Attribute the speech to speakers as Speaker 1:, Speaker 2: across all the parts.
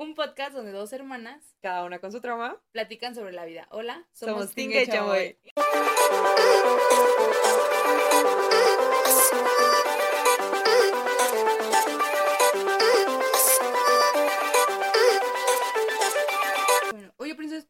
Speaker 1: un podcast donde dos hermanas
Speaker 2: Cada una con su trauma.
Speaker 1: platican sobre la vida. Hola,
Speaker 2: Somos
Speaker 1: Tinga
Speaker 2: Tinga
Speaker 1: y
Speaker 2: Chamoy.
Speaker 1: Bueno, oye, princesa,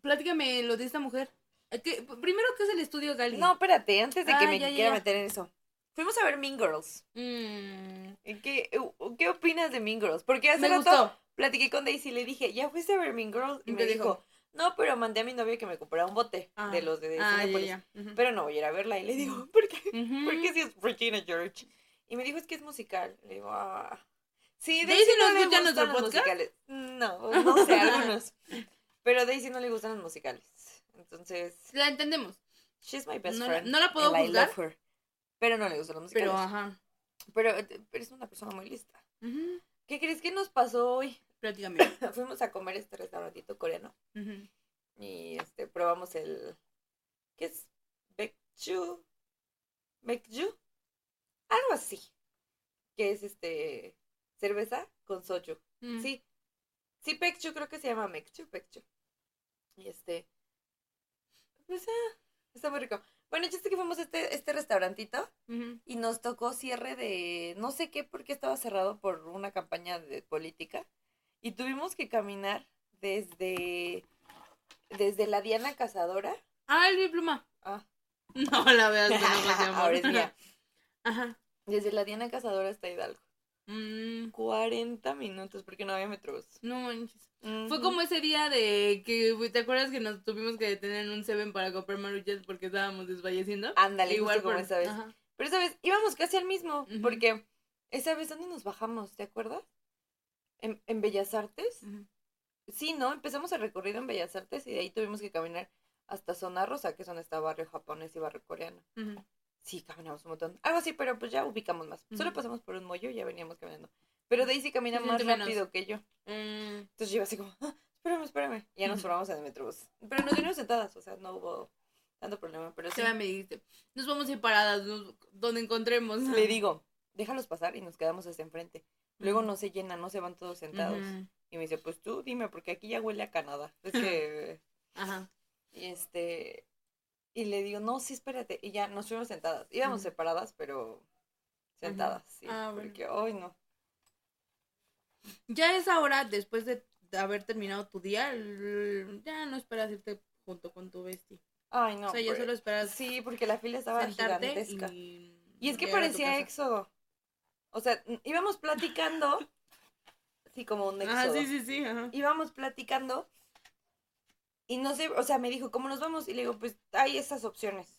Speaker 1: platícame lo de esta mujer. Eh, ¿Qué- primero, ¿qué es el estudio Gali?
Speaker 2: No, espérate, antes de que
Speaker 1: Ah,
Speaker 2: me
Speaker 1: ya, ya,
Speaker 2: quiera
Speaker 1: ya.
Speaker 2: meter en eso. Fuimos a ver Mean Girls.
Speaker 1: Mm,
Speaker 2: ¿Qué, ¿Qué opinas de Mean Girls? Porque hace
Speaker 1: me
Speaker 2: rato
Speaker 1: gustó.
Speaker 2: Platiqué con Daisy y le dije, ¿ya fuiste a Mean Girls? Y
Speaker 1: ¿Y
Speaker 2: me dijo,
Speaker 1: dijo?
Speaker 2: no, pero mandé a mi novio que me comprara un bote
Speaker 1: Ah,
Speaker 2: de los de
Speaker 1: ah, ya. Ujú.
Speaker 2: Pero no voy a ir a verla. Y le digo, ¿por qué?
Speaker 1: Ujú.
Speaker 2: ¿Por qué si es Regina George? Y me dijo, es que es musical. Le digo, ah. Sí,
Speaker 1: ¿Daisy
Speaker 2: Daisy
Speaker 1: no
Speaker 2: no le gustan los
Speaker 1: podcast?
Speaker 2: musicales. No, no sé, algunos. Pero Daisy no le gustan los musicales. Entonces,
Speaker 1: La entendemos,
Speaker 2: she's my best
Speaker 1: No
Speaker 2: friend.
Speaker 1: no la puedo juzgar.
Speaker 2: love her. Pero no le gustan los musicales.
Speaker 1: pero ajá.
Speaker 2: Pero, eh, pero es una persona muy lista. ¿Qué crees que nos pasó hoy?
Speaker 1: Platícame.
Speaker 2: Fuimos a comer este restaurantito coreano y este probamos el ¿qué es? Baekju. Baekju. Algo así. Que es este cerveza con soju.
Speaker 1: Mm.
Speaker 2: Sí. Sí, Baekju creo que se llama Mekju, Baekju. Y este pues ah, está muy rico. Bueno, chiste es que fuimos a este este restaurantito y nos tocó cierre de no sé qué porque estaba cerrado por una campaña de política y tuvimos que caminar desde desde la Diana Cazadora
Speaker 1: Ah, el mi pluma.
Speaker 2: ah,
Speaker 1: No la veas, que no
Speaker 2: ahora es mía
Speaker 1: Ajá.
Speaker 2: desde la Diana Cazadora hasta Hidalgo
Speaker 1: Mm,
Speaker 2: 40 minutos porque no había metrobús
Speaker 1: no manches. Fue como ese día de que, ¿te acuerdas que nos tuvimos que detener en un Seven para comprar maruchas porque estábamos desfalleciendo?
Speaker 2: ándale igual como esa vez
Speaker 1: ajá.
Speaker 2: pero esa vez íbamos casi al mismo porque esa vez dónde nos bajamos ¿te acuerdas? En, en Bellas Artes. Sí, ¿no? Empezamos el recorrido en Bellas Artes y de ahí tuvimos que caminar hasta Zona Rosa, que es donde está barrio japonés y barrio coreano. Sí, caminamos un montón. Algo así, pero pues ya ubicamos más. Solo pasamos por un mollo y ya veníamos caminando. Pero Daisy camina
Speaker 1: Se
Speaker 2: más
Speaker 1: menos.
Speaker 2: rápido que yo.
Speaker 1: Mm,
Speaker 2: Entonces yo iba así como, "Ah, espérame, espérame. Y ya nos formamos en el metrobús. Pero nos vinimos sentadas, o sea, no hubo tanto problema. Pero sí,
Speaker 1: me dijiste. Nos vamos a ir paradas, nos- donde encontremos.
Speaker 2: le digo, déjalos pasar y nos quedamos hasta enfrente. Luego no se llena, no se van todos sentados. Y me dice, pues tú dime, porque aquí ya huele a Canadá. Es que
Speaker 1: Ajá.
Speaker 2: Y este. Y le digo, no, sí, espérate. Y ya nos fuimos sentadas. Íbamos separadas, pero sentadas, sí.
Speaker 1: Ah, bueno.
Speaker 2: Porque hoy no.
Speaker 1: Ya es ahora, después de haber terminado tu día, ya no esperas irte junto con tu bestie.
Speaker 2: Ay, no.
Speaker 1: o sea, ya solo esperas
Speaker 2: Sí, porque la fila estaba gigantesca.
Speaker 1: y...
Speaker 2: Y, es que parecía éxodo. O sea, íbamos platicando. sí, como un éxodo.
Speaker 1: Ah, sí, sí, sí. Ajá.
Speaker 2: Íbamos platicando. Y no sé, o sea, me dijo, ¿cómo nos vamos? Y le digo, pues hay esas opciones.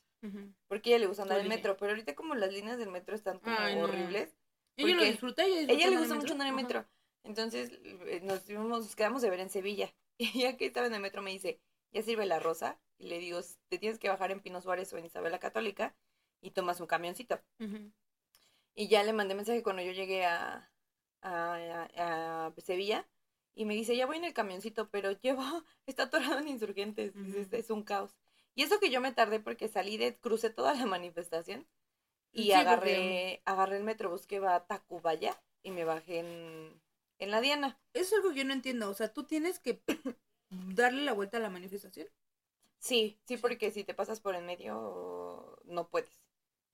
Speaker 2: Porque a ella le gusta andar en metro. Pero ahorita, como las líneas del metro están como
Speaker 1: Ay, no.
Speaker 2: horribles.
Speaker 1: Ella lo disfruta, ella disfruta
Speaker 2: ella le gusta mucho andar en
Speaker 1: Ajá.
Speaker 2: metro. Entonces eh, nos, fuimos- nos quedamos de ver en Sevilla. Y ya que estaba en el metro me dice, ¿ya sirve la rosa? Y le digo, te tienes que bajar en Pino Suárez o en Isabel la Católica y tomas un camioncito.
Speaker 1: Ujú.
Speaker 2: Y ya le mandé mensaje cuando yo llegué a, a, a- a Sevilla. Y me dice, ya voy en el camioncito, pero llevo, está atorado en insurgentes. Es un caos. Y eso que yo me tardé porque salí de, crucé toda la manifestación. Y
Speaker 1: Sí,
Speaker 2: agarré,
Speaker 1: porque-
Speaker 2: agarré el metrobús que va a Tacubaya y me bajé en, en la Diana.
Speaker 1: Es algo que yo no entiendo. O sea, tú tienes que darle la vuelta a la manifestación.
Speaker 2: Sí, sí, porque si te pasas por en medio, no puedes.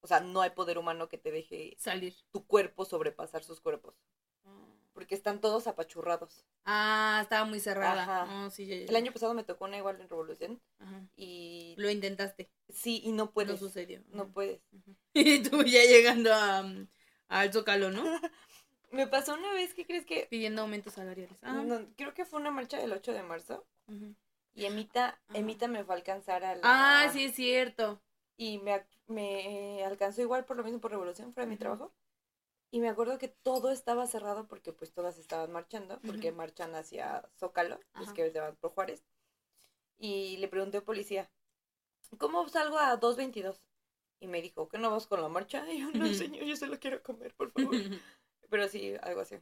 Speaker 2: O sea, no hay poder humano que te deje
Speaker 1: Salir.
Speaker 2: tu cuerpo sobrepasar sus cuerpos. Porque están todos apachurrados.
Speaker 1: Ah, estaba muy cerrada.
Speaker 2: Ajá.
Speaker 1: Sí, ya, ya,
Speaker 2: El año pasado me tocó una igual en Revolución.
Speaker 1: Ajá.
Speaker 2: Y
Speaker 1: Lo intentaste.
Speaker 2: sí, y no
Speaker 1: No
Speaker 2: puedes.
Speaker 1: sucedió.
Speaker 2: No puedes.
Speaker 1: Y tú ya llegando a, um, al Zócalo, ¿no?
Speaker 2: Me pasó una vez, ¿qué crees que?
Speaker 1: Pidiendo aumentos salariales. Ah,
Speaker 2: No, creo que fue una marcha del 8 de marzo. Y Emita,
Speaker 1: Ah.
Speaker 2: Emita me fue a alcanzar a la...
Speaker 1: Ah, sí, es cierto.
Speaker 2: Y me, me alcanzó igual por lo mismo por revolución fuera de mi trabajo y me acuerdo que todo estaba cerrado porque pues todas estaban marchando porque
Speaker 1: Ujú.
Speaker 2: marchan hacia Zócalo los que se van por Juárez y le pregunté al policía ¿cómo salgo a 2.22? y me dijo ¿que no vas con la marcha? y yo no
Speaker 1: Ujú.
Speaker 2: señor yo solo quiero comer por favor pero sí algo así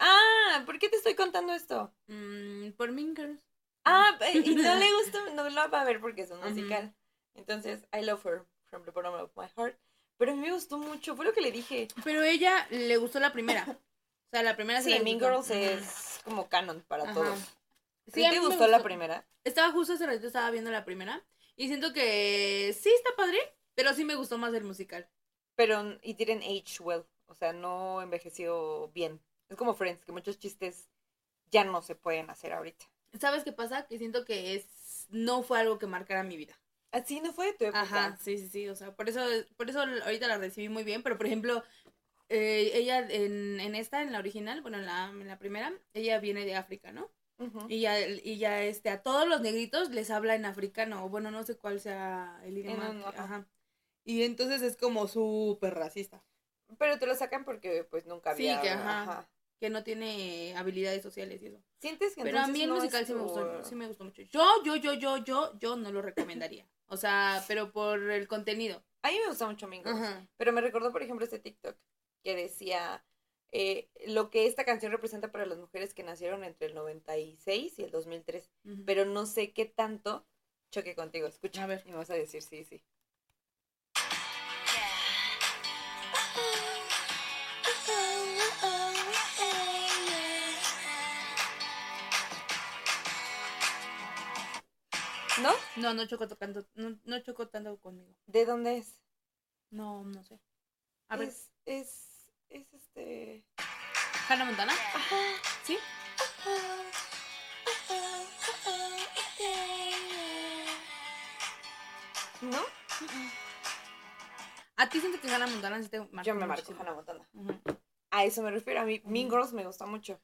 Speaker 2: ah ¿por qué te estoy contando esto?
Speaker 1: Mm, por Mean Girls.
Speaker 2: Ah, y no le gusta, no lo va a ver porque es un musical. Entonces, I love her from the bottom of my heart. Pero a mí me gustó mucho, fue lo que le dije.
Speaker 1: Pero ella le gustó la primera. sea, la primera
Speaker 2: Sí,
Speaker 1: la
Speaker 2: Mean. Girls es como canon para
Speaker 1: Ajá.
Speaker 2: todos.
Speaker 1: Sí,
Speaker 2: ¿Sí
Speaker 1: a
Speaker 2: te
Speaker 1: mí
Speaker 2: gustó la primera?
Speaker 1: Estaba justo hace ratito, estaba viendo la primera. Y siento que sí está padre, pero sí me gustó más el musical.
Speaker 2: Pero, y didn't age well. O sea, no envejeció bien. Es como Friends, que muchos chistes ya no se pueden hacer ahorita.
Speaker 1: ¿Sabes qué pasa? Que siento que es no fue algo que marcara mi vida.
Speaker 2: Así no fue de tu época.
Speaker 1: Ajá, sí, sí, sí. O sea, por eso, por eso ahorita la recibí muy bien. Pero por ejemplo, eh, ella en, en esta, en la original, bueno, en la, en la primera, ella viene de África, ¿no? Y ya, y ya este, a todos los negritos les habla en africano, o bueno, no sé cuál sea el idioma.
Speaker 2: En un-
Speaker 1: que-
Speaker 2: ajá.
Speaker 1: ajá. Y entonces es como súper racista,
Speaker 2: Pero te lo sacan porque pues nunca
Speaker 1: Sí,
Speaker 2: había.
Speaker 1: que ajá. Que no tiene habilidades sociales y eso.
Speaker 2: Sientes que
Speaker 1: Pero a mí el
Speaker 2: no
Speaker 1: musical sí me gustó, sí me gustó mucho. Yo, yo, yo, yo, yo, yo no lo recomendaría. O sea, pero por el contenido.
Speaker 2: A mí me gusta mucho.
Speaker 1: Ajá.
Speaker 2: Pero me recordó, por ejemplo, este TikTok que decía eh, lo que esta canción representa para las mujeres que nacieron entre el 96 y el 2003.
Speaker 1: Ujú.
Speaker 2: Pero no sé qué tanto choque contigo. Escucha.
Speaker 1: A ver.
Speaker 2: Y me vas a decir sí, sí. ¿No?
Speaker 1: No, no chocó tanto, no, no chocó tanto conmigo.
Speaker 2: ¿De dónde es?
Speaker 1: No, no sé. A ver,
Speaker 2: Es, es, es este...
Speaker 1: Hannah Montana.
Speaker 2: Ajá.
Speaker 1: ¿Sí?
Speaker 2: ¿No?
Speaker 1: ¿A ti sientes que Hannah Montana sí te marcó
Speaker 2: Yo me marco? Hannah Montana. A eso me refiero. A mí, Mean. Girls me gusta mucho.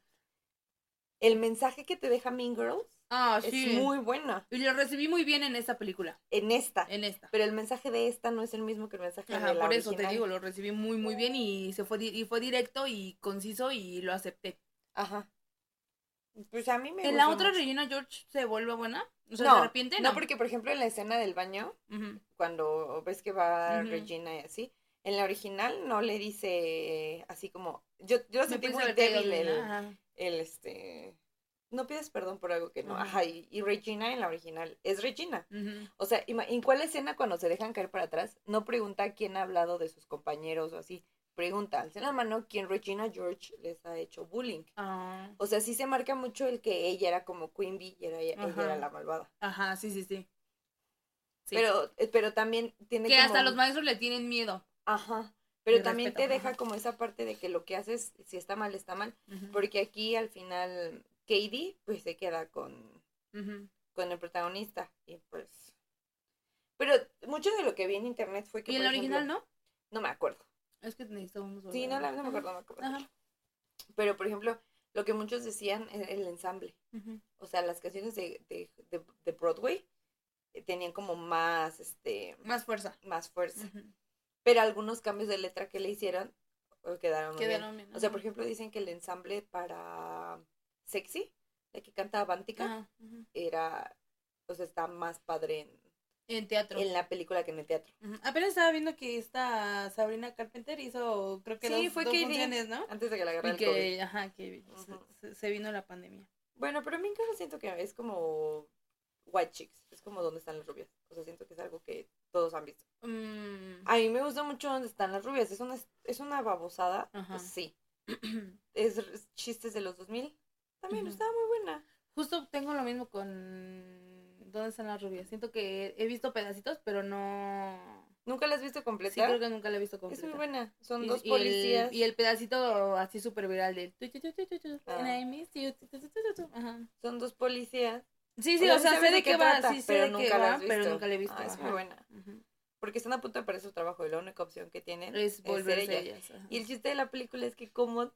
Speaker 2: El mensaje que te deja Mean Girls
Speaker 1: Ah,
Speaker 2: es
Speaker 1: sí.
Speaker 2: muy buena.
Speaker 1: Y lo recibí muy bien en esta película,
Speaker 2: En esta.
Speaker 1: en esta.
Speaker 2: Pero el mensaje de esta no es el mismo que el mensaje
Speaker 1: Ajá,
Speaker 2: de la
Speaker 1: por eso te digo, lo recibí muy, muy bien y se fue, y fue directo y conciso y lo acepté.
Speaker 2: Ajá. Pues a mí me
Speaker 1: ¿En la otra
Speaker 2: mucho.
Speaker 1: Regina George se vuelve buena? O sea,
Speaker 2: no,
Speaker 1: ¿se arrepiente?
Speaker 2: no, porque por ejemplo en la escena del baño, cuando ves que va
Speaker 1: Ujú.
Speaker 2: Regina y así, en la original no le dice así como, yo, yo sentí muy débil el, el este, no pides perdón por algo que no,
Speaker 1: Ajá.
Speaker 2: ajá, y, y Regina en la original es Regina. O sea, ¿en cuál escena cuando se dejan caer para atrás no pregunta quién ha hablado de sus compañeros o así? Pregunta, alcen la mano quién Regina George les ha hecho bullying.
Speaker 1: Ah,
Speaker 2: O sea, sí se marca mucho el que ella era como Queen Bee y era, ella
Speaker 1: Ajá.
Speaker 2: era la malvada.
Speaker 1: Ajá, sí, sí, sí. Sí.
Speaker 2: Pero, eh, pero también tiene
Speaker 1: que
Speaker 2: como...
Speaker 1: hasta los maestros le tienen miedo.
Speaker 2: Ajá. Pero también
Speaker 1: respeto,
Speaker 2: te deja como esa parte de que lo que haces, si está mal, está mal. Porque aquí al final Katie pues se queda con, con el protagonista. Y pues... Pero mucho de lo que vi en internet fue que...
Speaker 1: Y la original,
Speaker 2: ejemplo,
Speaker 1: ¿no?
Speaker 2: No me acuerdo.
Speaker 1: Es que necesitamos
Speaker 2: Sí, no, la, no me acuerdo, no me acuerdo.
Speaker 1: Ajá.
Speaker 2: Pero, por ejemplo, lo que muchos decían era el ensamble. O sea, las canciones de, de, de, de Broadway eh, tenían como más, este,
Speaker 1: Más fuerza.
Speaker 2: más fuerza. Pero algunos cambios de letra que le hicieron quedaron bien.
Speaker 1: Quedaron bien.
Speaker 2: O sea, por ejemplo, dicen que el ensamble para Sexy, la que canta Avantika,
Speaker 1: Ajá, ujú.
Speaker 2: era, o sea, está más padre en,
Speaker 1: En teatro.
Speaker 2: en la película que en el teatro.
Speaker 1: Ujú. Apenas estaba viendo que esta Sabrina Carpenter hizo, creo que
Speaker 2: Sí,
Speaker 1: dos,
Speaker 2: fue
Speaker 1: dos funciones, ¿no?
Speaker 2: Antes de que la agarrara el COVID.
Speaker 1: ajá, que se-
Speaker 2: Ujú.
Speaker 1: se, se vino la pandemia.
Speaker 2: Bueno, pero a mí incluso siento que es como White Chicks, es como donde están las rubias. O sea, siento que es algo que todos han visto.
Speaker 1: Mm,
Speaker 2: A mí me gusta mucho donde están las rubias. Es una, es una babosada. Pues sí. Es, es chistes de los 2000. También
Speaker 1: Ujú.
Speaker 2: estaba muy buena.
Speaker 1: Justo tengo lo mismo con ¿Dónde están las rubias? Siento que he visto pedacitos, pero no...
Speaker 2: ¿Nunca la has visto
Speaker 1: Sí,
Speaker 2: completa?
Speaker 1: creo que nunca la he visto
Speaker 2: Es
Speaker 1: completa.
Speaker 2: muy buena. Son
Speaker 1: Y-
Speaker 2: dos
Speaker 1: y
Speaker 2: policías.
Speaker 1: El, y el pedacito así súper viral de...
Speaker 2: Ah. Son dos policías.
Speaker 1: Sí,
Speaker 2: O
Speaker 1: sí, o
Speaker 2: sí
Speaker 1: sea, sé de qué va,
Speaker 2: trata,
Speaker 1: sí sé
Speaker 2: pero
Speaker 1: de qué va, pero nunca la he visto.
Speaker 2: Ah, es muy buena. Porque están a punto de perder su trabajo y la única opción que tienen
Speaker 1: Es
Speaker 2: ser
Speaker 1: volverse
Speaker 2: ellas.
Speaker 1: ellas.
Speaker 2: Y el chiste de la película es que como...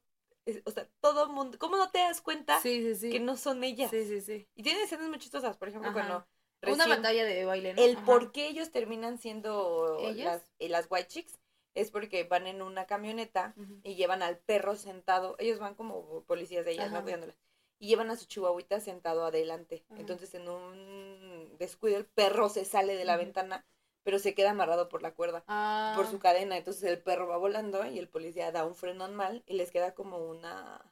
Speaker 2: o sea, todo mundo... ¿Cómo no te das cuenta
Speaker 1: Sí, sí, sí.
Speaker 2: que no son ellas?
Speaker 1: Sí, sí, sí.
Speaker 2: Y tienen escenas muy chistosas. Por ejemplo,
Speaker 1: Ajá.
Speaker 2: cuando...
Speaker 1: Una batalla de baile, ¿no?
Speaker 2: El
Speaker 1: Ajá.
Speaker 2: por qué ellos terminan siendo
Speaker 1: ¿Ellas?
Speaker 2: las, eh, las white chicks es porque van en una camioneta y llevan al perro sentado. Ellos van como policías de ellas,
Speaker 1: Ajá.
Speaker 2: ¿no? Cuidándolas. Y llevan a su chihuahuita sentado adelante.
Speaker 1: Ajá.
Speaker 2: Entonces, en un descuido, el perro se sale de la ventana, pero se queda amarrado por la cuerda,
Speaker 1: Ah,
Speaker 2: por su cadena. Entonces, el perro va volando y el policía da un frenón mal y les queda como una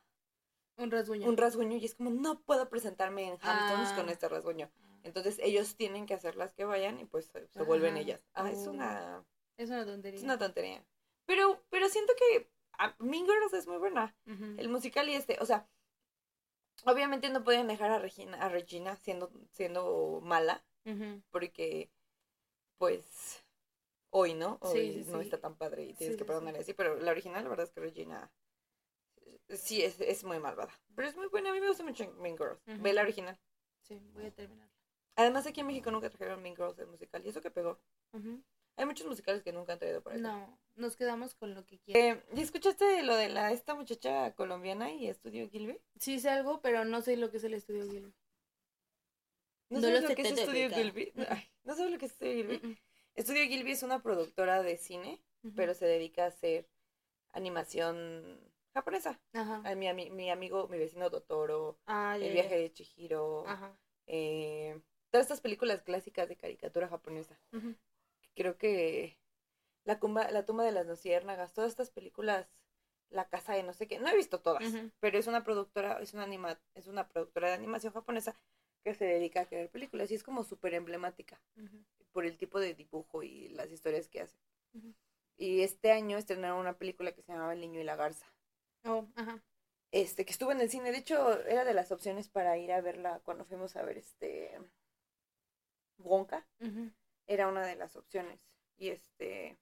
Speaker 1: un rasguño.
Speaker 2: un rasguño y es como, no puedo presentarme en Hamptons
Speaker 1: Ah.
Speaker 2: con este rasguño. Entonces ellos tienen que hacerlas que vayan y pues se, vuelven ellas. Ah, es
Speaker 1: Oh.
Speaker 2: una
Speaker 1: Es una tontería.
Speaker 2: es una tontería. Pero pero siento que ah, Mean Girls es muy buena. El musical y este, o sea, obviamente no pueden dejar a Regina, a Regina siendo, siendo mala, porque, pues, hoy, ¿no? Hoy
Speaker 1: sí,
Speaker 2: no
Speaker 1: sí.
Speaker 2: está tan padre y tienes que perdonarle así, pero la original, la verdad es que Regina sí es, es muy malvada. Pero es muy buena, a mí me gusta mucho Mean Girls. Ve la original.
Speaker 1: Sí, voy a terminarla.
Speaker 2: Además, aquí en México nunca trajeron Mean Girls el musical, y eso que pegó. Hay muchos musicales que nunca han traído por acá.
Speaker 1: No, nos quedamos con lo que quieras.
Speaker 2: Eh, ¿Y escuchaste lo de la esta muchacha colombiana y Estudio Gilby?
Speaker 1: Sí sé algo, pero no sé lo que es el estudio Gilby.
Speaker 2: ¿No,
Speaker 1: No
Speaker 2: sabes
Speaker 1: lo
Speaker 2: lo
Speaker 1: sé
Speaker 2: que es Estudio. Gilby? Ay, ¿No sabes lo que es Estudio Gilby?
Speaker 1: Mm, mm.
Speaker 2: Estudio Gilby es una productora de cine, pero se dedica a hacer animación japonesa.
Speaker 1: Ajá.
Speaker 2: A mi, mi amigo, mi vecino Totoro,
Speaker 1: Ah,
Speaker 2: El viaje de Chihiro,
Speaker 1: Ajá.
Speaker 2: eh, todas estas películas clásicas de caricatura japonesa. Creo que La, cumba- la tumba de las luciérnagas, todas estas películas, La casa de no sé qué, no he visto todas, pero es una productora, es una anima, es una productora de animación japonesa que se dedica a crear películas y es como súper emblemática por el tipo de dibujo y las historias que hace. Y este año estrenaron una película que se llamaba El niño y la garza.
Speaker 1: Oh, ajá.
Speaker 2: Este, que estuvo en el cine. De hecho, era de las opciones para ir a verla cuando fuimos a ver este Wonka. Era una de las opciones. Y este,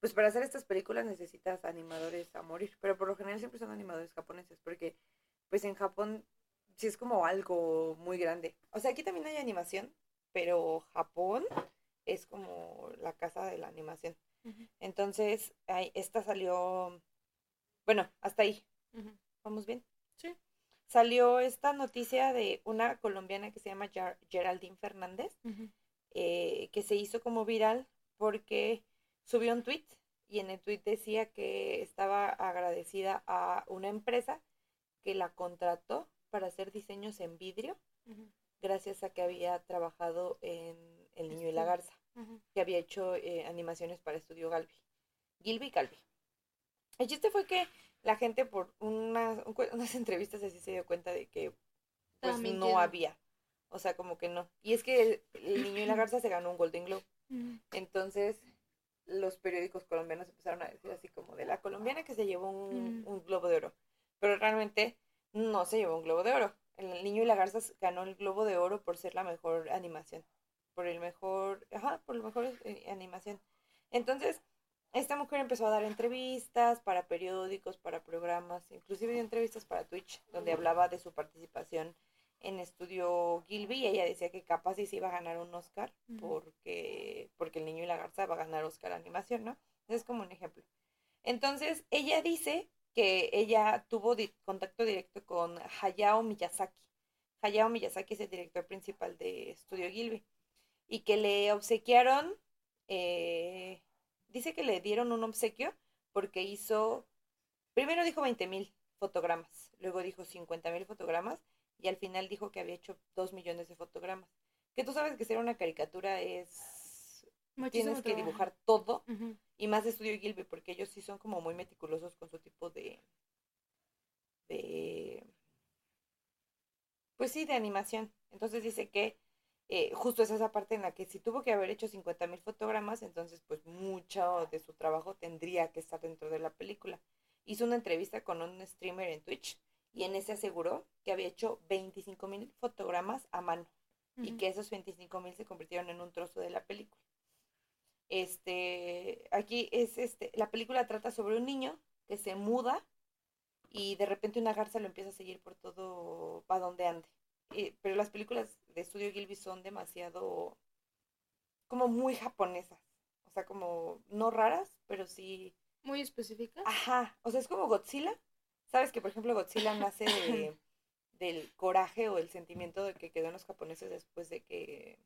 Speaker 2: pues para hacer estas películas necesitas animadores a morir. Pero por lo general siempre son animadores japoneses. Porque, pues en Japón sí es como algo muy grande. O sea, aquí también hay animación. Pero Japón es como la casa de la animación. Entonces, esta salió. Bueno, hasta ahí. ¿Vamos bien?
Speaker 1: Sí.
Speaker 2: Salió esta noticia de una colombiana que se llama Ger- Geraldine Fernández, eh, que se hizo como viral porque subió un tweet y en el tweet decía que estaba agradecida a una empresa que la contrató para hacer diseños en vidrio gracias a que había trabajado en El Niño y la
Speaker 1: Estudio.
Speaker 2: Garza, que había hecho eh, animaciones para Estudio Galvi. Gilby Galvi. El chiste fue que la gente por unas, entrevistas así se dio cuenta de que pues no había. O sea, como que no. Y es que el, el niño y la garza se ganó un Golden Globe. Entonces, los periódicos colombianos empezaron a decir así como de la colombiana que se llevó un, un globo de oro. Pero realmente no se llevó un globo de oro. El niño y la garza ganó el globo de oro por ser la mejor animación. Por el mejor, ajá, por la mejor eh, animación. Entonces, esta mujer empezó a dar entrevistas para periódicos, para programas, inclusive dio entrevistas para Twitch, donde hablaba de su participación en Estudio Gilby y ella decía que capaz sí se iba a ganar un Oscar porque, porque el niño y la garza va a ganar Oscar animación, ¿no? Es como un ejemplo. Entonces, ella dice que ella tuvo contacto directo con Hayao Miyazaki. Hayao Miyazaki es el director principal de Estudio Gilby y que le obsequiaron, eh, dice que le dieron un obsequio porque hizo, primero dijo 20 mil fotogramas, luego dijo 50 mil fotogramas y al final dijo que había hecho 2 millones de fotogramas. Que tú sabes que ser una caricatura es...
Speaker 1: Muchísimo
Speaker 2: Tienes que
Speaker 1: trabajo.
Speaker 2: dibujar todo y más de Estudio Gilby porque ellos sí son como muy meticulosos con su tipo de... de... Pues sí, de animación. Entonces dice que eh, justo es esa parte en la que si tuvo que haber hecho 50 mil fotogramas, entonces pues mucho de su trabajo tendría que estar dentro de la película. Hizo una entrevista con un streamer en Twitch y en ese aseguró que había hecho 25 mil fotogramas a mano y que esos 25 mil se convirtieron en un trozo de la película. Este, aquí es este, la película trata sobre un niño que se muda y de repente una garza lo empieza a seguir por todo, para donde ande. Y- pero las películas de Studio Gilby son demasiado, como muy japonesas. O sea, como, no raras, pero sí,
Speaker 1: Muy específica.
Speaker 2: ajá, o sea, es como Godzilla. Sabes que, por ejemplo, Godzilla nace de, del coraje o el sentimiento de que quedó en los japoneses después de que,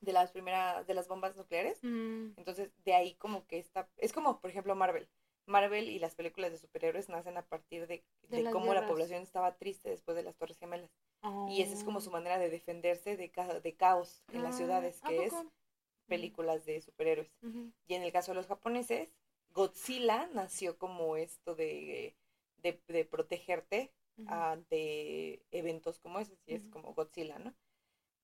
Speaker 2: de las primeras, de las bombas nucleares.
Speaker 1: Mm,
Speaker 2: Entonces, de ahí como que está, es como, por ejemplo, Marvel. Marvel y las películas de superhéroes nacen a partir de,
Speaker 1: De
Speaker 2: cómo la población estaba triste después de las Torres Gemelas. Y esa es como su
Speaker 1: oh.
Speaker 2: manera de defenderse de, ca- de caos en las
Speaker 1: Ah,
Speaker 2: ciudades,
Speaker 1: ¿a
Speaker 2: que es películas de superhéroes. Y en el caso de los japoneses, Godzilla nació como esto de, de, protegerte ante eventos como esos, y es
Speaker 1: Ujú.
Speaker 2: como Godzilla, ¿no?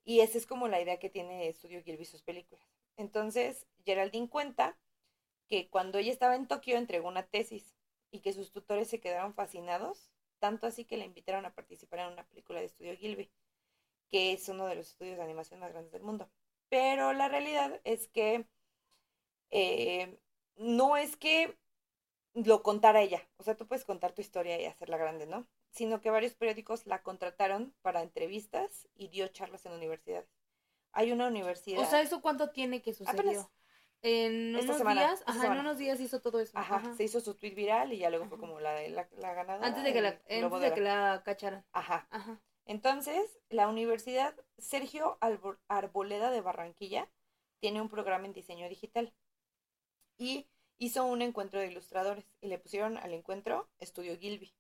Speaker 2: Y esa es como la idea que tiene Studio Gilby sus películas. Entonces, Geraldine cuenta que cuando ella estaba en Tokio entregó una tesis y que sus tutores se quedaron fascinados, tanto así que la invitaron a participar en una película de estudio Gilby, que es uno de los estudios de animación más grandes del mundo. Pero la realidad es que eh, no es que lo contara ella, o sea, tú puedes contar tu historia y hacerla grande, ¿no? Sino que varios periódicos la contrataron para entrevistas y dio charlas en universidades. Hay una universidad.
Speaker 1: O sea, ¿eso cuánto tiene que sucedió? En unos días, ajá, en unos días hizo todo eso.
Speaker 2: Ajá, se hizo su tweet viral y ya luego fue como la, la, la ganadora.
Speaker 1: Antes de que la, antes de, que la cacharan.
Speaker 2: Ajá. Ajá. Entonces, la Universidad Sergio Arboleda de Barranquilla tiene un programa en diseño digital. Y hizo un encuentro de ilustradores y le pusieron al encuentro Estudio Gilby.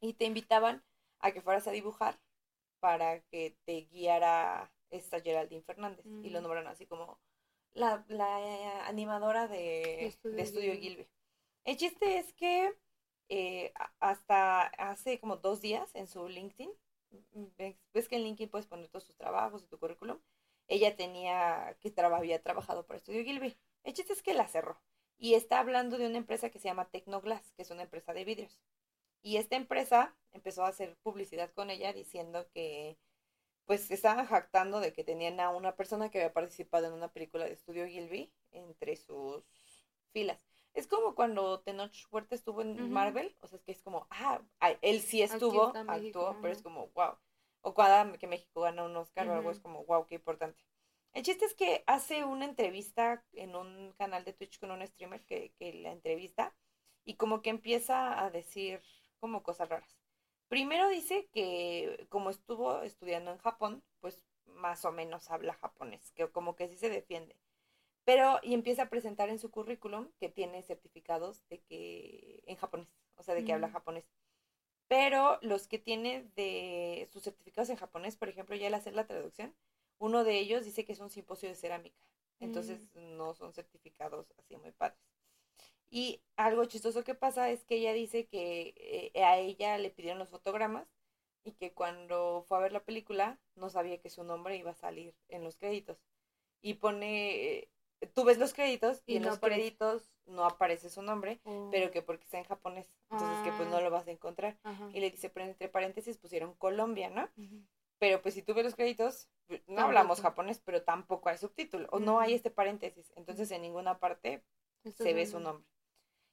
Speaker 2: Y te invitaban a que fueras a dibujar para que te guiara esta Geraldine Fernández. Y lo mm. nombraron así como la, la animadora de Estudio, Gilby. El chiste es que eh, hasta hace como dos días en su LinkedIn, ves que en LinkedIn puedes poner todos tus trabajos y tu currículum, ella tenía que había trabajado para Estudio Gilby. El chiste es que la cerró y está hablando de una empresa que se llama Tecnoglass, que es una empresa de vidrios. Y esta empresa empezó a hacer publicidad con ella diciendo que pues estaban jactando de que tenían a una persona que había participado en una película de estudio Gilby entre sus filas. Es como cuando Tenoch Huerta estuvo en Marvel, o sea, es que es como, ah, él sí estuvo, actuó, pero es como, wow. O cada que México gana un Oscar o algo, es como, wow, qué importante. El chiste es que hace una entrevista en un canal de Twitch con un streamer que, que la entrevista y como que empieza a decir como cosas raras. Primero dice que como estuvo estudiando en Japón, pues más o menos habla japonés, que como que sí se defiende. Pero, y empieza a presentar en su currículum que tiene certificados de que, en japonés, o sea, de que habla mm. japonés. Pero los que tiene de sus certificados en japonés, por ejemplo, ya al hacer la traducción, uno de ellos dice que es un simposio de cerámica. Entonces, mm. no son certificados así muy padres. Y algo chistoso que pasa es que ella dice que eh, a ella le pidieron los fotogramas y que cuando fue a ver la película no sabía que su nombre iba a salir en los créditos. Y pone, eh, tú ves los créditos y, en los créditos no aparece su nombre, pero oh. que porque está en japonés, entonces que pues no ah. lo vas a encontrar. Y le dice, pero entre paréntesis pusieron Colombia, ¿no? Pero pues si tú ves los créditos, no hablamos japonés, pero tampoco hay subtítulo, o no hay este paréntesis, entonces en ninguna parte se ve su nombre.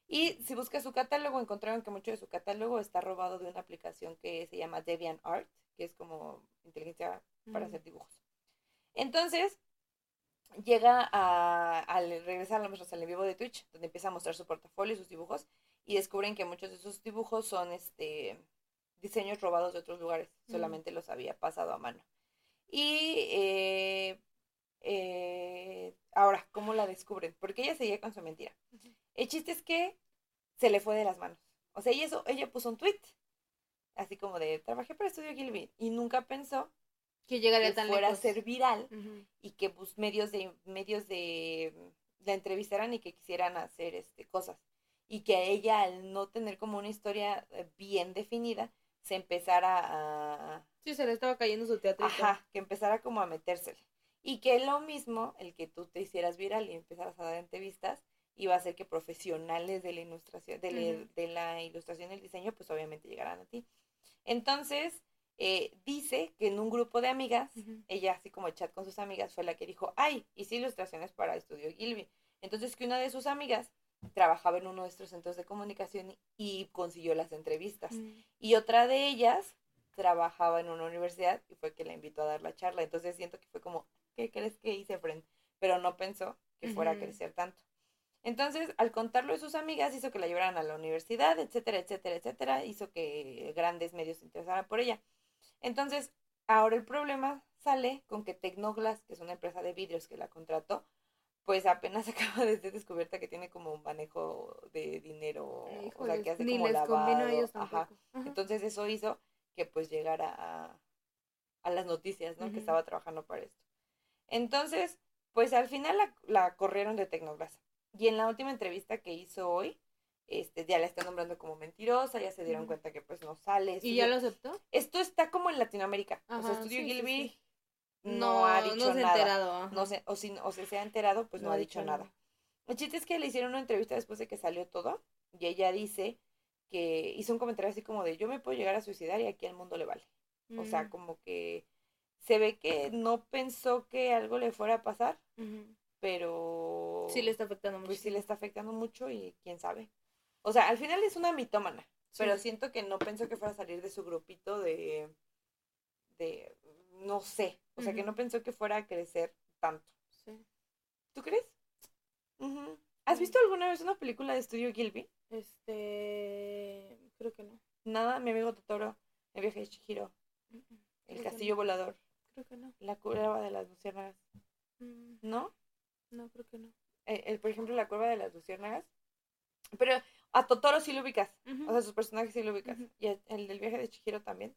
Speaker 2: Y si buscas su catálogo, encontraron que mucho de su catálogo está robado de una aplicación que se llama DeviantArt, que es como inteligencia para hacer dibujos. Entonces, llega a, al regresar a nuestro en vivo de Twitch, donde empieza a mostrar su portafolio y sus dibujos, y descubren que muchos de sus dibujos son este diseños robados de otros lugares, solamente los había pasado a mano. Y eh, eh, ahora, ¿cómo la descubren? Porque ella seguía con su mentira. El chiste es que se le fue de las manos. O sea, ella, ella puso un tweet, así como de, trabajé para Estudio Gilby, y nunca pensó
Speaker 1: que llegaría
Speaker 2: que fuera a ser viral y que pues, medios de medios de la entrevistaran y que quisieran hacer este cosas. Y que a ella al no tener como una historia eh, bien definida se empezara a
Speaker 1: sí se le estaba cayendo su teatro
Speaker 2: ajá que empezara como a metérsele. Y que lo mismo el que tú te hicieras viral y empezaras a dar entrevistas iba a hacer que profesionales de la ilustración, de, la ilustración y el diseño, pues obviamente llegaran a ti. Entonces, eh, dice que en un grupo de amigas, ella así como chat con sus amigas, fue la que dijo, ay, hice ilustraciones para Estudio Gilby. Entonces que una de sus amigas trabajaba en uno de estos centros de comunicación y consiguió las entrevistas. Y otra de ellas trabajaba en una universidad y fue que la invitó a dar la charla. Entonces siento que fue como, ¿qué crees que hice, friend? Pero no pensó que fuera a crecer tanto. Entonces, al contarlo de sus amigas, hizo que la llevaran a la universidad, etcétera, etcétera, etcétera, hizo que grandes medios se interesaran por ella. Entonces, ahora el problema sale con que Tecnoglass, que es una empresa de vidrios que la contrató, pues apenas acaba de ser descubierta que tiene como un manejo de dinero, o sea, que hace como lavado. ellos Entonces, eso hizo que pues llegara a, a las noticias, ¿no? Que estaba trabajando para esto. Entonces, pues al final la, la corrieron de Tecnoglass. Y en la última entrevista que hizo hoy, este, ya la están nombrando como mentirosa, ya se dieron cuenta que pues no sale.
Speaker 1: ¿Y ya lo aceptó?
Speaker 2: Esto está como en Latinoamérica. o sea, Estudio Gilby no, ha dicho no se nada. Enterado, no sé, o si o se ha enterado, pues no, ha dicho, nada. El chiste es que le hicieron una entrevista después de que salió todo y ella dice que hizo un comentario así como de yo me puedo llegar a suicidar y aquí al mundo le vale. O sea,
Speaker 1: Mm,
Speaker 2: como que se ve que no pensó que algo le fuera a pasar. Pero
Speaker 1: Sí le está afectando mucho.
Speaker 2: pues sí le está afectando mucho y quién sabe. O sea, al final es una mitómana, pero siento que no pensó que fuera a salir de su grupito de, de, no sé, o sea, que no pensó que fuera a crecer tanto.
Speaker 1: Sí.
Speaker 2: ¿Tú crees? ¿Has visto alguna vez una película de Estudio Gilby?
Speaker 1: Este, creo que no.
Speaker 2: Nada, mi amigo Totoro, el viaje de Chihiro, el castillo
Speaker 1: no.
Speaker 2: volador,
Speaker 1: Creo que no.
Speaker 2: la cueva de las luciérnagas,
Speaker 1: Mm,
Speaker 2: ¿no?
Speaker 1: No, creo que no.
Speaker 2: Eh, el, por ejemplo, la cueva de las luciérnagas. Pero a Totoro sí lo ubicas, o sea, sus personajes sí lo ubicas. Y el, el del viaje de Chihiro también.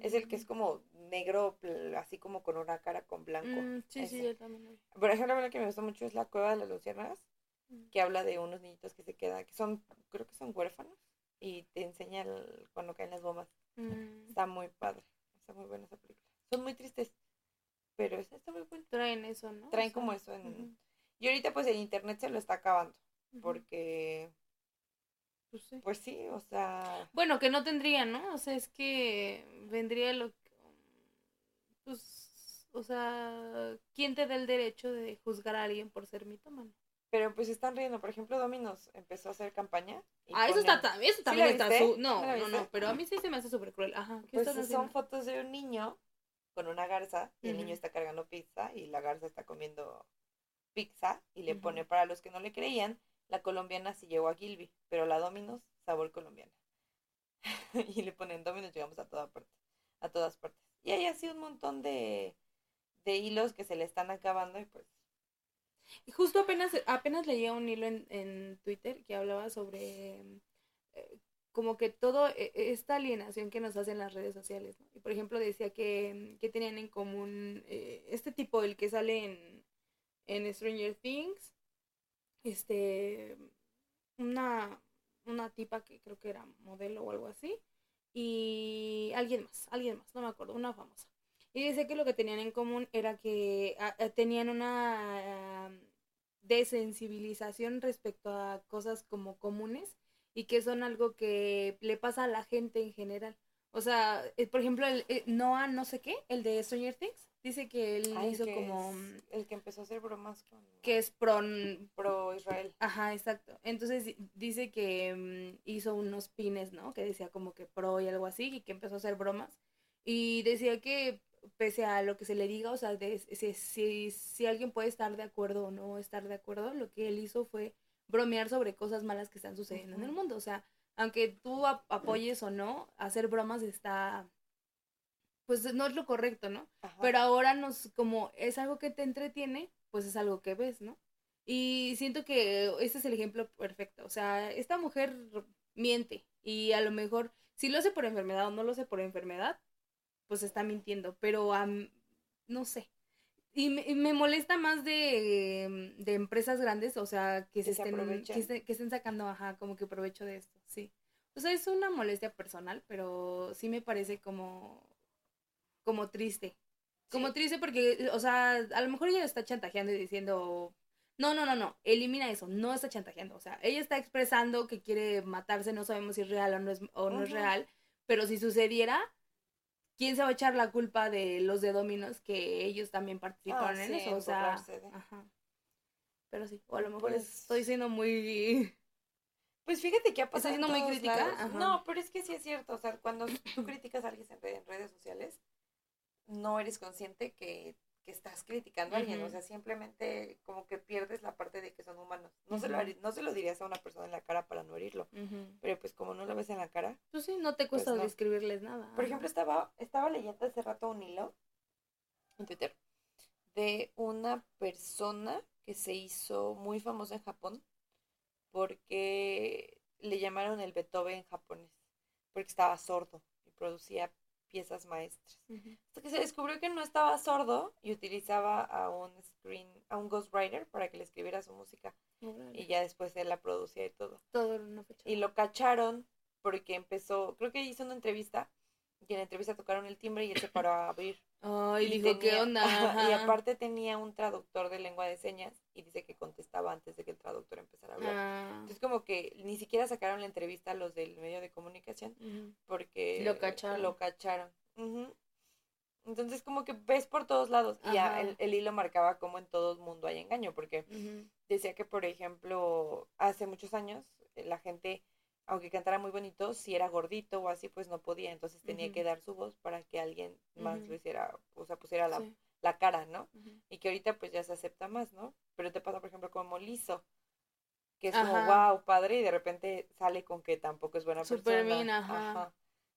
Speaker 2: Es el que es
Speaker 1: Mm,
Speaker 2: como negro, así como con una cara con blanco.
Speaker 1: mm, sí, sí, yo también.
Speaker 2: Por ejemplo, la que me gusta mucho es la cueva de las luciérnagas,
Speaker 1: Mm.
Speaker 2: que habla de unos niñitos que se quedan, que son, creo que son huérfanos, y te enseña el- cuando caen las bombas. Está muy padre, está muy buena esa película. Son muy tristes, pero esa está muy buena.
Speaker 1: Traen eso, ¿no? O
Speaker 2: Traen
Speaker 1: sea,
Speaker 2: como eso en... Y ahorita pues el internet se lo está acabando, porque,
Speaker 1: Pues sí.
Speaker 2: pues sí, o sea...
Speaker 1: Bueno, que no tendría, ¿no? O sea, es que vendría lo que... Pues, o sea, ¿quién te da el derecho de juzgar a alguien por ser mitómano?
Speaker 2: Pero pues están riendo, por ejemplo, Dominos empezó a hacer campaña. y
Speaker 1: Ah, eso está también, eso
Speaker 2: ¿Sí
Speaker 1: también está su... No,
Speaker 2: ¿Sí la
Speaker 1: no, no, pero a mí sí se me hace súper cruel. Ajá, ¿qué
Speaker 2: Pues son
Speaker 1: haciendo?
Speaker 2: fotos de un niño con una garza y el niño está cargando pizza y la garza está comiendo pizza y le pone, para los que no le creían, la colombiana sí llegó a Gilby, pero la Dominos, sabor colombiana. y le ponen Dominos, llegamos a toda parte, a todas partes. Y hay así un montón de, de hilos que se le están acabando y pues
Speaker 1: Y Justo apenas, apenas leía un hilo en, en Twitter que hablaba sobre eh, como que todo eh, esta alienación que nos hacen las redes sociales, ¿no? Y por ejemplo decía que, que tenían en común eh, este tipo, el que sale en, en Stranger Things, este, una, una tipa que creo que era modelo o algo así, y alguien más, alguien más, no me acuerdo, una famosa. Y dice que lo que tenían en común era que ah, ah, tenían una ah, desensibilización respecto a cosas como comunes y que son algo que le pasa a la gente en general. O sea, eh, por ejemplo, el eh, Noah no sé qué, el de Stranger Things, dice que él
Speaker 2: ay,
Speaker 1: hizo
Speaker 2: que
Speaker 1: como
Speaker 2: el que empezó a hacer bromas con
Speaker 1: que es pro
Speaker 2: pro Israel.
Speaker 1: Ajá, exacto. Entonces di- dice que mm, hizo unos pines, ¿no? Que decía como que pro y algo así, y que empezó a hacer bromas. Y decía que pese a lo que se le diga, o sea, de, si, si, si alguien puede estar de acuerdo o no estar de acuerdo, lo que él hizo fue bromear sobre cosas malas que están sucediendo en el mundo. O sea, aunque tú ap- apoyes o no, hacer bromas está, pues no es lo correcto, ¿no?
Speaker 2: Ajá.
Speaker 1: Pero ahora nos, como es algo que te entretiene, pues es algo que ves, ¿no? Y siento que ese es el ejemplo perfecto. O sea, esta mujer miente y a lo mejor, si lo hace por enfermedad o no lo hace por enfermedad, pues está mintiendo. Pero am, no sé. Y me, y me molesta más de, de empresas grandes, o sea, que se,
Speaker 2: se
Speaker 1: estén, que, esté- que estén sacando, ajá, como que provecho de esto, sí. O sea, es una molestia personal, pero sí me parece como, como triste. Como
Speaker 2: Sí.
Speaker 1: triste porque, o sea, a lo mejor ella está chantajeando y diciendo, no, no, no, no, elimina eso, no está chantajeando. O sea, ella está expresando que quiere matarse, no sabemos si es real o no es, o no es real, pero si sucediera, ¿quién se va a echar la culpa de los de Dominos que ellos también participaron
Speaker 2: Ah,
Speaker 1: en
Speaker 2: sí,
Speaker 1: eso? O sea,
Speaker 2: de-
Speaker 1: ajá. Pero sí, o a lo mejor
Speaker 2: Pues-
Speaker 1: estoy siendo muy...
Speaker 2: Pues fíjate que ha
Speaker 1: ¿Estás
Speaker 2: pasado en
Speaker 1: siendo muy crítica?
Speaker 2: No, pero es que sí es cierto. O sea, cuando tú criticas a alguien en redes sociales, no eres consciente que, que estás criticando a alguien. O sea, simplemente como que pierdes la parte de que son humanos. No, se, lo, no se lo dirías a una persona en la cara para no herirlo. Pero pues como no lo ves en la cara.
Speaker 1: Pues sí, no te
Speaker 2: Pues
Speaker 1: cuesta
Speaker 2: no.
Speaker 1: describirles nada.
Speaker 2: Por ejemplo, estaba, estaba leyendo hace rato un hilo en Twitter de una persona que se hizo muy famosa en Japón porque le llamaron el Beethoven japonés, porque estaba sordo y producía piezas maestras. Hasta que se descubrió que no estaba sordo y utilizaba a un screen, a un ghostwriter para que le escribiera su música y ya después él la producía y todo.
Speaker 1: Todo era una fecha.
Speaker 2: Y lo cacharon porque empezó, creo que hizo una entrevista y en la entrevista tocaron el timbre y él se paró a abrir.
Speaker 1: Ay,
Speaker 2: Y
Speaker 1: dijo, ¿qué
Speaker 2: tenía-
Speaker 1: onda?
Speaker 2: ajá, y aparte tenía un traductor de lengua de señas y dice que contestaba antes de que el traductor empezara a hablar.
Speaker 1: Ah,
Speaker 2: Entonces como que ni siquiera sacaron la entrevista a los del medio de comunicación porque
Speaker 1: Lo cacharon.
Speaker 2: Lo cacharon. Entonces como que ves por todos lados y
Speaker 1: Ajá.
Speaker 2: el, el hilo marcaba como en todo el mundo hay engaño porque decía que por ejemplo hace muchos años eh, la gente aunque cantara muy bonito si era gordito o así pues no podía entonces tenía que dar su voz para que alguien más lo hiciera o sea pusiera la,
Speaker 1: Sí.
Speaker 2: la cara no y que ahorita pues ya se acepta más no pero te pasa por ejemplo como Lizo que es como
Speaker 1: Ajá.
Speaker 2: wow padre y de repente sale con que tampoco es buena
Speaker 1: Súper
Speaker 2: persona
Speaker 1: bien, ajá.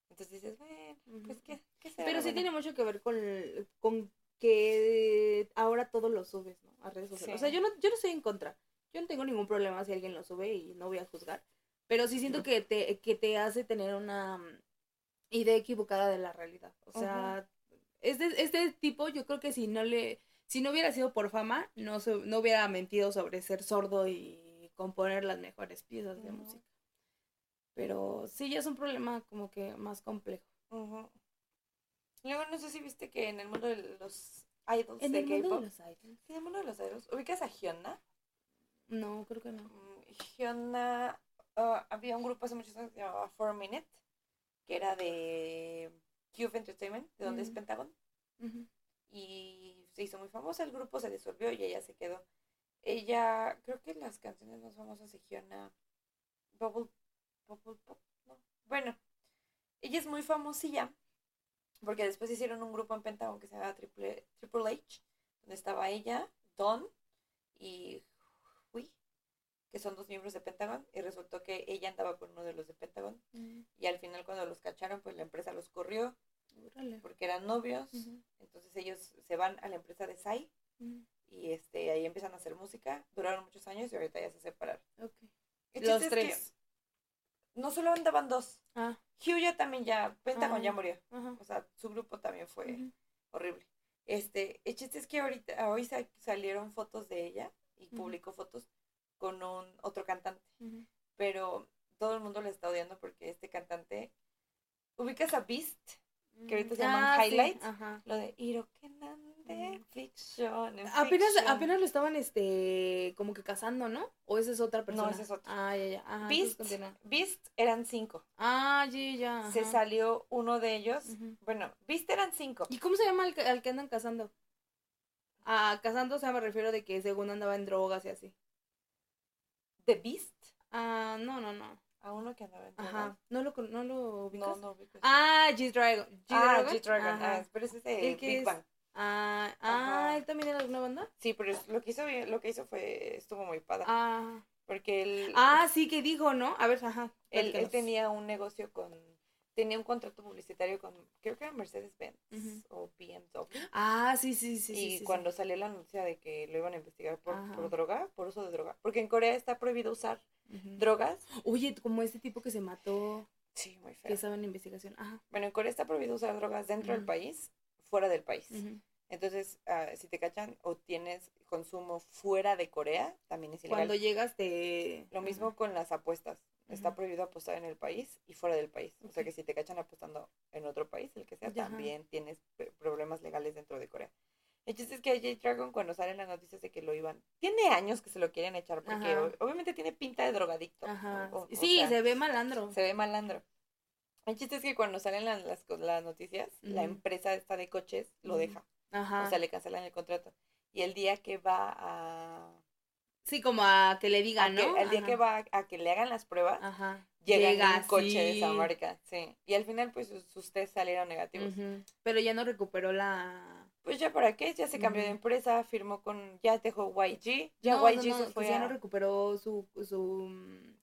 Speaker 2: entonces dices bueno pues qué, qué será
Speaker 1: Pero sí tiene mucho que ver con, con que ahora todo lo subes, ¿no? A redes sociales. O sea, yo no, yo no estoy en contra. Yo no tengo ningún problema si alguien lo sube y no voy a juzgar. Pero sí siento que te, que te hace tener una mm, idea equivocada de la realidad. O sea, este, este tipo yo creo que si no le, si no hubiera sido por fama, no, se- no hubiera mentido sobre ser sordo y componer las mejores piezas de música. Pero sí, ya es un problema como que más complejo.
Speaker 2: Luego no sé si viste que en el mundo de los idols
Speaker 1: En
Speaker 2: de
Speaker 1: el mundo de
Speaker 2: K-pop, en el mundo de los idols, ubicas a Hyuna.
Speaker 1: No, creo que no.
Speaker 2: Mm, Hyuna, ah, había un grupo hace muchos años que se llamaba Four Minute, que era de Cube Entertainment, de donde es
Speaker 1: Mm.
Speaker 2: Pentagon, y se hizo muy famosa, el grupo se disolvió y ella se quedó. Ella, creo que las canciones más famosas de Hyuna, Bubble, Bubble Pop, no, bueno, ella es muy famosilla, porque después hicieron un grupo en Pentagon que se llama Triple, Triple H, donde estaba ella, Don y que son dos miembros de Pentagon, y resultó que ella andaba con uno de los de Pentagon, y al final cuando los cacharon, pues la empresa los corrió
Speaker 1: Órale.
Speaker 2: porque eran novios, entonces ellos se van a la empresa de Sai
Speaker 1: ujú,
Speaker 2: y este ahí empiezan a hacer música, duraron muchos años y ahorita ya se separaron.
Speaker 1: ok.
Speaker 2: El
Speaker 1: Los tres.
Speaker 2: que no solo andaban dos,
Speaker 1: Ah,
Speaker 2: Hugh ya también ya, Pentagon
Speaker 1: Ah.
Speaker 2: ya murió,
Speaker 1: ajá.
Speaker 2: o sea, su grupo también fue horrible. Este, el chiste es que ahorita, hoy sa- salieron fotos de ella y publicó fotos con un otro cantante, pero todo el mundo le está odiando porque este cantante, ubicas a Beast, que ahorita se llaman
Speaker 1: Ah,
Speaker 2: highlights, lo de Irokenande
Speaker 1: Ujú.
Speaker 2: Fiction. en
Speaker 1: Apenas,
Speaker 2: fiction".
Speaker 1: apenas lo estaban este como que casando, ¿no? ¿O esa es otra persona?
Speaker 2: ese es otro.
Speaker 1: Ah, ya, ya. Ajá,
Speaker 2: Beast. Beast eran cinco.
Speaker 1: Ah, ya, ya.
Speaker 2: Se salió uno de ellos. Bueno, Beast eran cinco.
Speaker 1: ¿Y cómo se llama al que, al que andan casando? Ah, casando, o sea, me refiero de que según andaba en drogas y así.
Speaker 2: The Beast.
Speaker 1: Ah, no, no, no.
Speaker 2: A uno que andaba en
Speaker 1: Ajá. ¿No lo, con- no lo ubicas?
Speaker 2: No, no ubico ese.
Speaker 1: Ah, G-Dragon.
Speaker 2: Ah, G-Dragon. Ah, pero ese es de
Speaker 1: ¿El que
Speaker 2: Big
Speaker 1: es?
Speaker 2: Bang.
Speaker 1: Ah, ah, ¿él también era de una banda?
Speaker 2: Sí, pero es- lo que hizo bien- lo que hizo fue estuvo muy padre.
Speaker 1: Ah.
Speaker 2: Porque él,
Speaker 1: Ah, sí, que dijo, ¿no? A ver, ajá.
Speaker 2: él, él tenía un negocio con tenía un contrato publicitario con creo que era Mercedes Benz
Speaker 1: Ujú.
Speaker 2: o BMW.
Speaker 1: Ah, sí, sí, sí.
Speaker 2: y
Speaker 1: sí, sí,
Speaker 2: cuando salió la noticia de que lo iban a investigar por, por droga, por uso de droga, porque en Corea está prohibido usar drogas.
Speaker 1: Oye, como este tipo que se mató,
Speaker 2: Sí, muy
Speaker 1: que
Speaker 2: feo.
Speaker 1: estaba en investigación. Ajá.
Speaker 2: Bueno, en Corea está prohibido usar drogas dentro del país, fuera del país. Entonces, ah, si te cachan o tienes consumo fuera de Corea, también es ilegal.
Speaker 1: Cuando llegas te...
Speaker 2: Lo mismo con las apuestas. Está prohibido apostar en el país y fuera del país. O sea que si te cachan apostando en otro país, el que sea,
Speaker 1: ajá.
Speaker 2: también tienes problemas legales dentro de Corea. El chiste es que a J-Dragon cuando salen las noticias de que lo iban... Tiene años que se lo quieren echar porque
Speaker 1: Ajá.
Speaker 2: obviamente tiene pinta de drogadicto.
Speaker 1: Ajá.
Speaker 2: o- o
Speaker 1: sí,
Speaker 2: sea,
Speaker 1: se ve malandro.
Speaker 2: se ve malandro. El chiste es que cuando salen las, las, noticias, la empresa esta de coches lo deja.
Speaker 1: Ajá.
Speaker 2: O sea, le cancelan el contrato. Y el día que va a...
Speaker 1: sí, como a que le digan,
Speaker 2: que-
Speaker 1: ¿no?
Speaker 2: el día
Speaker 1: Ajá.
Speaker 2: que va a que le hagan las pruebas,
Speaker 1: Ajá.
Speaker 2: llega,
Speaker 1: Llega,
Speaker 2: en un coche de esa marca. Sí. Y al final, pues, sus, sus test salieron negativos.
Speaker 1: Pero ya no recuperó la...
Speaker 2: Pues ya para qué, ya se cambió de empresa, firmó con, ya dejó YG, ya
Speaker 1: no,
Speaker 2: YG
Speaker 1: no, no,
Speaker 2: se
Speaker 1: que
Speaker 2: fue
Speaker 1: ya
Speaker 2: a
Speaker 1: no recuperó su... su...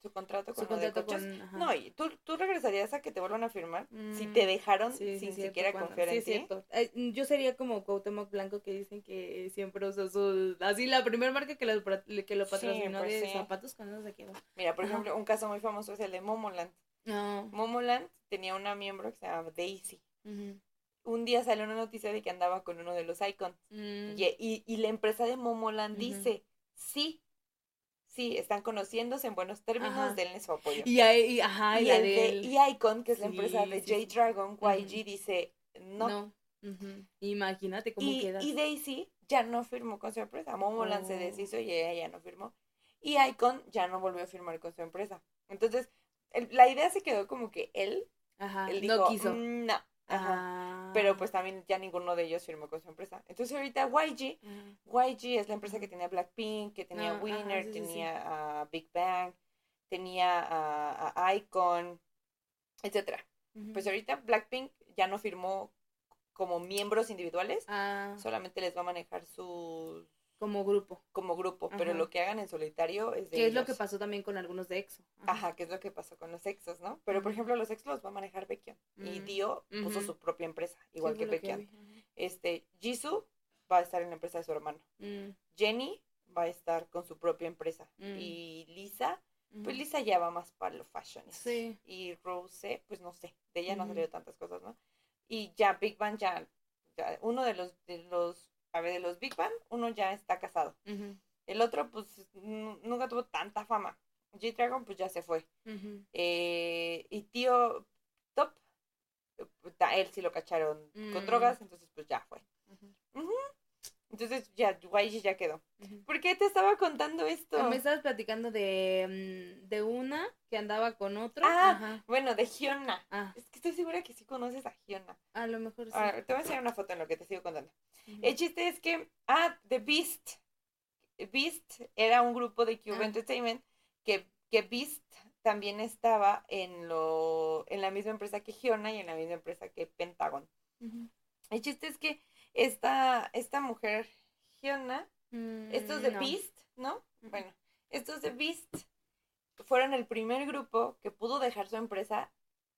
Speaker 2: su contrato
Speaker 1: su
Speaker 2: con de
Speaker 1: contrato con...
Speaker 2: No, y tú, tú regresarías a que te vuelvan a firmar si
Speaker 1: Mm,
Speaker 2: te dejaron
Speaker 1: Sí, sí,
Speaker 2: sin
Speaker 1: cierto,
Speaker 2: siquiera
Speaker 1: cuando-
Speaker 2: confiar
Speaker 1: sí,
Speaker 2: en ti.
Speaker 1: cierto. Eh, yo sería como Cuauhtémoc Blanco que dicen que siempre usó su... Así la primera marca que lo, que lo patrocinó
Speaker 2: pues
Speaker 1: de zapatos cuando se quedó.
Speaker 2: Mira, por
Speaker 1: Ajá.
Speaker 2: ejemplo, un caso muy famoso es el de Momoland.
Speaker 1: No.
Speaker 2: Momoland tenía una miembro que se llama Daisy.
Speaker 1: Ujú.
Speaker 2: Un día salió una noticia de que andaba con uno de los icons.
Speaker 1: Mm.
Speaker 2: Y, y- y la empresa de Momoland dice, sí, sí, están conociéndose en buenos términos,
Speaker 1: Ajá.
Speaker 2: denle su apoyo.
Speaker 1: Y, ajá, y,
Speaker 2: y
Speaker 1: la
Speaker 2: el
Speaker 1: de él.
Speaker 2: E-Icon, que es la
Speaker 1: Sí,
Speaker 2: empresa de
Speaker 1: sí, sí.
Speaker 2: J-Dragon, YG, dice no.
Speaker 1: Imagínate cómo
Speaker 2: y,
Speaker 1: quedas.
Speaker 2: y Daisy ya no firmó con su empresa. Momoland se
Speaker 1: Oh.
Speaker 2: deshizo y ella ya no firmó. Y Icon ya no volvió a firmar con su empresa. Entonces, el- la idea se quedó como que él,
Speaker 1: Ajá.
Speaker 2: él dijo,
Speaker 1: no quiso.
Speaker 2: "Mm, no. Ajá.
Speaker 1: Ah.
Speaker 2: Pero pues también ya ninguno de ellos firmó con su empresa. Entonces ahorita YG,
Speaker 1: Ajá.
Speaker 2: YG es la empresa que tenía Blackpink, que tenía
Speaker 1: Ah, ajá,
Speaker 2: Winner,
Speaker 1: sí, sí, sí.
Speaker 2: tenía a Big Bang, tenía a, a Icon, etcétera. Pues ahorita Blackpink ya no firmó como miembros individuales,
Speaker 1: Ah,
Speaker 2: solamente les va a manejar sus
Speaker 1: como grupo.
Speaker 2: como grupo, pero
Speaker 1: Ajá.
Speaker 2: lo que hagan en solitario es de
Speaker 1: Que es lo que pasó también con algunos de EXO.
Speaker 2: Ajá, que es lo que pasó con los exos, ¿no? Pero por ejemplo, los exos los va a manejar Baekhyun y
Speaker 1: Mm.
Speaker 2: Dio puso su propia empresa, igual
Speaker 1: Sí,
Speaker 2: que Baekhyun.
Speaker 1: ajá.
Speaker 2: Este, Jisoo va a estar en la empresa de su hermano.
Speaker 1: Mm,
Speaker 2: Jenny va a estar con su propia empresa.
Speaker 1: Mm.
Speaker 2: Y Lisa, pues. Lisa ya va más para lo fashion.
Speaker 1: Sí.
Speaker 2: Y Rose, pues no sé, de ella no han salido tantas cosas, ¿no? Y ya Big Bang ya, ya uno de los, de los, a ver, de los Big Bang, uno ya está casado. El otro, pues, nu- nunca tuvo tanta fama. G-Dragon, pues ya se fue. Eh, y tío Top, eh, él sí lo cacharon con
Speaker 1: Mm.
Speaker 2: drogas, entonces pues ya fue. Entonces ya, YG ya quedó.
Speaker 1: ujú.
Speaker 2: ¿Por qué te estaba contando esto?
Speaker 1: Me estabas platicando de, mm, de una que andaba con otro.
Speaker 2: Ah.
Speaker 1: Ajá.
Speaker 2: Bueno, de Hyuna.
Speaker 1: Ah,
Speaker 2: Es que estoy segura que sí conoces a Hyuna.
Speaker 1: a lo mejor sí.
Speaker 2: A ver, te voy a enseñar una foto en lo que te sigo contando. El chiste es que, ah, The Beast. Beast era un grupo de Cube
Speaker 1: Ah.
Speaker 2: Entertainment que, que Beast también estaba en, lo, en la misma empresa que Hyuna y en la misma empresa que Pentagon. El chiste es que esta, esta mujer, Hyuna, estos de
Speaker 1: Mm, no.
Speaker 2: Beast, ¿no? Bueno, estos de Beast fueron el primer grupo que pudo dejar su empresa,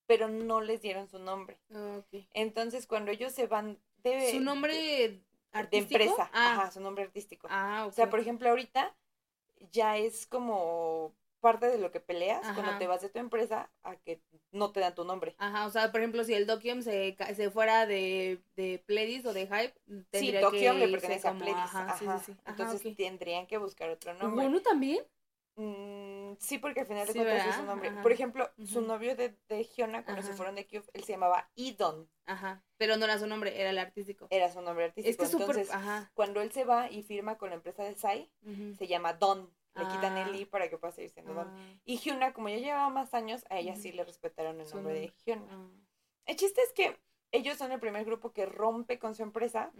Speaker 2: pero no les dieron su nombre.
Speaker 1: Ok.
Speaker 2: Entonces, cuando ellos se van de...
Speaker 1: ¿Su nombre
Speaker 2: de, de
Speaker 1: artístico?
Speaker 2: empresa,
Speaker 1: Ah,
Speaker 2: ajá, su nombre artístico.
Speaker 1: ah.
Speaker 2: O sea, por ejemplo, ahorita ya es como parte de lo que peleas cuando te vas de tu empresa a que no te dan tu nombre.
Speaker 1: Ajá, o sea, por ejemplo, si el Dokium se, se fuera de, de Pledis o de Hype,
Speaker 2: Sí,
Speaker 1: tendría
Speaker 2: Tokio
Speaker 1: que
Speaker 2: le pertenece a Pledis.
Speaker 1: Ajá,
Speaker 2: Ajá,
Speaker 1: sí, sí, sí.
Speaker 2: Entonces tendrían que buscar otro nombre.
Speaker 1: ¿Bueno también?
Speaker 2: Mm, sí, porque al final de
Speaker 1: Sí,
Speaker 2: cuentas es su nombre. Por ejemplo, su novio de, de Hyuna, cuando se fueron de Cube, él se llamaba Idon.
Speaker 1: Ajá, pero no era su nombre, era el artístico.
Speaker 2: Era su nombre artístico.
Speaker 1: Es que.
Speaker 2: Entonces,
Speaker 1: Ajá.
Speaker 2: cuando él se va y firma con la empresa de Sai, se llama Don. Le quitan el
Speaker 1: Ah.
Speaker 2: I para que pueda seguir siendo Don.
Speaker 1: Ah,
Speaker 2: Y Hyuna, como ya llevaba más años, a ella sí le respetaron el nombre de. Hyuna.
Speaker 1: ah,
Speaker 2: El chiste es que ellos son el primer grupo que rompe con su empresa,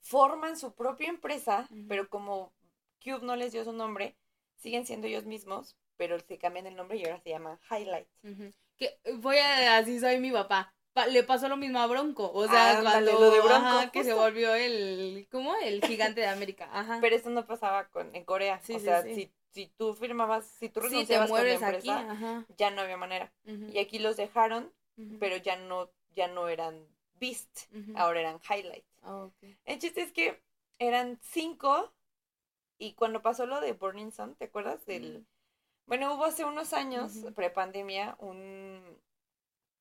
Speaker 2: forman su propia empresa, pero como Cube no les dio su nombre, siguen siendo ellos mismos, pero se cambian el nombre y ahora se llaman Highlight.
Speaker 1: Que voy a así soy mi papá. Le pasó lo mismo a Bronco, o sea,
Speaker 2: Ándale,
Speaker 1: cuando
Speaker 2: lo de Bronco,
Speaker 1: ajá, que se volvió el ¿cómo? El gigante de América. Ajá.
Speaker 2: Pero eso no pasaba con, en Corea.
Speaker 1: Sí,
Speaker 2: o
Speaker 1: sí,
Speaker 2: sea,
Speaker 1: sí.
Speaker 2: Si, si tú firmabas, si tú renunciabas con la
Speaker 1: aquí,
Speaker 2: empresa,
Speaker 1: ajá.
Speaker 2: ya no había manera. Y aquí los dejaron, pero ya no, ya no eran Beast, ahora eran Highlight.
Speaker 1: Ah.
Speaker 2: El chiste es que eran cinco y cuando pasó lo de Burning Sun, ¿te acuerdas? Del... Bueno, hubo hace unos años, prepandemia, un,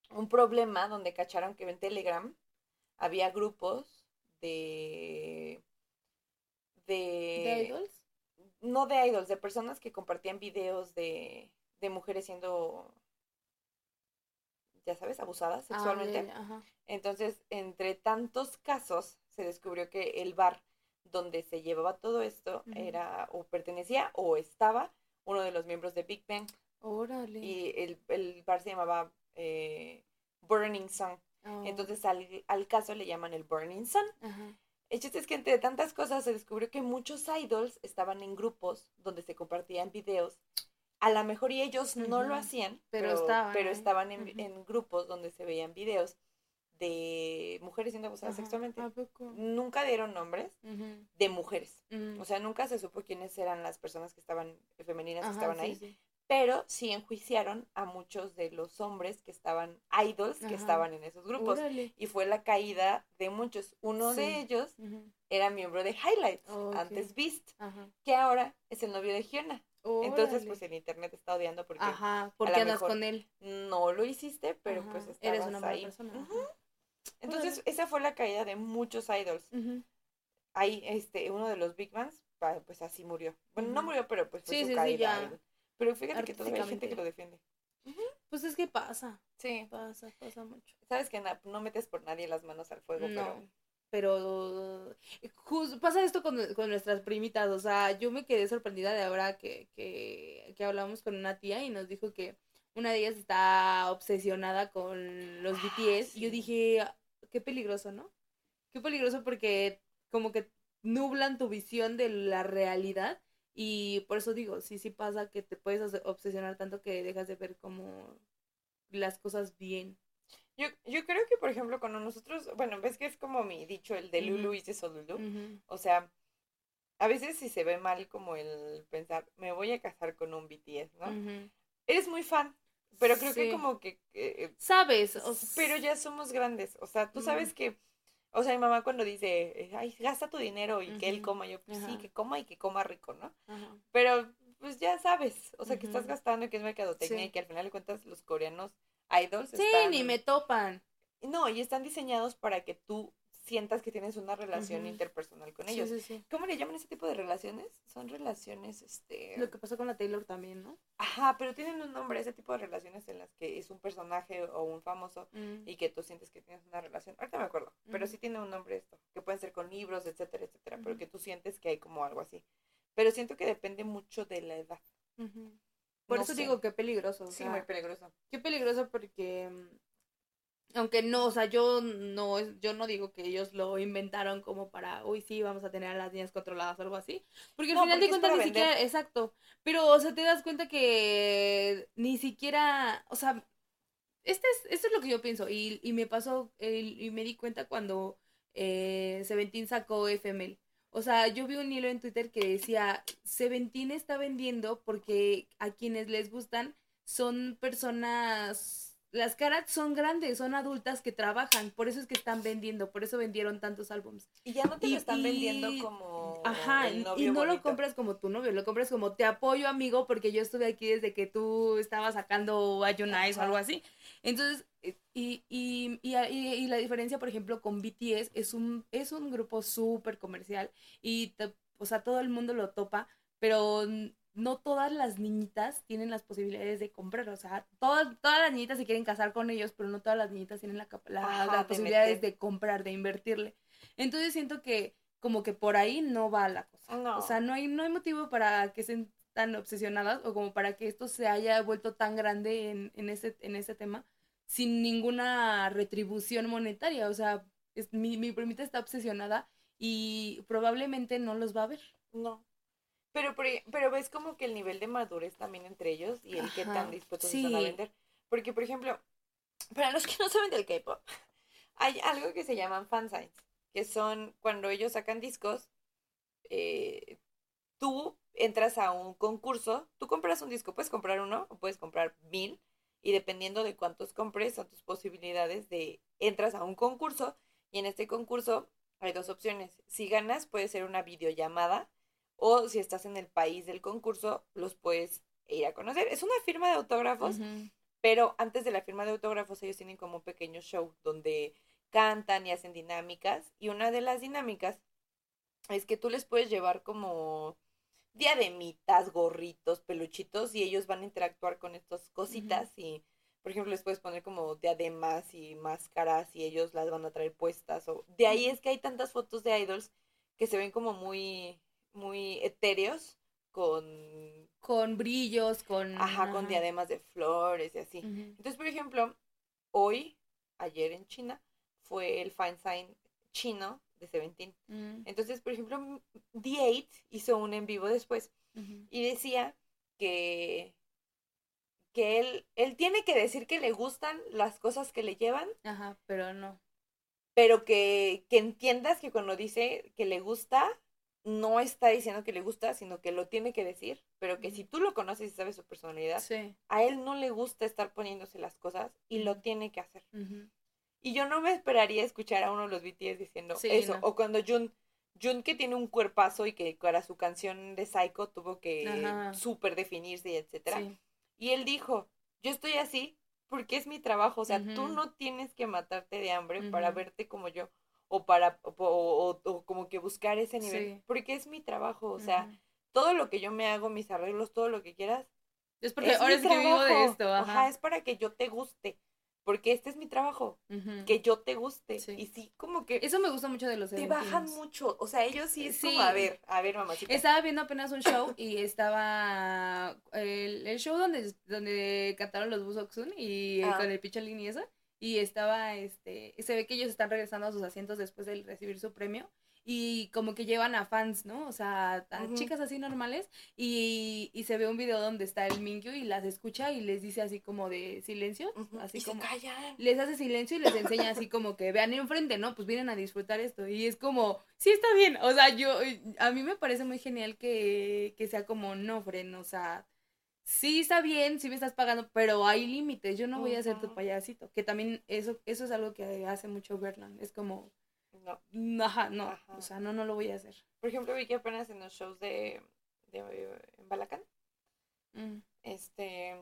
Speaker 2: un problema donde cacharon que en Telegram había grupos de...
Speaker 1: ¿De
Speaker 2: de...
Speaker 1: idols?
Speaker 2: No de idols, de personas que compartían videos de, de mujeres siendo, ya sabes, abusadas
Speaker 1: Ah,
Speaker 2: sexualmente.
Speaker 1: ajá.
Speaker 2: Entonces, entre tantos casos, se descubrió que el bar donde se llevaba todo esto era o pertenecía o estaba uno de los miembros de Big Bang.
Speaker 1: Órale.
Speaker 2: Y el, el bar se llamaba eh, Burning Sun.
Speaker 1: Ah,
Speaker 2: Entonces, al, al caso le llaman el Burning Sun.
Speaker 1: ajá.
Speaker 2: El chiste es que entre tantas cosas se descubrió que muchos idols estaban en grupos donde se compartían videos. A lo mejor y ellos no lo hacían,
Speaker 1: Pero
Speaker 2: pero,
Speaker 1: estaban
Speaker 2: pero
Speaker 1: ahí.
Speaker 2: estaban en, grupos donde se veían videos de mujeres siendo abusadas
Speaker 1: Ajá,
Speaker 2: sexualmente. Nunca dieron nombres de mujeres. O sea, nunca se supo quiénes eran las personas que estaban femeninas que estaban
Speaker 1: sí,
Speaker 2: ahí,
Speaker 1: sí.
Speaker 2: Pero sí enjuiciaron a muchos de los hombres que estaban idols que estaban en esos grupos.
Speaker 1: Órale.
Speaker 2: Y fue la caída de muchos. Uno
Speaker 1: Sí.
Speaker 2: de ellos era miembro de Highlights, antes Beast,
Speaker 1: Ajá.
Speaker 2: que ahora es el novio de Hyuna. Entonces, pues el internet está odiando porque
Speaker 1: Ajá, ¿por
Speaker 2: a
Speaker 1: qué
Speaker 2: lo
Speaker 1: andas
Speaker 2: mejor
Speaker 1: con él?
Speaker 2: no lo hiciste, pero
Speaker 1: Ajá,
Speaker 2: pues estabas
Speaker 1: Eres una mala
Speaker 2: ahí.
Speaker 1: persona.
Speaker 2: Entonces,
Speaker 1: Órale.
Speaker 2: esa fue la caída de muchos idols. Hay este, uno de los Big Bands, pues así murió. Bueno, no murió, pero pues fue
Speaker 1: Sí,
Speaker 2: su
Speaker 1: sí,
Speaker 2: caída.
Speaker 1: ya.
Speaker 2: Pero fíjate que todavía hay gente que lo defiende.
Speaker 1: Pues es que pasa,
Speaker 2: Sí.
Speaker 1: pasa, pasa mucho.
Speaker 2: Sabes que na- no metes por nadie las manos al fuego,
Speaker 1: No, pero jus- pasa esto con, con nuestras primitas, o sea, yo me quedé sorprendida de ahora que, que, que hablamos con una tía y nos dijo que una de ellas está obsesionada con los
Speaker 2: Ah,
Speaker 1: BTS y yo dije, "Ah, qué peligroso, ¿no? Qué peligroso porque como que nublan tu visión de la realidad y por eso digo, sí, sí pasa que te puedes obs- obsesionar tanto que dejas de ver como las cosas bien.
Speaker 2: Yo, yo creo que, por ejemplo, cuando nosotros, bueno, ves que es como mi dicho, el de Lulu
Speaker 1: Ujú.
Speaker 2: hice Lulu.
Speaker 1: Ujú.
Speaker 2: O sea, a veces si se ve mal como el pensar, me voy a casar con un BTS, ¿no? Eres muy fan, pero creo que
Speaker 1: Sí.
Speaker 2: como que... eh,
Speaker 1: Sabes, o
Speaker 2: pero ya somos grandes, o sea, tú sabes que... O sea, mi mamá cuando dice, eh, ay, gasta tu dinero y que él coma, yo, pues sí, que coma y que coma rico, ¿no?
Speaker 1: Ajá.
Speaker 2: Pero, pues ya sabes, o sea, que estás gastando y que es mercadotecnia
Speaker 1: Sí.
Speaker 2: y que al final de cuentas los coreanos idols
Speaker 1: Sí,
Speaker 2: están...
Speaker 1: ni me topan.
Speaker 2: No, y están diseñados para que tú sientas que tienes una relación interpersonal con ellos.
Speaker 1: sí, sí.
Speaker 2: ¿Cómo le llaman ese tipo de relaciones? Son relaciones, este...
Speaker 1: Lo que pasó con la Taylor también, ¿no?
Speaker 2: Ajá, pero tienen un nombre, ese tipo de relaciones en las que es un personaje o un famoso
Speaker 1: Mm.
Speaker 2: y que tú sientes que tienes una relación. Ahorita me acuerdo, pero sí tiene un nombre esto, que pueden ser con libros, etcétera, etcétera, pero que tú sientes que hay como algo así. Pero siento que depende mucho de la edad.
Speaker 1: Por
Speaker 2: No
Speaker 1: eso
Speaker 2: sé.
Speaker 1: digo que peligroso. O
Speaker 2: Sí,
Speaker 1: sea,
Speaker 2: muy peligroso.
Speaker 1: qué peligroso porque mm, aunque no, o sea, yo no es- yo no digo que ellos lo inventaron como para, uy, sí, vamos a tener a las niñas controladas o algo así, porque al
Speaker 2: No,
Speaker 1: final de cuentas ni siquiera, exacto, pero o sea, te das cuenta que ni siquiera, o sea, este es, esto es lo que yo pienso y, y me pasó el- y me di cuenta cuando eh, Seventeen sacó FML. O sea, yo vi un hilo en Twitter que decía, Seventeen está vendiendo porque a quienes les gustan son personas, las caras son grandes, son adultas que trabajan, por eso es que están vendiendo, por eso vendieron tantos álbums.
Speaker 2: Y ya no te
Speaker 1: Y-
Speaker 2: lo están
Speaker 1: y-
Speaker 2: vendiendo como
Speaker 1: Ajá,
Speaker 2: el
Speaker 1: y no lo compras como tu novio, lo compras como te apoyo amigo porque yo estuve aquí desde que tú estabas sacando a Nice o algo así. Entonces, eh, y, y, y, y- la diferencia, por ejemplo, con BTS es un, es un grupo súper comercial y, te- o sea, todo el mundo lo topa, pero no todas las niñitas tienen las posibilidades de comprar, o sea, todas, todas las niñitas se quieren casar con ellos, pero no todas las niñitas tienen la, la-
Speaker 2: Ajá,
Speaker 1: las
Speaker 2: de
Speaker 1: posibilidades
Speaker 2: meter.
Speaker 1: de comprar, de invertirle. Entonces siento que como que por ahí no va la cosa.
Speaker 2: No.
Speaker 1: O sea, no hay, no hay motivo para que estén tan obsesionadas o como para que esto se haya vuelto tan grande en, en, ese, en ese tema sin ninguna retribución monetaria. O sea, es, mi, mi primita está obsesionada y probablemente no los va a ver.
Speaker 2: No. Pero, pero, pero ves como que el nivel de madurez también entre ellos y el que
Speaker 1: Ajá,
Speaker 2: tan dispuestos están a vender. Porque, por ejemplo, para los que no saben del K-pop, hay algo que se llaman fansigns, que son cuando ellos sacan discos, eh, tú entras a un concurso, tú compras un disco, puedes comprar uno o puedes comprar mil, y dependiendo de cuántos compres, son tus posibilidades de entras a un concurso, y en este concurso hay dos opciones. Si ganas, puede ser una videollamada, o si estás en el país del concurso, los puedes ir a conocer. Es una firma de autógrafos, pero antes de la firma de autógrafos ellos tienen como un pequeño show donde cantan y hacen dinámicas. Y una de las dinámicas es que tú les puedes llevar como diademitas, gorritos, peluchitos y ellos van a interactuar con estas cositas y por ejemplo les puedes poner como diademas y máscaras y ellos las van a traer puestas o de ahí es que hay tantas fotos de idols que se ven como muy muy etéreos con
Speaker 1: Con brillos, con...
Speaker 2: ajá, con diademas de flores y así. Entonces, por ejemplo, hoy, ayer en China, fue el Fine Sign chino de Seventeen.
Speaker 1: Mm,
Speaker 2: Entonces, por ejemplo, m- D8 hizo un en vivo después y decía que, que él, él tiene que decir que le gustan las cosas que le llevan,
Speaker 1: Ajá, pero no.
Speaker 2: pero que, que entiendas que cuando dice que le gusta, no está diciendo que le gusta, sino que lo tiene que decir, pero que si tú lo conoces y sabes su personalidad,
Speaker 1: Sí.
Speaker 2: a él no le gusta estar poniéndose las cosas y lo tiene que hacer. Y yo no me esperaría escuchar a uno de los BTS diciendo
Speaker 1: Sí,
Speaker 2: eso.
Speaker 1: no.
Speaker 2: O cuando Jun, Jun que tiene un cuerpazo y que para su canción de Psycho tuvo que
Speaker 1: Ajá.
Speaker 2: súper definirse, y etcétera.
Speaker 1: Sí.
Speaker 2: Y él dijo, yo estoy así porque es mi trabajo. O sea, tú no tienes que matarte de hambre para verte como yo. O para, o, o- o como que buscar ese nivel,
Speaker 1: Sí.
Speaker 2: porque es mi trabajo, o sea, todo lo que yo me hago, mis arreglos, todo lo que quieras,
Speaker 1: Es porque
Speaker 2: es
Speaker 1: ahora
Speaker 2: mi
Speaker 1: sí que vivo de
Speaker 2: trabajo.
Speaker 1: esto, ajá.
Speaker 2: es para que yo te guste, porque este es mi trabajo, que yo te guste,
Speaker 1: Sí.
Speaker 2: y sí, como que
Speaker 1: Eso me gusta mucho de los
Speaker 2: te bajan mucho, o sea, ellos sí es
Speaker 1: Sí.
Speaker 2: como, a ver, a ver, mamacita.
Speaker 1: Estaba viendo apenas un show y estaba el, el show donde, donde cantaron los Busoxun y
Speaker 2: Ah.
Speaker 1: con el Picholín y eso. Y estaba, este, se ve que ellos están regresando a sus asientos después de recibir su premio. Y como que llevan a fans, ¿no? O sea, a chicas así normales. Y, y se ve un video donde está el Mingyu y las escucha y les dice así como de silencio. Así
Speaker 2: y
Speaker 1: como
Speaker 2: se callan.
Speaker 1: les hace silencio y les enseña así como que vean enfrente, ¿no? Pues vienen a disfrutar esto. Y es como, sí está bien. O sea, yo, a mí me parece muy genial que, que sea como, no, Fren, o sea, sí está bien, sí me estás pagando, pero hay límites. Yo no voy a ser tu payasito. Que también eso, eso es algo que hace mucho Bernan. Es como,
Speaker 2: No.
Speaker 1: "Mm, ajá, no.
Speaker 2: Ajá.
Speaker 1: O sea, no, no lo voy a hacer.
Speaker 2: Por ejemplo, vi que apenas en los shows de, de en Balacán,
Speaker 1: Mm.
Speaker 2: este,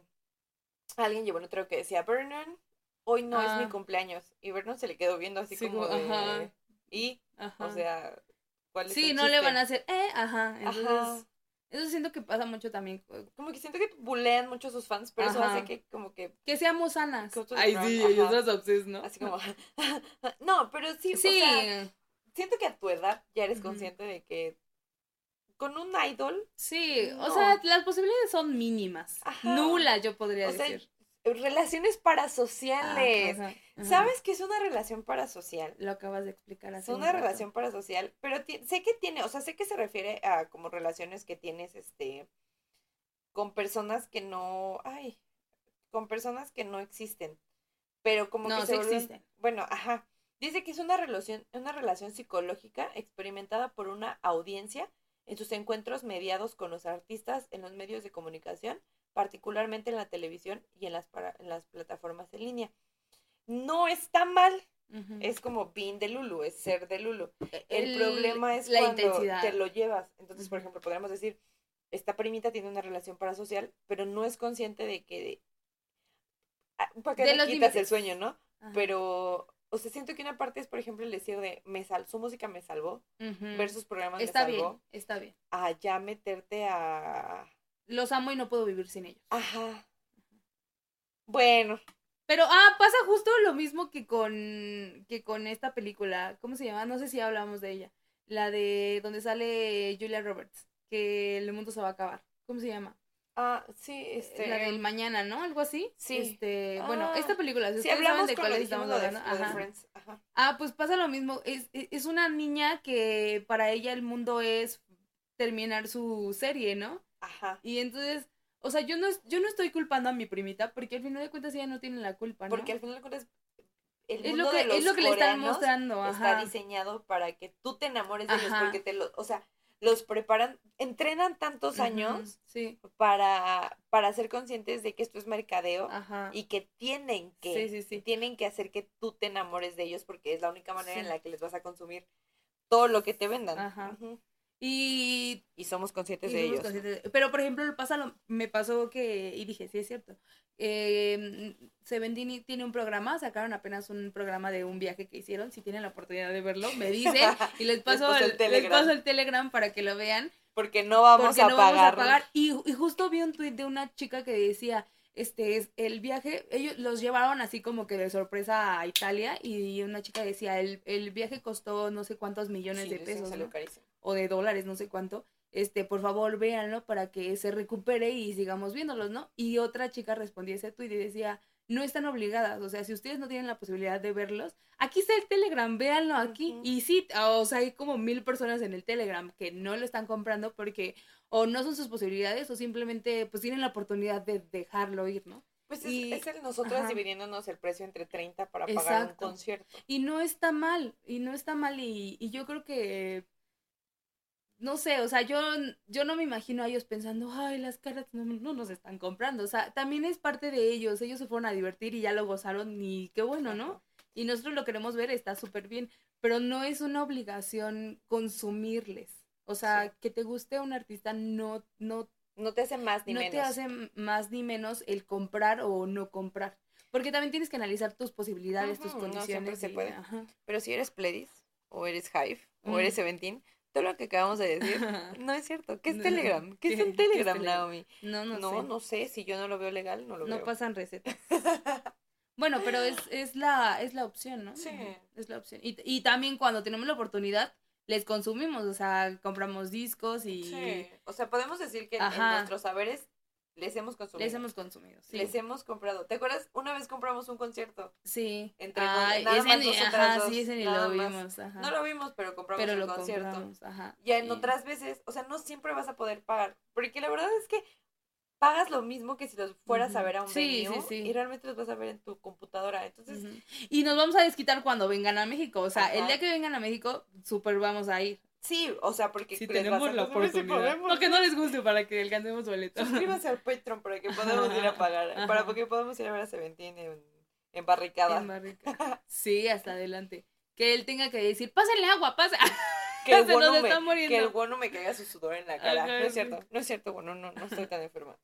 Speaker 2: alguien llevó un otro que decía, Vernon, hoy no es
Speaker 1: Ah.
Speaker 2: mi cumpleaños. Y Vernon se le quedó viendo así
Speaker 1: Sí,
Speaker 2: como de,
Speaker 1: ajá.
Speaker 2: y,
Speaker 1: Ajá.
Speaker 2: o sea, ¿cuál es
Speaker 1: sí,
Speaker 2: el
Speaker 1: no le van a hacer, eh, ajá. Entonces,
Speaker 2: Ajá.
Speaker 1: Eso siento que pasa mucho también.
Speaker 2: Como que siento que bulean mucho a sus fans, pero eso hace que como que,
Speaker 1: Que seamos sanas. Ay, sí,
Speaker 2: ajá.
Speaker 1: ellos las obses, ¿no?
Speaker 2: así como, no, pero sí,
Speaker 1: Sí,
Speaker 2: o sea, siento que a tu edad ya eres consciente de que con un idol,
Speaker 1: sí, o sea, las posibilidades son mínimas.
Speaker 2: Ajá.
Speaker 1: Nulas, yo podría
Speaker 2: o sea,
Speaker 1: decir.
Speaker 2: Relaciones parasociales.
Speaker 1: Ajá, ajá.
Speaker 2: ¿Sabes qué es una relación parasocial?
Speaker 1: Lo acabas de explicar
Speaker 2: Es
Speaker 1: hace un
Speaker 2: una relación parasocial, pero sé que tiene, o sea, sé que se refiere a como relaciones que tienes, este, con personas que no, ay, con personas que no existen, pero como
Speaker 1: No,
Speaker 2: que se
Speaker 1: sí
Speaker 2: vuelven-
Speaker 1: existen.
Speaker 2: bueno, ajá, dice que es una relación, una relación psicológica experimentada por una audiencia en sus encuentros mediados con los artistas en los medios de comunicación, particularmente en la televisión y en las, para- en las plataformas en línea. No está mal, es como being de Lulu, es ser de Lulu. El,
Speaker 1: El-
Speaker 2: problema es
Speaker 1: la
Speaker 2: cuando
Speaker 1: intensidad.
Speaker 2: te lo llevas. Entonces, por ejemplo, podríamos decir, esta primita tiene una relación parasocial, pero no es consciente de que... Ah, ¿Para qué
Speaker 1: De
Speaker 2: le quitas el sueño, no?
Speaker 1: Ajá.
Speaker 2: Pero, o sea, siento que una parte es, por ejemplo, el decir de, me sal su música me salvó, versus programas
Speaker 1: Está
Speaker 2: me
Speaker 1: bien,
Speaker 2: salvó,
Speaker 1: está bien.
Speaker 2: a ya meterte a...
Speaker 1: Los amo y no puedo vivir sin ellos.
Speaker 2: Ajá. Bueno,
Speaker 1: Pero, ah, pasa justo lo mismo que con, que con esta película. ¿Cómo se llama? No sé si hablamos de ella. La de donde sale Julia Roberts, que el mundo se va a acabar. ¿Cómo se llama?
Speaker 2: ah, sí, este...
Speaker 1: La del mañana, ¿no? Algo así.
Speaker 2: Sí.
Speaker 1: Este, bueno,
Speaker 2: Ah,
Speaker 1: esta película, si
Speaker 2: Si
Speaker 1: ustedes saben
Speaker 2: hablamos
Speaker 1: de cuál estamos hablando.
Speaker 2: de
Speaker 1: ajá. Ah, pues pasa lo mismo. Es, es es una niña que para ella el mundo es terminar su serie, ¿no?
Speaker 2: Ajá.
Speaker 1: Y entonces, o sea, yo no, es- yo no estoy culpando a mi primita porque al final de cuentas ella no tiene la culpa, ¿no?
Speaker 2: Porque al final de cuentas, el
Speaker 1: es
Speaker 2: mundo
Speaker 1: lo que,
Speaker 2: de los
Speaker 1: es lo que le están mostrando,
Speaker 2: está diseñado para que tú te enamores de ellos, porque te lo, o sea, los preparan, entrenan tantos años
Speaker 1: Sí,
Speaker 2: para, para ser conscientes de que esto es mercadeo
Speaker 1: ajá.
Speaker 2: y que tienen que,
Speaker 1: Sí, sí, sí.
Speaker 2: tienen que hacer que tú te enamores de ellos porque es la única manera en la que les vas a consumir todo lo que te vendan.
Speaker 1: Ajá. Y
Speaker 2: Y somos conscientes
Speaker 1: Y
Speaker 2: de
Speaker 1: somos
Speaker 2: ellos.
Speaker 1: conscientes Pero, por ejemplo, lo pasa lo- me pasó que, y dije, sí es cierto, eh, Seventini tiene un programa, sacaron apenas un programa de un viaje que hicieron, si tienen la oportunidad de verlo, me dicen, y les paso,
Speaker 2: paso el
Speaker 1: el, les
Speaker 2: Telegram.
Speaker 1: paso el Telegram para que lo vean,
Speaker 2: Porque no vamos,
Speaker 1: porque
Speaker 2: a,
Speaker 1: no
Speaker 2: pagar.
Speaker 1: vamos a pagar. Y, y justo vi un tuit de una chica que decía, este es el viaje, ellos los llevaron así como que de sorpresa a Italia, y una chica decía, el, el viaje costó no sé cuántos millones
Speaker 2: Sí,
Speaker 1: de pesos, ¿no?
Speaker 2: carísimo.
Speaker 1: O de dólares, no sé cuánto, este, por favor véanlo para que se recupere y sigamos viéndolos, ¿no? Y otra chica respondía ese tuit y decía, no están obligadas, o sea, si ustedes no tienen la posibilidad de verlos, aquí está el Telegram, véanlo aquí. Y sí, o sea, hay como mil personas en el Telegram que no lo están comprando porque o no son sus posibilidades o simplemente pues tienen la oportunidad de dejarlo ir, ¿no?
Speaker 2: Pues es,
Speaker 1: Y-
Speaker 2: es el nosotros
Speaker 1: ajá.
Speaker 2: dividiéndonos el precio entre 30 para pagar un
Speaker 1: Exacto.
Speaker 2: concierto.
Speaker 1: Y no está mal, y no está mal, y, y yo creo que, no sé, o sea, yo, yo no me imagino a ellos pensando, ay, las caras no, no nos están comprando, o sea, también es parte de ellos, ellos se fueron a divertir y ya lo gozaron, y qué bueno, ¿no? Y nosotros lo queremos ver, está súper bien, pero no es una obligación consumirles, o sea,
Speaker 2: Sí.
Speaker 1: que te guste un artista no, no
Speaker 2: No te hace más ni
Speaker 1: no
Speaker 2: menos.
Speaker 1: te hace más ni menos el comprar o no comprar. Porque también tienes que analizar tus posibilidades, tus
Speaker 2: Ujú, no siempre
Speaker 1: condiciones.
Speaker 2: se puede.
Speaker 1: ajá.
Speaker 2: Pero si eres pledis, o eres Hive, o eres Seventeen, todo lo que acabamos de decir no es cierto. ¿Qué es
Speaker 1: No.
Speaker 2: Telegram? ¿Qué es
Speaker 1: ¿Qué-
Speaker 2: un
Speaker 1: es
Speaker 2: Telegram? Naomi?
Speaker 1: No, no,
Speaker 2: No,
Speaker 1: sé.
Speaker 2: no sé, si yo no lo veo legal, no lo
Speaker 1: No
Speaker 2: veo.
Speaker 1: pasan recetas. Bueno, pero es, es la es la opción, ¿no?
Speaker 2: Sí.
Speaker 1: Es la opción. Y, y también cuando tenemos la oportunidad, les consumimos, o sea, compramos discos y
Speaker 2: Sí. O sea, podemos decir que en- nuestros saberes les hemos consumido.
Speaker 1: les hemos consumido. Sí.
Speaker 2: Les hemos comprado. ¿Te acuerdas? Una vez compramos un concierto.
Speaker 1: Sí.
Speaker 2: Entre
Speaker 1: Ay,
Speaker 2: nada
Speaker 1: ese
Speaker 2: más
Speaker 1: ni,
Speaker 2: nosotras
Speaker 1: ajá,
Speaker 2: dos,
Speaker 1: sí, ese ni lo
Speaker 2: más.
Speaker 1: vimos, ajá.
Speaker 2: No lo vimos, pero compramos
Speaker 1: pero
Speaker 2: el
Speaker 1: lo
Speaker 2: concierto.
Speaker 1: compramos, ajá.
Speaker 2: Y en otras veces, o sea, no siempre vas a poder pagar. Porque la verdad es que pagas lo mismo que si los fueras a ver a un
Speaker 1: Sí,
Speaker 2: venue
Speaker 1: sí, sí.
Speaker 2: y realmente los vas a ver en tu computadora. Entonces.
Speaker 1: Y nos vamos a desquitar cuando vengan a México. O sea, el día que vengan a México, súper vamos a ir.
Speaker 2: Sí, o sea, porque
Speaker 1: Si tenemos la
Speaker 2: si
Speaker 1: oportunidad.
Speaker 2: podemos.
Speaker 1: No, que no les guste para que alcancemos boletos.
Speaker 2: Suscríbanse al Patreon para que podamos ir a pagar.
Speaker 1: Ajá.
Speaker 2: Para que podamos ir a ver a Seventeen en, en barricada.
Speaker 1: En barrica. Sí, hasta adelante. Que él tenga que decir, pásenle agua, pasa.
Speaker 2: que el bono me, que el bono me caiga su sudor en la cara.
Speaker 1: Ajá,
Speaker 2: no es
Speaker 1: sí.
Speaker 2: cierto, no es cierto, bueno, no, no estoy tan enferma.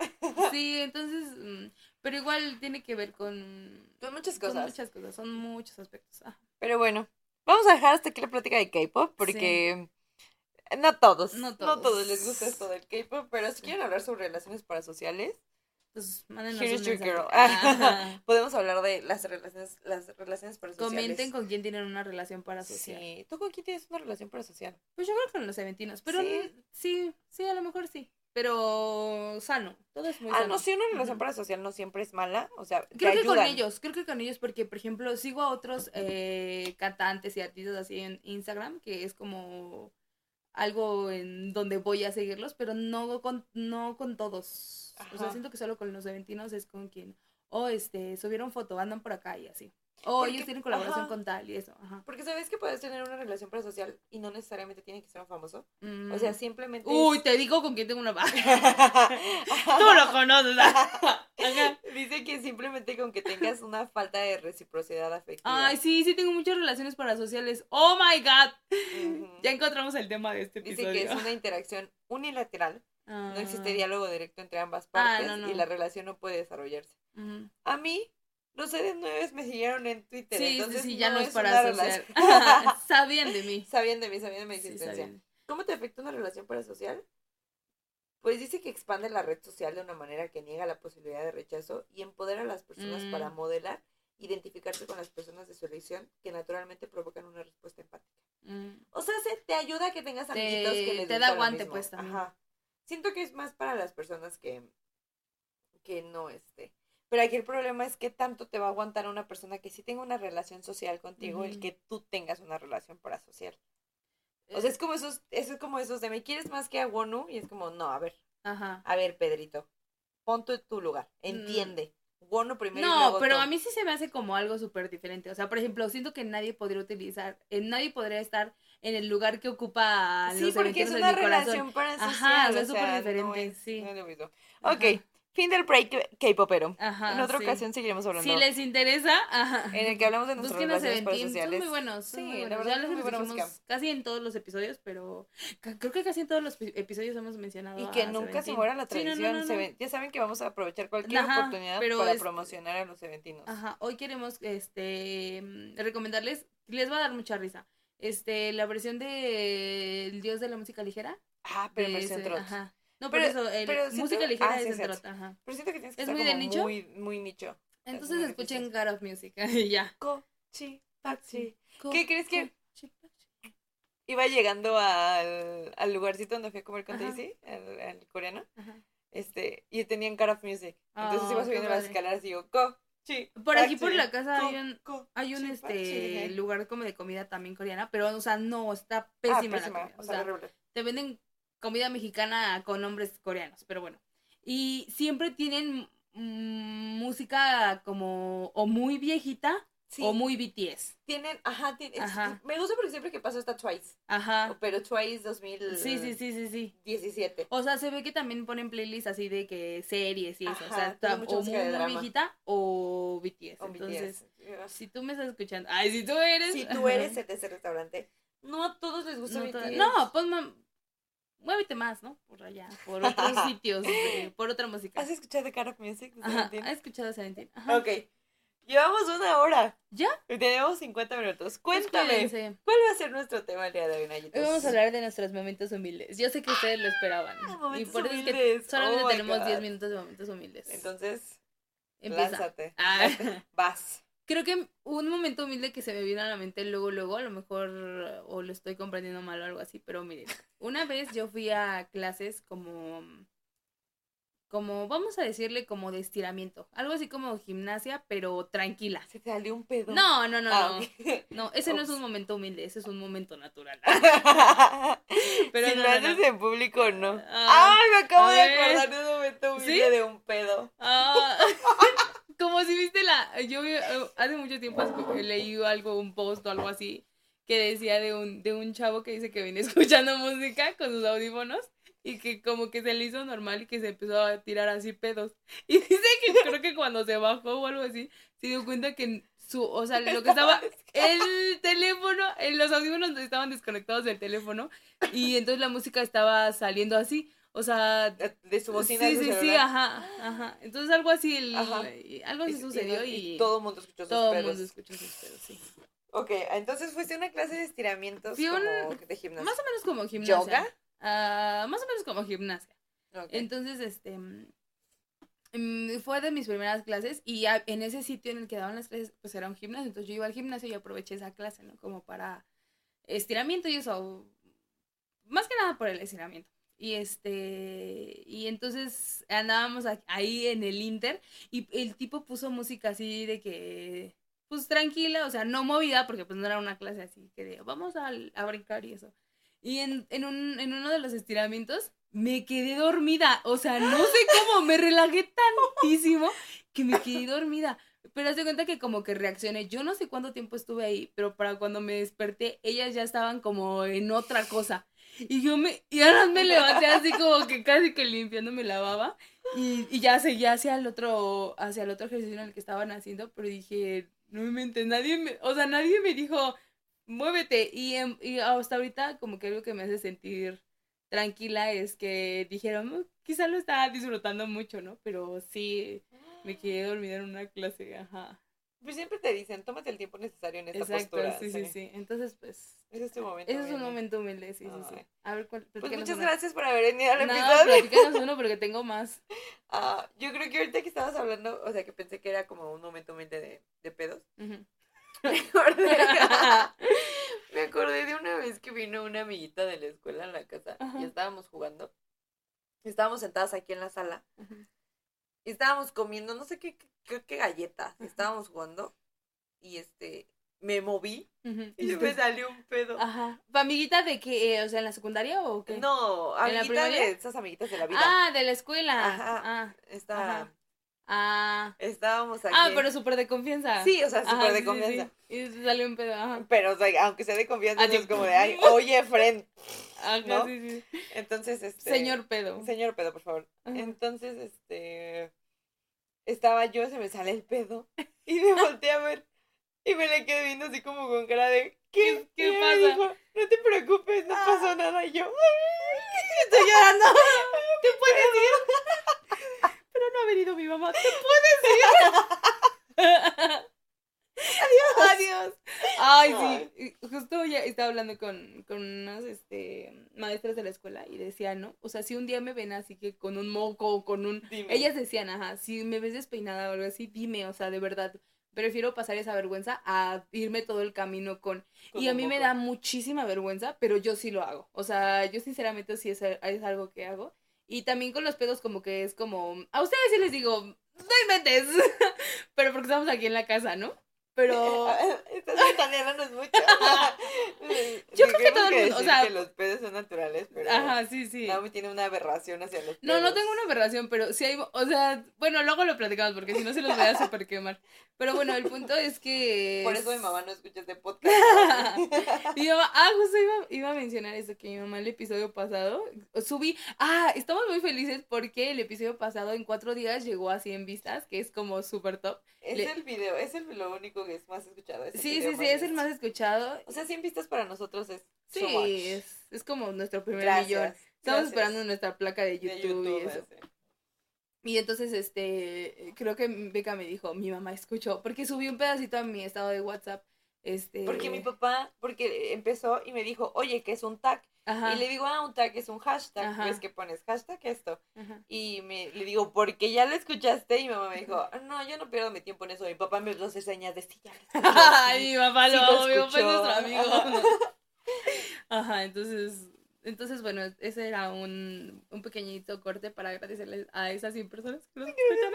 Speaker 1: Sí, entonces, mm, pero igual tiene que ver con,
Speaker 2: Son muchas
Speaker 1: con
Speaker 2: cosas.
Speaker 1: muchas cosas, son muchos aspectos. Ah,
Speaker 2: Pero bueno, vamos a dejar hasta aquí la plática de K-pop porque no todos,
Speaker 1: No
Speaker 2: no todos, les gusta esto del K-pop, pero si quieren hablar sobre relaciones parasociales,
Speaker 1: pues mándenos
Speaker 2: Here's your girl. Podemos hablar de las relaciones, las relaciones parasociales.
Speaker 1: Comenten con quién tienen una relación parasocial.
Speaker 2: Sí, ¿tú con quién tienes una relación parasocial?
Speaker 1: Pues yo creo que con los eventinos, pero
Speaker 2: ¿Sí?
Speaker 1: sí, a lo mejor sí. Pero sano, todo es muy
Speaker 2: Ah,
Speaker 1: sano.
Speaker 2: no, sí, una relación
Speaker 1: Ujú.
Speaker 2: parasocial no siempre es mala, o sea, te
Speaker 1: Creo que con ellos, creo que con ellos, porque por ejemplo sigo a otros eh, cantantes y artistas así en Instagram, que es como algo en donde voy a seguirlos, pero no con, no con todos. O sea, siento que solo con los eventinos es con quien, o este, subieron foto, andan por acá y así. O
Speaker 2: Porque-
Speaker 1: ellos tienen colaboración
Speaker 2: ajá.
Speaker 1: con tal y eso, ajá.
Speaker 2: Porque sabes que puedes tener una relación parasocial y no necesariamente tiene que ser un famoso.
Speaker 1: Mm.
Speaker 2: O sea, simplemente.
Speaker 1: Uy,
Speaker 2: es-
Speaker 1: te digo con quién tengo una... Tú lo conoces.
Speaker 2: Dice que simplemente con que tengas una falta de reciprocidad afectiva.
Speaker 1: Ay, sí, sí tengo muchas relaciones parasociales. Oh my god. Ya encontramos el tema de este
Speaker 2: Dice
Speaker 1: episodio.
Speaker 2: que es una interacción unilateral. No existe
Speaker 1: Ah,
Speaker 2: diálogo directo entre ambas
Speaker 1: Ah,
Speaker 2: partes
Speaker 1: no, no.
Speaker 2: y la relación no puede desarrollarse. A mí, los ED9 me siguieron en Twitter.
Speaker 1: Sí,
Speaker 2: entonces
Speaker 1: sí, ya no, es parasocial.
Speaker 2: relación-
Speaker 1: Sabían de mí.
Speaker 2: sabían de mí, sabían de mi existencia. ¿Cómo te afecta una relación parasocial? Pues dice que expande la red social de una manera que niega la posibilidad de rechazo y empodera a las personas
Speaker 1: Mm.
Speaker 2: para modelar, identificarse con las personas de su elección que naturalmente provocan una respuesta empática.
Speaker 1: Mm.
Speaker 2: O sea, se te ayuda a que tengas
Speaker 1: Te-
Speaker 2: amiguitos que les
Speaker 1: te da
Speaker 2: mismo.
Speaker 1: pues, también.
Speaker 2: Ajá. Siento que es más para las personas que que no este. Pero aquí el problema es que tanto te va a aguantar una persona que sí tenga una relación social contigo el
Speaker 1: Ujú.
Speaker 2: que tú tengas una relación parasocial. O sea, es como esos, eso es como esos de me quieres más que a Wonu y es como, no, a ver,
Speaker 1: Ajá.
Speaker 2: a ver, Pedrito, ponte en tu lugar, entiende. Wonu primero y
Speaker 1: Mm. No,
Speaker 2: luego
Speaker 1: pero
Speaker 2: tú.
Speaker 1: a mí sí se me hace como algo súper diferente. O sea, por ejemplo, siento que nadie podría utilizar, eh, nadie podría estar en el lugar que ocupa
Speaker 2: Sí,
Speaker 1: los
Speaker 2: porque es una relación parasocial.
Speaker 1: Ajá, o sea, es súper diferente,
Speaker 2: no es-
Speaker 1: sí.
Speaker 2: no es lo mismo. Ok, fin del break K-popero. En otra
Speaker 1: sí.
Speaker 2: ocasión seguiremos hablando.
Speaker 1: Si les interesa, ajá.
Speaker 2: En el que hablamos de
Speaker 1: a
Speaker 2: relaciones
Speaker 1: Seventeen, son
Speaker 2: parasociales.
Speaker 1: muy buenos, son
Speaker 2: Sí,
Speaker 1: muy
Speaker 2: la
Speaker 1: buenos.
Speaker 2: verdad
Speaker 1: Ya
Speaker 2: es
Speaker 1: les
Speaker 2: muy buena
Speaker 1: casi en todos los episodios, pero creo que casi en todos los pi- episodios hemos mencionado
Speaker 2: Y
Speaker 1: a
Speaker 2: que nunca se muera la
Speaker 1: Sí, no, no,
Speaker 2: tradición.
Speaker 1: no,
Speaker 2: ya saben que vamos a aprovechar cualquier
Speaker 1: Ajá,
Speaker 2: oportunidad para
Speaker 1: es-
Speaker 2: promocionar a los eventinos.
Speaker 1: Ajá, hoy queremos este recomendarles, les va a dar mucha risa. Este, la versión de El Dios de la música ligera.
Speaker 2: Ah, pero en versión
Speaker 1: ajá. No,
Speaker 2: Pero-
Speaker 1: pero, eso, el-
Speaker 2: pero siento-
Speaker 1: música ligera
Speaker 2: ah, sí,
Speaker 1: es
Speaker 2: sí,
Speaker 1: en
Speaker 2: sí.
Speaker 1: trot, ajá.
Speaker 2: Pero siento que tienes que
Speaker 1: ¿Es
Speaker 2: estar
Speaker 1: muy de nicho?
Speaker 2: muy, muy nicho.
Speaker 1: Entonces
Speaker 2: muy
Speaker 1: escuchen. God of Music y ya.
Speaker 2: Cochi, pachi. ¿Qué crees que iba llegando al, al lugarcito donde fui a comer con. Daisy, al, al coreano?
Speaker 1: Ajá.
Speaker 2: Este, y tenían Cara of Music. Entonces
Speaker 1: Oh,
Speaker 2: iba
Speaker 1: qué
Speaker 2: subiendo las escaleras y digo, co, chi,
Speaker 1: Por aquí por la casa
Speaker 2: co,
Speaker 1: hay un,
Speaker 2: co,
Speaker 1: hay un este lugar como de comida también coreana, pero o sea, no, está
Speaker 2: Ah,
Speaker 1: pésima,
Speaker 2: pésima,
Speaker 1: la comida.
Speaker 2: o
Speaker 1: O
Speaker 2: sea, horrible.
Speaker 1: te venden comida mexicana con nombres coreanos, pero bueno. Y siempre tienen mm, música como o muy viejita
Speaker 2: Sí,
Speaker 1: o muy BTS.
Speaker 2: tienen, ajá, tien- es-
Speaker 1: Ajá.
Speaker 2: me gusta porque siempre que pasa está Twice,
Speaker 1: Ajá.
Speaker 2: pero Twice 2017.
Speaker 1: Sí, sí, sí, sí, sí.
Speaker 2: 17.
Speaker 1: O sea, se ve que también ponen playlists así de que series y eso. o sea,
Speaker 2: mucha
Speaker 1: o muy, viejita o BTS.
Speaker 2: O
Speaker 1: Entonces,
Speaker 2: BTS.
Speaker 1: si tú me estás escuchando, ay, si tú eres.
Speaker 2: Si tú eres de ese restaurante, no a todos les gusta
Speaker 1: no,
Speaker 2: BTS.
Speaker 1: no, pues muévete más, ¿no? Por allá, por otros sitios, de- por otra música.
Speaker 2: ¿Has escuchado The of Music? de
Speaker 1: Ajá,
Speaker 2: Seventeen?
Speaker 1: ¿has escuchado Seventeen? Ajá.
Speaker 2: Ok. Llevamos una hora.
Speaker 1: ¿Ya?
Speaker 2: Tenemos 50 minutos. Cuéntame,
Speaker 1: Cuéntame.
Speaker 2: ¿cuál va a ser nuestro tema el día de hoy, Nayitos?
Speaker 1: Hoy vamos a hablar de nuestros momentos humildes. Yo sé que ustedes lo esperaban.
Speaker 2: Ah,
Speaker 1: y por eso es que
Speaker 2: humildes.
Speaker 1: solamente
Speaker 2: Oh
Speaker 1: tenemos
Speaker 2: God.
Speaker 1: 10 minutos de momentos humildes.
Speaker 2: Entonces,
Speaker 1: Empieza.
Speaker 2: lánzate.
Speaker 1: Ah.
Speaker 2: Vas.
Speaker 1: Creo que un momento humilde que se me vino a la mente luego, luego, a lo mejor o lo estoy comprendiendo mal o algo así, pero miren, una vez yo fui a clases como, como, vamos a decirle como de estiramiento, algo así como gimnasia, pero tranquila.
Speaker 2: Se te salió un pedo.
Speaker 1: No, no, no,
Speaker 2: Ah,
Speaker 1: no. No, ese no es un momento humilde, ese es un momento natural.
Speaker 2: Pero si
Speaker 1: no,
Speaker 2: lo
Speaker 1: no,
Speaker 2: haces
Speaker 1: no.
Speaker 2: en público, no.
Speaker 1: Ah,
Speaker 2: ¡Ay, me acabo de acordar de un momento humilde
Speaker 1: ¿Sí?
Speaker 2: de un pedo!
Speaker 1: Ah, como si viste la. Yo vi- hace mucho tiempo leí algo, un post o algo así, que decía de un, de un chavo que dice que viene escuchando música con sus audífonos y que como que se le hizo normal y que se empezó a tirar así pedos. Y dice que creo que cuando se bajó o algo así, se dio cuenta que su. O sea, lo que estaba. El teléfono, eh, los audífonos estaban desconectados del teléfono y entonces la música estaba saliendo así. O sea,
Speaker 2: De su bocina
Speaker 1: sí,
Speaker 2: de su
Speaker 1: sí, sí,
Speaker 2: celular.
Speaker 1: ajá, ajá. Entonces algo así, el-
Speaker 2: Ajá.
Speaker 1: algo así
Speaker 2: Y- y
Speaker 1: sucedió y,
Speaker 2: todo el mundo escuchó sus
Speaker 1: todo el
Speaker 2: pedos.
Speaker 1: mundo escuchó sus pedos, sí.
Speaker 2: Ok, entonces fuiste a una clase de estiramientos
Speaker 1: Fui un-
Speaker 2: como de gimnasia.
Speaker 1: Más o menos como gimnasia.
Speaker 2: ¿Yoga?
Speaker 1: Ah, más o menos como gimnasia. Entonces, este, mm, fue de mis primeras clases y en ese sitio en el que daban las clases, pues era un gimnasio. Entonces yo iba al gimnasio y aproveché esa clase, ¿no? Como para estiramiento y eso. Más que nada por el estiramiento. Y este, y entonces andábamos ahí en el Inter y el tipo puso música así de que, pues tranquila, o sea, no movida, porque pues no era una clase así, que de, vamos a, a brincar y eso. Y en, en, un, en uno de los estiramientos me quedé dormida, o sea, no sé cómo, me relajé tantísimo que me quedé dormida. Pero haz de cuenta que como que reaccioné, yo no sé cuánto tiempo estuve ahí, pero para cuando me desperté, ellas ya estaban como en otra cosa. Y yo me, y ahora me levanté así como que casi que limpiando me lavaba. Y, y ya seguía hacia el otro, hacia el otro ejercicio en el que estaban haciendo, pero dije, no me mente, nadie me, o sea, nadie me dijo, muévete. Y, y hasta ahorita como que algo que me hace sentir tranquila es que dijeron, "Mm, quizá lo estaba disfrutando mucho, ¿no? Pero sí, me quedé dormida en una clase, ajá.
Speaker 2: Pues siempre te dicen, tómate el tiempo necesario en esta
Speaker 1: Exacto,
Speaker 2: postura.
Speaker 1: sí, sí, sí. Entonces, pues,
Speaker 2: Ese es tu momento.
Speaker 1: ese es un momento humilde, sí, sí, sí. A ver, cuál-
Speaker 2: Pues muchas
Speaker 1: una.
Speaker 2: gracias por haber venido al
Speaker 1: Nada,
Speaker 2: episodio.
Speaker 1: platícanos uno porque tengo más.
Speaker 2: Ah, yo creo que ahorita que estabas hablando, o sea, que pensé que era como un momento humilde de, de pedos. Me acordé, me acordé de una vez que vino una amiguita de la escuela a la casa y estábamos jugando. Estábamos sentadas aquí en la sala
Speaker 1: Ujú.
Speaker 2: Y estábamos comiendo, no sé qué, qué, qué- galletas. Estábamos jugando y este, me moví
Speaker 1: Ujú.
Speaker 2: y se me salió un pedo.
Speaker 1: Ajá. ¿Amiguita de qué? eh, O sea, ¿en la secundaria o qué?
Speaker 2: No,
Speaker 1: ¿En la
Speaker 2: amiguita de esas amiguitas de la vida.
Speaker 1: Ah, de la escuela.
Speaker 2: Ajá.
Speaker 1: Ah,
Speaker 2: Está,
Speaker 1: ajá. Ah.
Speaker 2: estábamos aquí.
Speaker 1: Ah, pero súper de confianza.
Speaker 2: Sí, o sea, súper de
Speaker 1: sí,
Speaker 2: confianza.
Speaker 1: sí. Y se salió un pedo, ajá.
Speaker 2: Pero, o sea, aunque sea de confianza,
Speaker 1: Ah,
Speaker 2: no es como de, ay, oye, friend.
Speaker 1: Ajá,
Speaker 2: ¿No?
Speaker 1: sí, sí.
Speaker 2: Entonces, este.
Speaker 1: Señor pedo.
Speaker 2: Señor pedo, por favor.
Speaker 1: Ajá.
Speaker 2: Entonces, este. Estaba yo, se me sale el pedo. Y me volteé a ver. Y me le quedé viendo así como con cara de. ¿Qué,
Speaker 1: ¿Qué- qué pasa?
Speaker 2: dijo, no te preocupes, no
Speaker 1: Ah.
Speaker 2: pasó nada. Y yo.
Speaker 1: Estoy llorando. ¿Te puedes ir? No ha venido mi mamá. ¿Te puedes ir? Adiós. Adiós. Ay, sí. Justo ya estaba hablando con, con unas este, maestras de la escuela y decían, ¿no? O sea, si un día me ven así que con un moco o con un...
Speaker 2: Dime.
Speaker 1: Ellas decían, ajá, si me ves despeinada o algo así, dime, o sea, de verdad. Prefiero pasar esa vergüenza a irme todo el camino con...
Speaker 2: Con
Speaker 1: Y a mí me da muchísima vergüenza, pero yo sí lo hago. O sea, yo sinceramente sí es, es algo que hago. Y también con los pedos como que es como... A ustedes sí les digo, no inventes. pero porque estamos aquí en la casa, ¿no? Pero...
Speaker 2: Estás ventaneándonos mucho.
Speaker 1: Yo creo que todo el mundo, o sea-
Speaker 2: que los pedos son naturales, pero.
Speaker 1: Ajá, sí, sí.
Speaker 2: Naomi tiene una aberración hacia los pedos.
Speaker 1: No, no tengo una aberración, pero sí hay, o sea, bueno, luego lo platicamos porque si no se los voy a super quemar. Pero bueno, el punto es que...
Speaker 2: Por eso mi mamá no escucha este podcast.
Speaker 1: Mi mamá, ah, justo iba, iba a mencionar eso, que mi mamá el episodio pasado subí, ah, estamos muy felices porque el episodio pasado en cuatro días llegó a 100 vistas, que es como súper top.
Speaker 2: Es
Speaker 1: Le-
Speaker 2: el video, es el, lo único que es más escuchado. es
Speaker 1: Sí, sí, sí, es el más escuchado.
Speaker 2: O sea, 100 vistas para nosotros es.
Speaker 1: Sí,
Speaker 2: so
Speaker 1: es, es como nuestro primer
Speaker 2: Gracias.
Speaker 1: millón. Estamos
Speaker 2: gracias.
Speaker 1: esperando nuestra placa de
Speaker 2: De
Speaker 1: YouTube, y eso. Y entonces, este, creo que Beca me dijo, mi mamá escuchó, porque subí un pedacito a mi estado de WhatsApp. Este...
Speaker 2: Porque mi papá, porque empezó y me dijo, oye, ¿qué es un tag?
Speaker 1: Ajá.
Speaker 2: Y le digo, ah, un tag es un hashtag,
Speaker 1: Ajá.
Speaker 2: pues que pones hashtag esto.
Speaker 1: Ajá.
Speaker 2: Y me, le digo, porque ya lo escuchaste. Y mi mamá me dijo, no, yo no pierdo mi tiempo en eso. Mi papá me hacer señas de sí, ya lo escuchó,
Speaker 1: Ay,
Speaker 2: sí".
Speaker 1: mi papá
Speaker 2: sí
Speaker 1: lo
Speaker 2: lo
Speaker 1: mi papá es
Speaker 2: escuchó.
Speaker 1: nuestro amigo. Ajá, entonces, entonces bueno, ese era un, un pequeñito corte para agradecerles a esas 100 personas que nos escucharon.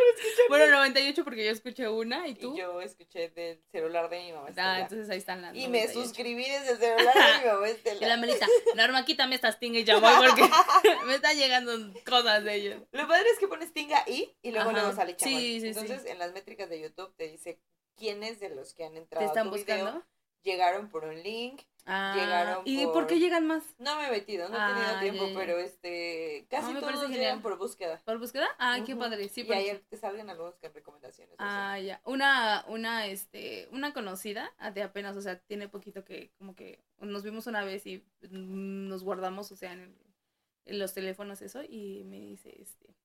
Speaker 1: Bueno, 98 porque yo escuché una y tú.
Speaker 2: Y yo escuché del celular de mi mamá.
Speaker 1: Ah, entonces ahí están las
Speaker 2: y me
Speaker 1: 98.
Speaker 2: suscribí desde el celular de mi mamá.
Speaker 1: Y
Speaker 2: Estela.
Speaker 1: la Melita, Norma, quítame estas tingas y llamó porque me están llegando cosas de ellos.
Speaker 2: Lo padre es que pones tinga y y luego
Speaker 1: Ajá.
Speaker 2: luego sale
Speaker 1: Sí,
Speaker 2: chamoy.
Speaker 1: sí, sí.
Speaker 2: Entonces, en las métricas de YouTube te dice quiénes de los que han
Speaker 1: ¿Te
Speaker 2: entrado a
Speaker 1: están
Speaker 2: tu
Speaker 1: buscando?
Speaker 2: video llegaron por un link.
Speaker 1: Ah,
Speaker 2: Llegaron
Speaker 1: ¿Y
Speaker 2: por-
Speaker 1: qué llegan más?
Speaker 2: No me he metido, no he
Speaker 1: Ah,
Speaker 2: tenido tiempo,
Speaker 1: ya, ya.
Speaker 2: pero este casi todos llegan por búsqueda.
Speaker 1: ¿Por búsqueda? Ah, qué padre. Sí,
Speaker 2: y ahí te salgan algunos que recomendaciones. o
Speaker 1: Ah, ya. Una, una, este, una conocida ah, de apenas, o sea, tiene poquito que, como que nos vimos una vez y mm, nos guardamos, o sea, en, el- en los teléfonos eso, y me dice, este,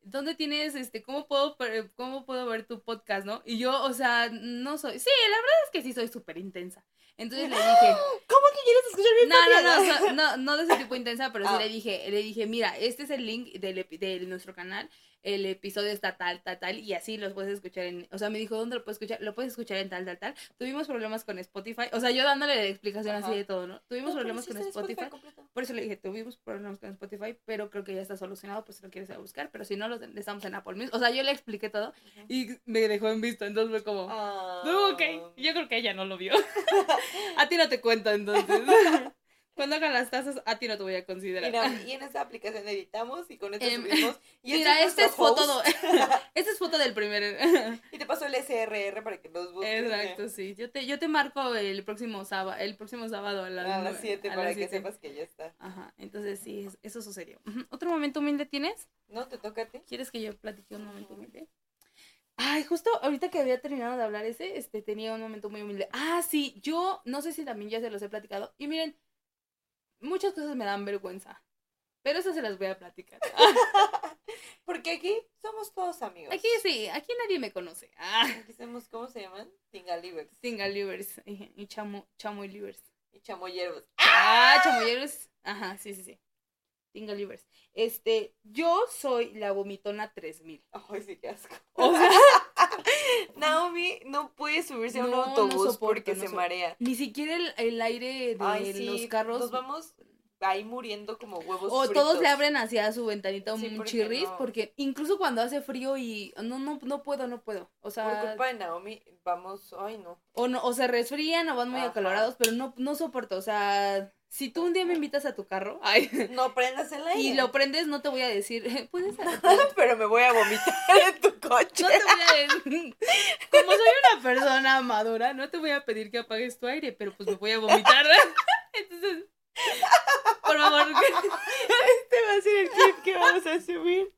Speaker 1: ¿dónde tienes, este, cómo puedo, cómo puedo ver tu podcast, no? Y yo, o sea, no soy, sí, la verdad es que sí soy súper intensa. Entonces le dije,
Speaker 2: ¿Cómo que quieres escuchar mi
Speaker 1: no, no, no, no, no de ese tipo intensa, pero sí
Speaker 2: Ah.
Speaker 1: le dije, le dije, mira, este es el link de nuestro canal, el episodio está tal, tal, tal, y así los puedes escuchar en, o sea, me dijo, ¿dónde lo puedes escuchar? Lo puedes escuchar en tal, tal, tal. Tuvimos problemas con Spotify, o sea, yo dándole la explicación
Speaker 2: Ajá.
Speaker 1: así de todo, ¿no? Tuvimos
Speaker 2: No,
Speaker 1: problemas con Spotify, por eso le dije, tuvimos problemas con Spotify, pero creo que ya está solucionado, pues si lo quieres ir a buscar, pero si no, los estamos en Apple Music, o sea, yo le expliqué todo, y me dejó en visto, entonces fue como...
Speaker 2: Ah.
Speaker 1: No, ok, yo creo que ella no lo vio. a ti no te cuento entonces. Cuando hagan las tazas, a ti no te voy a considerar.
Speaker 2: Mira, y en esta aplicación editamos y con esto subimos. Y
Speaker 1: Mira,
Speaker 2: este
Speaker 1: es foto. es del primer.
Speaker 2: Y te paso el SRR para que nos busques.
Speaker 1: Exacto, sí. Yo te, yo te marco el próximo sábado, el próximo sábado a las,
Speaker 2: A las
Speaker 1: nue-
Speaker 2: 7
Speaker 1: a
Speaker 2: para
Speaker 1: las
Speaker 2: que
Speaker 1: siete.
Speaker 2: sepas que ya está.
Speaker 1: Ajá, entonces sí, es- eso sucedió. ¿Otro momento humilde tienes?
Speaker 2: ¿No te toca a ti?
Speaker 1: ¿Quieres que yo platique un momento humilde? Ay, justo ahorita que había terminado de hablar ese, este, tenía un momento muy humilde. Ah, sí, yo no sé si también ya se los he platicado. Y miren, muchas cosas me dan vergüenza. Pero eso se las voy a platicar.
Speaker 2: Porque aquí somos todos amigos.
Speaker 1: Aquí sí, aquí nadie me conoce. Ah,
Speaker 2: Aquí somos, ¿cómo se llaman? Tingalivers
Speaker 1: Tingalivers y, y chamo, chamoylivers.
Speaker 2: y chamoyeros.
Speaker 1: Ah, chamoyeros. Ajá, sí, sí, sí. Tingalivers. Este, yo soy la vomitona 3000.
Speaker 2: Ay, sí, qué asco.
Speaker 1: O sea,
Speaker 2: Naomi no puede subirse a un
Speaker 1: no
Speaker 2: autobús
Speaker 1: soporto,
Speaker 2: porque
Speaker 1: no
Speaker 2: se
Speaker 1: so-
Speaker 2: marea.
Speaker 1: ni siquiera el, el aire de
Speaker 2: Ay, sí,
Speaker 1: los carros.
Speaker 2: Nos vamos ahí muriendo como huevos
Speaker 1: O
Speaker 2: fritos.
Speaker 1: todos le abren hacia su ventanita
Speaker 2: Sí,
Speaker 1: un
Speaker 2: porque
Speaker 1: chirris, porque incluso cuando hace frío y no, no, no puedo, no puedo. O
Speaker 2: Por
Speaker 1: sea,
Speaker 2: culpa de Naomi, vamos, ay no.
Speaker 1: o no, o se resfrían o van muy
Speaker 2: Ajá.
Speaker 1: acalorados, pero no, no soporto. O sea, si tú un día me invitas a tu carro ay,
Speaker 2: No prendas el aire.
Speaker 1: y lo prendes, no te voy a decir, puedes
Speaker 2: Pero me voy a vomitar en tu coche.
Speaker 1: No te voy a decir, como soy una persona madura, no te voy a pedir que apagues tu aire, pero pues me voy a vomitar. Entonces, por favor,
Speaker 2: Este va a ser el clip que vamos a subir.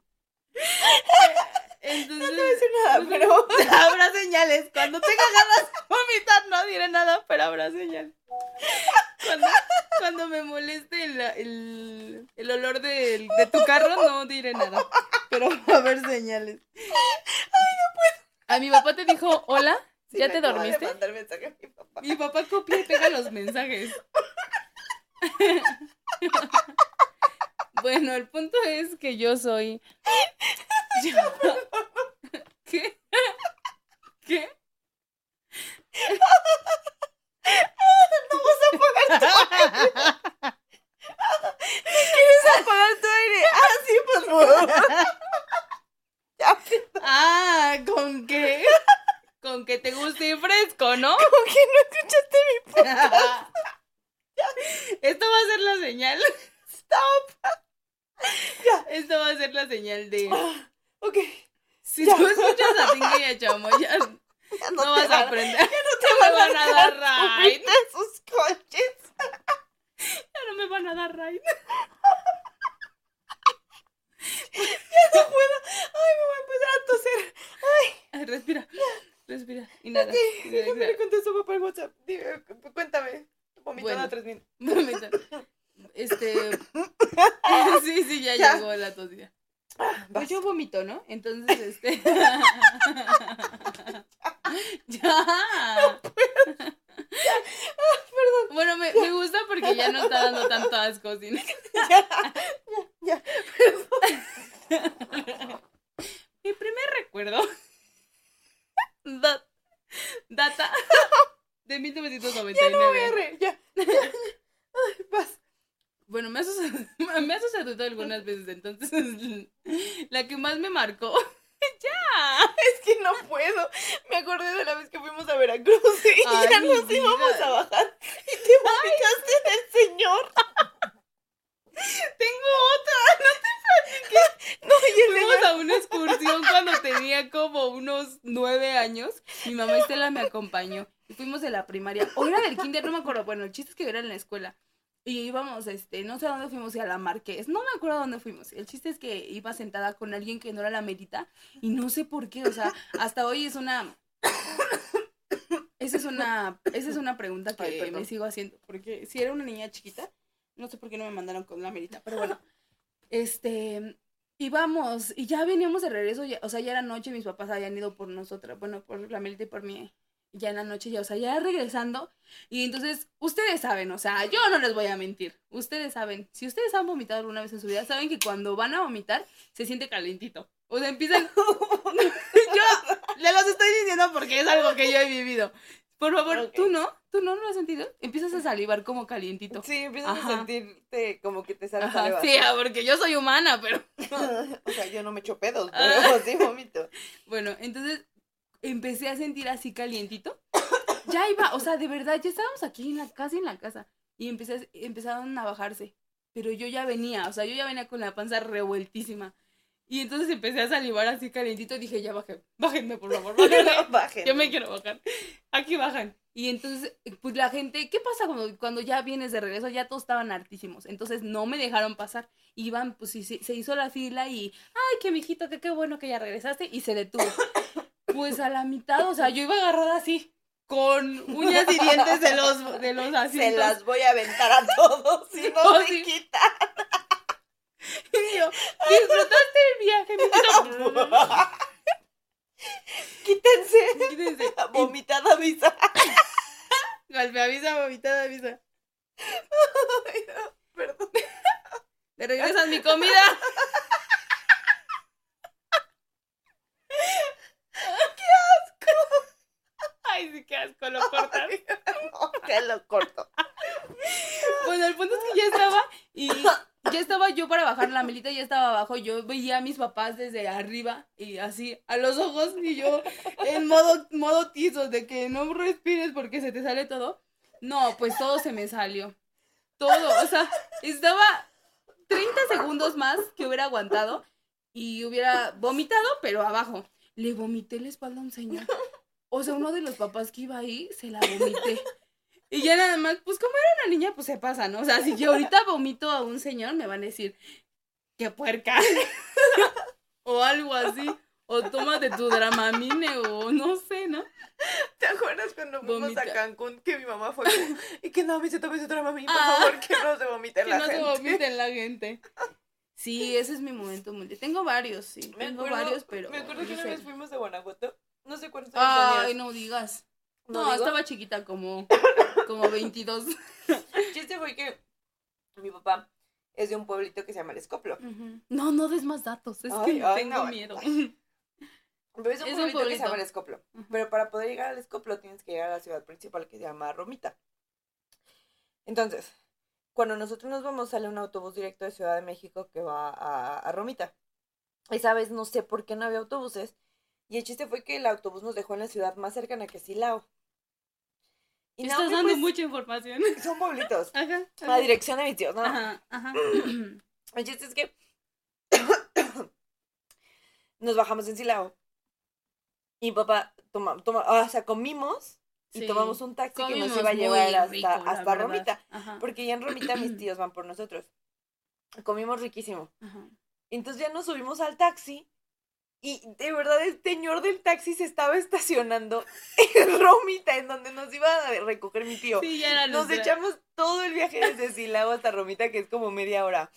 Speaker 1: entonces,
Speaker 2: No voy a decir nada, pero
Speaker 1: habrá señales. Cuando tenga ganas de vomitar, no diré nada, pero habrá señales. Cuando, cuando me moleste el, el, el olor del- de, tu carro, no diré nada. Pero va a haber señales. Ay, no puedo. A mi papá te dijo, hola, ¿ya te
Speaker 2: de
Speaker 1: dormiste?
Speaker 2: mandar mensaje a mi papá.
Speaker 1: Mi papá copia y pega los mensajes. Bueno, el punto es que yo soy. yo- ¿Qué? ¿Qué?
Speaker 2: ¿Quieres apagar tu aire? Ah, sí, por favor.
Speaker 1: Ah, ¿con qué? Con que te guste y fresco, ¿no?
Speaker 2: ¿Cómo que no escuchaste mi podcast?
Speaker 1: Esto va a ser la señal.
Speaker 2: Stop. Ya.
Speaker 1: Esto va a ser la señal de.
Speaker 2: Ok,
Speaker 1: Si
Speaker 2: Ya.
Speaker 1: tú escuchas a Tinga y a Chamo, ya no,
Speaker 2: no, te
Speaker 1: vas a aprender.
Speaker 2: ya no te
Speaker 1: me
Speaker 2: van,
Speaker 1: van a dar
Speaker 2: subirte a sus coches.
Speaker 1: Ya no me van a dar ride.
Speaker 2: Ya no puedo. Ay, me voy a empezar a toser.
Speaker 1: Ay, respira. Respira. Inhala. Inhala,
Speaker 2: Déjame le
Speaker 1: exhala.
Speaker 2: contesto papá el WhatsApp. Dime, cuéntame. Vomitando
Speaker 1: Bueno.
Speaker 2: tres mil.
Speaker 1: Este. Sí, sí, ya,
Speaker 2: Ya.
Speaker 1: llegó la tos. ya. Pues yo vomito, ¿no? Entonces, este. Bueno, me, me gusta porque ya no está dando tanto asco. ¿sí?
Speaker 2: ya, ya,
Speaker 1: Mi primer recuerdo. da- data de 1999.
Speaker 2: Ya no voy a reír, ya. ya, ya. Ay, vas.
Speaker 1: Bueno, me ha, sucedido, me ha sucedido algunas veces, entonces la que más me marcó. ¡Ya!
Speaker 2: Es que no puedo. Me acordé de la vez que fuimos a Veracruz y
Speaker 1: Ay,
Speaker 2: ya
Speaker 1: mi
Speaker 2: nos
Speaker 1: vida.
Speaker 2: íbamos a bajar y te vomitaste en el señor.
Speaker 1: Tengo otra.
Speaker 2: No, y el
Speaker 1: Fuimos
Speaker 2: señor.
Speaker 1: a una excursión cuando tenía como unos nueve años. Mi mamá Estela me acompañó. Y fuimos de la primaria. O era del kinder, no me acuerdo. Bueno, el chiste es que era en la escuela. Y íbamos, este, no sé a dónde fuimos, y a la Marqués. No me acuerdo a dónde fuimos. El chiste es que iba sentada con alguien que no era la merita. Y no sé por qué. O sea, hasta hoy es una. Esa es una, esa es una pregunta que
Speaker 2: Ay,
Speaker 1: me sigo haciendo. Porque si era una niña chiquita, no sé por qué no me mandaron con la merita. Pero bueno, este, íbamos y ya veníamos de regreso, ya- o sea, ya era noche, mis papás habían ido por nosotras, bueno, por la Melita y por mí, ya en la noche, ya, o sea, ya regresando, y entonces, ustedes saben, o sea, yo no les voy a mentir, ustedes saben, si ustedes han vomitado alguna vez en su vida, saben que cuando van a vomitar, se siente calentito, o sea, empiezan, yo le los estoy diciendo porque es algo que yo he vivido, por favor, tú no, tú no lo has sentido, empiezas a salivar como calientito.
Speaker 2: Sí, empiezas
Speaker 1: Ajá.
Speaker 2: a sentirte como que te sale saliva.
Speaker 1: sí, ah, porque yo soy humana, pero
Speaker 2: o sea, yo no me echo pedos, pero sí vomito.
Speaker 1: Bueno, entonces empecé a sentir así calientito. Ya iba, o sea, de verdad, ya estábamos aquí en la casi en la casa. Y empecé, empezaron a bajarse. Pero yo ya venía, o sea, yo ya venía con la panza revueltísima. Y entonces empecé a salivar así calientito y dije, ya bajé, bájenme por favor, bájenme.
Speaker 2: Bajen.
Speaker 1: Yo me quiero bajar. Aquí bajan. Y entonces, pues la gente, ¿qué pasa cuando, cuando ya vienes de regreso? Ya todos estaban hartísimos. Entonces no me dejaron pasar. Iban, pues sí, sí, se hizo la fila y, ay, que mijito, que qué bueno que ya regresaste. Y se detuvo. Pues a la mitad, o sea, yo iba agarrada así, con uñas y dientes de los, de los
Speaker 2: Se
Speaker 1: asientos.
Speaker 2: las voy a aventar a todos si no
Speaker 1: sí.
Speaker 2: quitan.
Speaker 1: Y yo, ¿disfrutaste el viaje, mijito?
Speaker 2: Quítense.
Speaker 1: Quítense.
Speaker 2: Vomitada avisa.
Speaker 1: Y, me avisa, vomitada, avisa.
Speaker 2: Ay, no, Perdón.
Speaker 1: ¿Te regresas mi comida? Ay, sí, qué asco, lo cortas.
Speaker 2: No, te lo corto.
Speaker 1: Bueno, el punto es que ya estaba y ya estaba yo para bajar la melita, ya estaba abajo. Yo veía a mis papás desde arriba y así a los ojos y yo en modo, modo tizo de que no respires porque se te sale todo. No, pues todo se me salió. Todo, o sea, estaba 30 segundos más que hubiera aguantado y hubiera vomitado, pero abajo. Le vomité la espalda a un señor. O sea, uno de los papás que iba ahí se la vomité. Y ya nada más, pues como era una niña, pues se pasa, ¿no? O sea, si yo ahorita vomito a un señor, me van a decir, qué puerca. o algo así. O tómate tu dramamine, o no sé, ¿no?
Speaker 2: ¿Te acuerdas cuando fuimos
Speaker 1: Vomita.
Speaker 2: a Cancún que mi mamá fue como, y que no, me se tome su drama a mí, por
Speaker 1: Ah.
Speaker 2: favor, que no se vomite
Speaker 1: Que
Speaker 2: la
Speaker 1: no se
Speaker 2: gente.
Speaker 1: vomite en la gente. Sí, ese es mi momento. Tengo varios, sí.
Speaker 2: Me
Speaker 1: Tengo
Speaker 2: acuerdo-
Speaker 1: varios, pero.
Speaker 2: Me acuerdo que
Speaker 1: no
Speaker 2: una vez fuimos a Guanajuato, no sé cuántos años
Speaker 1: Ay,
Speaker 2: tenías.
Speaker 1: no digas.
Speaker 2: ¿No
Speaker 1: No,
Speaker 2: digo?
Speaker 1: estaba chiquita, como, como 22.
Speaker 2: El chiste fue que mi papá es de un pueblito que se llama El Escoplo.
Speaker 1: No, no des más datos. Es
Speaker 2: Ay,
Speaker 1: que
Speaker 2: ay,
Speaker 1: tengo
Speaker 2: no.
Speaker 1: miedo.
Speaker 2: Pero es un
Speaker 1: Es un
Speaker 2: pueblito que se
Speaker 1: pueblito.
Speaker 2: llama El Escoplo.
Speaker 1: Ujú.
Speaker 2: Pero para poder llegar al Escoplo tienes que llegar a la ciudad principal que se llama Romita. Entonces, cuando nosotros nos vamos, sale un autobús directo de Ciudad de México que va a, a Romita. Esa vez no sé por qué no había autobuses. Y el chiste fue que el autobús nos dejó en la ciudad más cercana que Silao. Y
Speaker 1: Estás
Speaker 2: Naomi,
Speaker 1: dando
Speaker 2: pues,
Speaker 1: mucha información.
Speaker 2: son pueblitos.
Speaker 1: Ajá.
Speaker 2: La dirección de mis tíos, ¿no?
Speaker 1: Ajá, ajá.
Speaker 2: El chiste es que nos bajamos en Silao. Y mi papá, toma, toma, o sea, comimos y
Speaker 1: Sí.
Speaker 2: tomamos un taxi que nos iba a llevar hasta,
Speaker 1: rico,
Speaker 2: hasta. Romita.
Speaker 1: Ajá,
Speaker 2: Porque ya en Romita mis tíos van por nosotros. Comimos riquísimo.
Speaker 1: ajá.
Speaker 2: Entonces ya nos subimos al taxi. Y de verdad el señor del taxi se estaba estacionando en Romita, en donde nos iba a recoger mi tío.
Speaker 1: Sí, ya era
Speaker 2: Nos
Speaker 1: nuestra-
Speaker 2: echamos todo el viaje desde Silao hasta Romita, que es como media hora.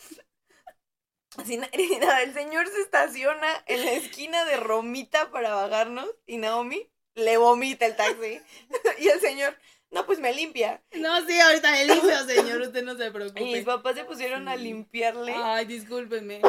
Speaker 2: Así, nada, el señor se estaciona en la esquina de Romita para bajarnos y Naomi le vomita el taxi. y el señor, no, pues me limpia.
Speaker 1: No, sí, ahorita le limpio, señor, usted no se
Speaker 2: Y mis
Speaker 1: preocupe.
Speaker 2: papás se pusieron a limpiarle.
Speaker 1: Ay, discúlpenme.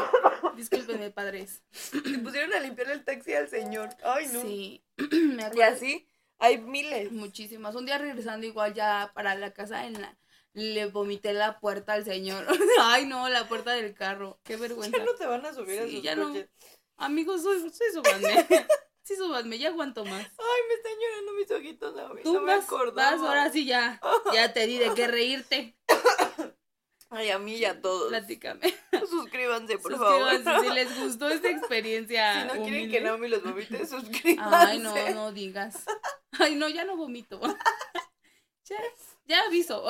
Speaker 1: Discúlpenme, padres.
Speaker 2: Se pusieron a limpiarle el taxi al señor. Ay, no.
Speaker 1: Sí, me
Speaker 2: Y así, hay miles.
Speaker 1: Muchísimas. Un día regresando igual ya para la casa en la le vomité la puerta al señor. Ay, no, la puerta del carro. Qué vergüenza.
Speaker 2: Ya no te van a subir a
Speaker 1: Sí,
Speaker 2: sus
Speaker 1: ya no. Amigos, sí, sí, súbanme. Sí, súbanme, ya aguanto más.
Speaker 2: Ay, me están llorando mis ojitos, Naomi.
Speaker 1: Tú
Speaker 2: no me
Speaker 1: vas, ahora sí ya. Ya te di de qué reírte.
Speaker 2: Ay, a mí y a todos.
Speaker 1: Platícame.
Speaker 2: Suscríbanse, por favor.
Speaker 1: Suscríbanse si les gustó esta experiencia.
Speaker 2: Si no quieren que Naomi los vomite, suscríbanse.
Speaker 1: Ay, no, no digas. Ay, no, ya no vomito. Ya, ya aviso.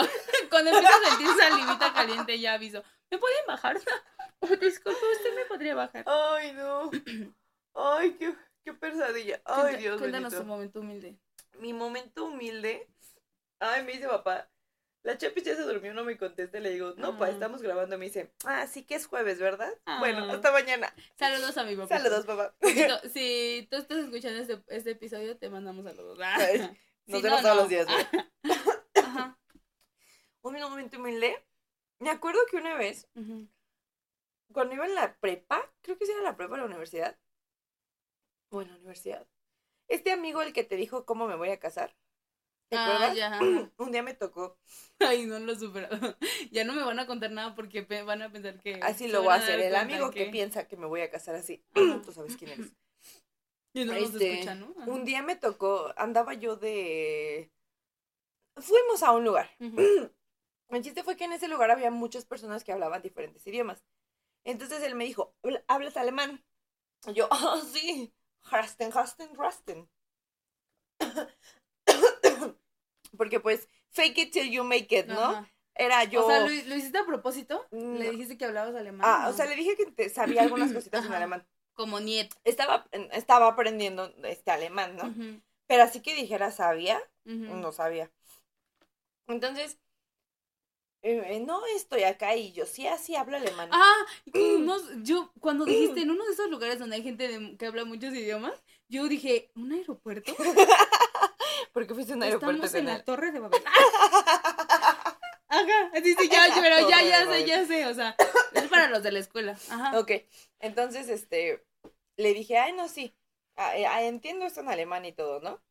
Speaker 1: Cuando empiezo a sentir salivita caliente, ya aviso. ¿Me pueden bajar? Oh, disculpe, ¿usted me podría bajar?
Speaker 2: Ay, no. Ay, qué, qué pesadilla. Ay,
Speaker 1: Cuenta-
Speaker 2: Dios
Speaker 1: Cuéntanos
Speaker 2: bendito.
Speaker 1: tu momento humilde.
Speaker 2: Mi momento humilde. Ay, me dice papá. La Chapis ya se durmió, no me contesta. Le digo, no, pa,
Speaker 1: Ah.
Speaker 2: estamos grabando. Me dice, ah, sí que es jueves, ¿verdad?
Speaker 1: Ah.
Speaker 2: Bueno, hasta mañana.
Speaker 1: Saludos a mi papá.
Speaker 2: Saludos, papá.
Speaker 1: Si tú estás escuchando este, este episodio, te mandamos saludos. Ah.
Speaker 2: Nos vemos
Speaker 1: no,
Speaker 2: todos
Speaker 1: no.
Speaker 2: los días, güey.
Speaker 1: Ajá.
Speaker 2: Un momento humilde. Me acuerdo que una vez, cuando iba en la prepa, creo que sí era la prepa o la universidad. O en la universidad. Este amigo, el que te dijo cómo me voy a casar. ¿Te
Speaker 1: Ah,
Speaker 2: acuerdas?
Speaker 1: ya.
Speaker 2: Un día me tocó.
Speaker 1: Ay, no lo he superado. Ya no me van a contar nada porque van a pensar que.
Speaker 2: Así lo voy a hacer. El amigo que piensa que me voy a casar así.
Speaker 1: Ajá.
Speaker 2: Tú sabes quién eres.
Speaker 1: Y no
Speaker 2: Este,
Speaker 1: escuchan, ¿no? Ajá.
Speaker 2: Un día me tocó, andaba yo de... Fuimos a un lugar. El chiste fue que en ese lugar había muchas personas que hablaban diferentes idiomas. Entonces él me dijo, "Habla- ¿hablas alemán? Y yo, ah, sí. Rasten, Rasten, Rasten. Porque pues, fake it till you make it, ¿no?
Speaker 1: Ajá.
Speaker 2: Era yo...
Speaker 1: O sea, ¿lo, lo hiciste a propósito?
Speaker 2: No.
Speaker 1: ¿Le dijiste que hablabas alemán?
Speaker 2: Ah,
Speaker 1: ¿no?
Speaker 2: o sea, le dije que te- sabía algunas cositas en alemán.
Speaker 1: Como niet.
Speaker 2: Estaba, estaba aprendiendo este alemán, ¿no? Pero así que dijera sabía, no sabía. Entonces, eh, no estoy acá y yo sí así hablo alemán.
Speaker 1: Ah, como unos- yo cuando dijiste en uno de esos lugares donde hay gente de- que habla muchos idiomas, yo dije, ¿un aeropuerto?
Speaker 2: Porque fuiste a un aeropuerto
Speaker 1: Estamos en la torre de Babel. Ajá, así sí, ya, pero ya, ya sé, ya sé, o sea, es para los de la escuela. Ajá.
Speaker 2: Ok, entonces, este, le dije, ay, no, sí, ah, eh, ah, entiendo esto en alemán y todo, ¿no?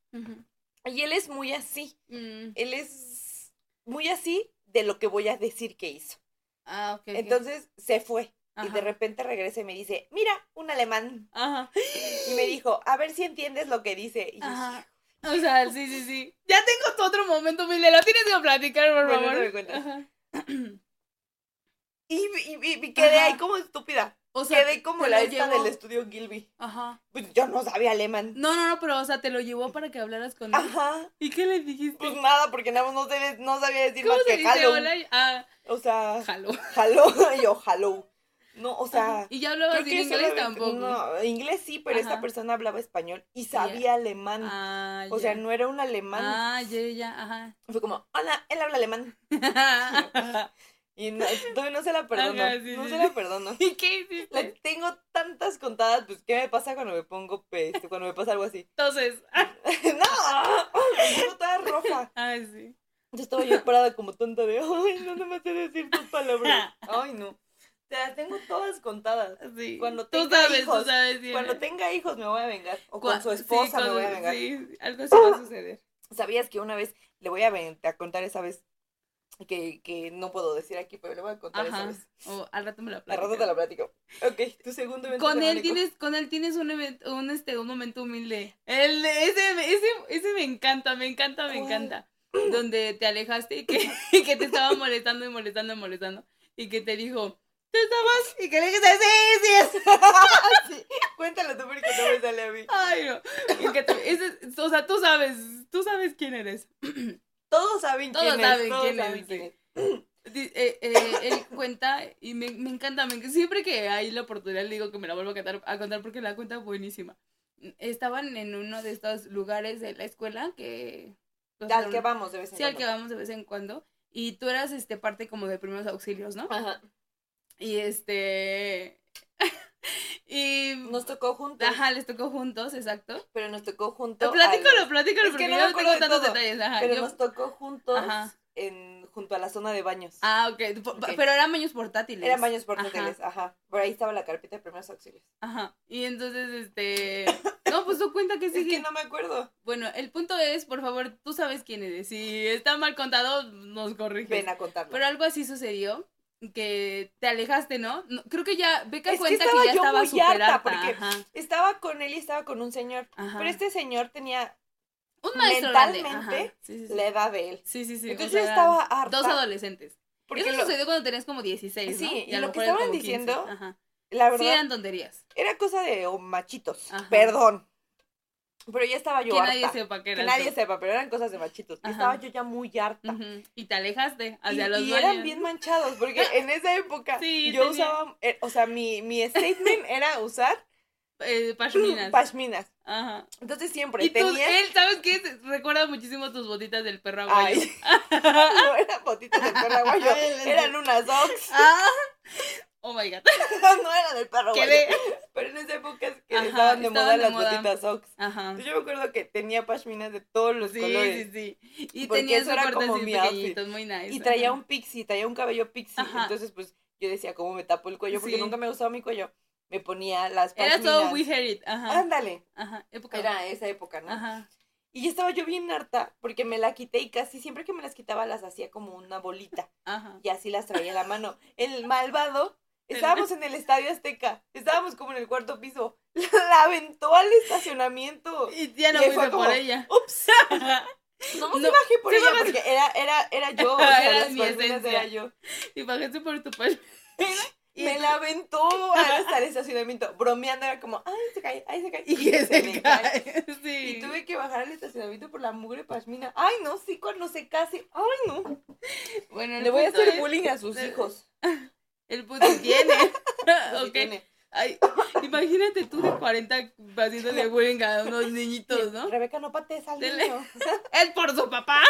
Speaker 2: Y él es muy así,
Speaker 1: Mm,
Speaker 2: él es muy así de lo que voy a decir que hizo.
Speaker 1: Ah, ok.
Speaker 2: Entonces, se fue. Y de repente regresa y me dice, mira, un alemán.
Speaker 1: Ajá.
Speaker 2: Y me dijo, a ver si entiendes lo que dice. Y yo,
Speaker 1: Ajá. O sea, sí, sí, sí. Ya tengo tu otro momento, Mile, lo tienes que platicar, por favor.
Speaker 2: cuenta.
Speaker 1: Ajá.
Speaker 2: Y, y- y- y quedé
Speaker 1: Ajá.
Speaker 2: ahí como estúpida.
Speaker 1: O sea,
Speaker 2: quedé como la esta
Speaker 1: llevó-
Speaker 2: del estudio Gilby.
Speaker 1: Ajá.
Speaker 2: Pues yo no sabía alemán.
Speaker 1: No, no, no, pero, o sea, te lo llevó para que hablaras con él.
Speaker 2: Ajá.
Speaker 1: ¿Y qué le dijiste?
Speaker 2: Pues nada, porque nada más no, sé- no sabía decir
Speaker 1: ¿Cómo
Speaker 2: más
Speaker 1: se
Speaker 2: que
Speaker 1: dice hola? Ah,
Speaker 2: O sea, hello. Y yo, hello. No, o sea.
Speaker 1: Y ya hablabas
Speaker 2: creo
Speaker 1: bien inglés tampoco.
Speaker 2: No, inglés sí, pero esta
Speaker 1: Ajá.
Speaker 2: persona hablaba español y sabía alemán.
Speaker 1: Ah,
Speaker 2: o sea, no era un alemán.
Speaker 1: Ah, ya, ya, ajá.
Speaker 2: Fue como, hola, él habla alemán. Y no, no se la perdono.
Speaker 1: Ajá, sí,
Speaker 2: no
Speaker 1: sí,
Speaker 2: se
Speaker 1: sí.
Speaker 2: la perdono.
Speaker 1: ¿Y qué
Speaker 2: La
Speaker 1: hiciste?
Speaker 2: tengo tantas contadas, pues, ¿qué me pasa cuando me pongo pesto? Cuando me pasa algo así.
Speaker 1: Entonces,
Speaker 2: ¡No! Me pongo toda roja.
Speaker 1: ay, sí.
Speaker 2: Yo estaba yo parada como tonta de, ay, no, no me sé decir tus palabras. Ay, no. Sea, las tengo todas contadas.
Speaker 1: Sí.
Speaker 2: Cuando
Speaker 1: tú
Speaker 2: tenga
Speaker 1: sabes,
Speaker 2: hijos,
Speaker 1: tú sabes. bien.
Speaker 2: Cuando tenga hijos me voy a vengar. O con su
Speaker 1: sí,
Speaker 2: esposa me
Speaker 1: con-
Speaker 2: voy a vengar.
Speaker 1: Sí, algo así va a suceder.
Speaker 2: ¿Sabías que una vez, le voy a, a contar esa vez, que, que no puedo decir aquí, pero le voy a contar
Speaker 1: Ajá.
Speaker 2: vez.
Speaker 1: O al rato me la
Speaker 2: Al
Speaker 1: platicas.
Speaker 2: rato te la platico. Ok, tu segundo evento
Speaker 1: Con él tienes, con él tienes un evento, un este, un momento humilde. El, ese, ese, ese me encanta, me encanta, me encanta. Donde te alejaste y que, y que te estaba molestando y molestando y molestando. Y que te dijo, ¿tú estabas? Y que le dijiste, sí, sí es.
Speaker 2: Sí, Cuéntalo tú porque no me sale a mí.
Speaker 1: Ay, no. Y que te- ese- o sea, tú sabes, tú sabes quién eres.
Speaker 2: Todos saben
Speaker 1: Todos
Speaker 2: quién
Speaker 1: saben
Speaker 2: es. Todos
Speaker 1: quién
Speaker 2: saben quién es.
Speaker 1: Eh, eh, él cuenta y me, me encanta, me, siempre que hay la oportunidad le digo que me la vuelvo a contar, a contar porque la cuenta buenísima. Estaban en uno de estos lugares de la escuela que... pues,
Speaker 2: Al que vamos de vez en
Speaker 1: Sí, al
Speaker 2: cuando.
Speaker 1: que vamos de vez en cuando. Y tú eras este parte como de primeros auxilios, ¿no?
Speaker 2: Ajá.
Speaker 1: Y este... y
Speaker 2: Nos tocó juntos.
Speaker 1: ajá, les tocó juntos, exacto.
Speaker 2: Pero nos tocó juntos.
Speaker 1: Platícalo, platícalo,
Speaker 2: Es
Speaker 1: porque
Speaker 2: que no
Speaker 1: no tengo
Speaker 2: de
Speaker 1: tantos
Speaker 2: todo,
Speaker 1: detalles, ajá.
Speaker 2: Pero
Speaker 1: yo-
Speaker 2: nos tocó juntos
Speaker 1: Ajá.
Speaker 2: en, junto a la zona de baños.
Speaker 1: Ah, ok, po-
Speaker 2: Ok.
Speaker 1: pero eran baños portátiles.
Speaker 2: Eran baños portátiles,
Speaker 1: Ajá,
Speaker 2: ajá. Por ahí estaba la carpeta de primeros auxilios.
Speaker 1: ajá. Y entonces, este... No, pues tú cuenta que
Speaker 2: Es
Speaker 1: sigue.
Speaker 2: que no me acuerdo.
Speaker 1: Bueno, el punto es, por favor, tú sabes quién eres. Si está mal contado, nos corriges.
Speaker 2: Ven a contarlo.
Speaker 1: Pero algo así sucedió, que te alejaste, ¿no? No, creo que ya, Beca
Speaker 2: Es que
Speaker 1: cuenta que,
Speaker 2: estaba
Speaker 1: ya
Speaker 2: yo
Speaker 1: estaba
Speaker 2: muy harta, porque
Speaker 1: Ajá,
Speaker 2: Estaba con él y estaba con un señor.
Speaker 1: ajá.
Speaker 2: Pero este señor tenía
Speaker 1: Un maestro
Speaker 2: mentalmente
Speaker 1: sí, sí, sí.
Speaker 2: la edad de él.
Speaker 1: Sí, sí, sí.
Speaker 2: Entonces
Speaker 1: o
Speaker 2: yo
Speaker 1: sea,
Speaker 2: estaba harta.
Speaker 1: Dos adolescentes.
Speaker 2: Porque
Speaker 1: Eso
Speaker 2: lo-
Speaker 1: sucedió cuando tenías como 16, ¿no?
Speaker 2: Sí, y lo que estaban
Speaker 1: como 15.
Speaker 2: diciendo, la
Speaker 1: Sí,
Speaker 2: verdad,
Speaker 1: eran tonterías.
Speaker 2: era cosa de oh, machitos.
Speaker 1: Ajá.
Speaker 2: Perdón. Pero ya estaba yo
Speaker 1: Que
Speaker 2: harta.
Speaker 1: nadie sepa que
Speaker 2: que nadie sepa, pero eran cosas de machitos.
Speaker 1: Ajá.
Speaker 2: estaba yo ya muy harta.
Speaker 1: Y te alejaste hacia
Speaker 2: y,
Speaker 1: los
Speaker 2: y eran bien manchados, porque en esa época
Speaker 1: Sí,
Speaker 2: yo
Speaker 1: tenía-
Speaker 2: usaba, eh, o sea, mi, mi statement era usar
Speaker 1: Eh, pashminas.
Speaker 2: pashminas.
Speaker 1: Ajá.
Speaker 2: Entonces siempre
Speaker 1: Y tú,
Speaker 2: tenía...
Speaker 1: él, ¿sabes qué? Recuerda muchísimo tus botitas del perro aguayo.
Speaker 2: Ay, no eran botitas del perro aguayo, eran unas socks.
Speaker 1: Ah. Oh my god.
Speaker 2: no eran del perro. Pero en esa época es que
Speaker 1: Ajá,
Speaker 2: estaban de
Speaker 1: estaban
Speaker 2: moda
Speaker 1: de
Speaker 2: las
Speaker 1: moda.
Speaker 2: botitas socks.
Speaker 1: Ajá.
Speaker 2: Entonces yo me acuerdo que tenía pashminas de todos los
Speaker 1: Sí,
Speaker 2: colores.
Speaker 1: sí, sí. Y
Speaker 2: Porque
Speaker 1: tenía
Speaker 2: eso era como mi outfit.
Speaker 1: muy nice.
Speaker 2: Y traía un pixie, traía un cabello pixie.
Speaker 1: Ajá.
Speaker 2: Entonces, pues, yo decía, ¿cómo me tapo el cuello? Porque
Speaker 1: Sí.
Speaker 2: nunca me gustaba mi cuello. Me ponía las
Speaker 1: Era
Speaker 2: pashminas.
Speaker 1: todo We Hear It. Ajá.
Speaker 2: Ándale.
Speaker 1: Ajá. Época.
Speaker 2: Era esa época, ¿no?
Speaker 1: Ajá.
Speaker 2: Y ya estaba yo bien harta porque me la quité y casi siempre que me las quitaba las hacía como una bolita.
Speaker 1: Ajá.
Speaker 2: Y así las traía en la mano. El malvado, estábamos en el Estadio Azteca. Estábamos como en el cuarto piso. La aventó al estacionamiento.
Speaker 1: Y ya no
Speaker 2: Y fue
Speaker 1: por ella.
Speaker 2: Ups. No,
Speaker 1: No,
Speaker 2: sí bajé por
Speaker 1: sí
Speaker 2: ella
Speaker 1: bajaste.
Speaker 2: porque era, era, era yo. O sea,
Speaker 1: Era mi esencia.
Speaker 2: era yo.
Speaker 1: Y bajaste por tu pashmina. Y
Speaker 2: Me la aventó hasta el estacionamiento. Bromeando era como, ay, se cae, ay, se cae.
Speaker 1: Y que se
Speaker 2: me
Speaker 1: cae. Sí.
Speaker 2: Y tuve que bajar al estacionamiento por la mugre pashmina. Ay, no, sí, cuando se case. Ay, no.
Speaker 1: Bueno,
Speaker 2: Le voy a hacer
Speaker 1: es-
Speaker 2: bullying a sus hijos.
Speaker 1: El punto tiene.
Speaker 2: Así
Speaker 1: ok.
Speaker 2: tiene.
Speaker 1: Ay, imagínate tú de 40 haciéndole bullying a unos niñitos, ¿no?
Speaker 2: Rebeca, no patees al niño.
Speaker 1: Es por su papá.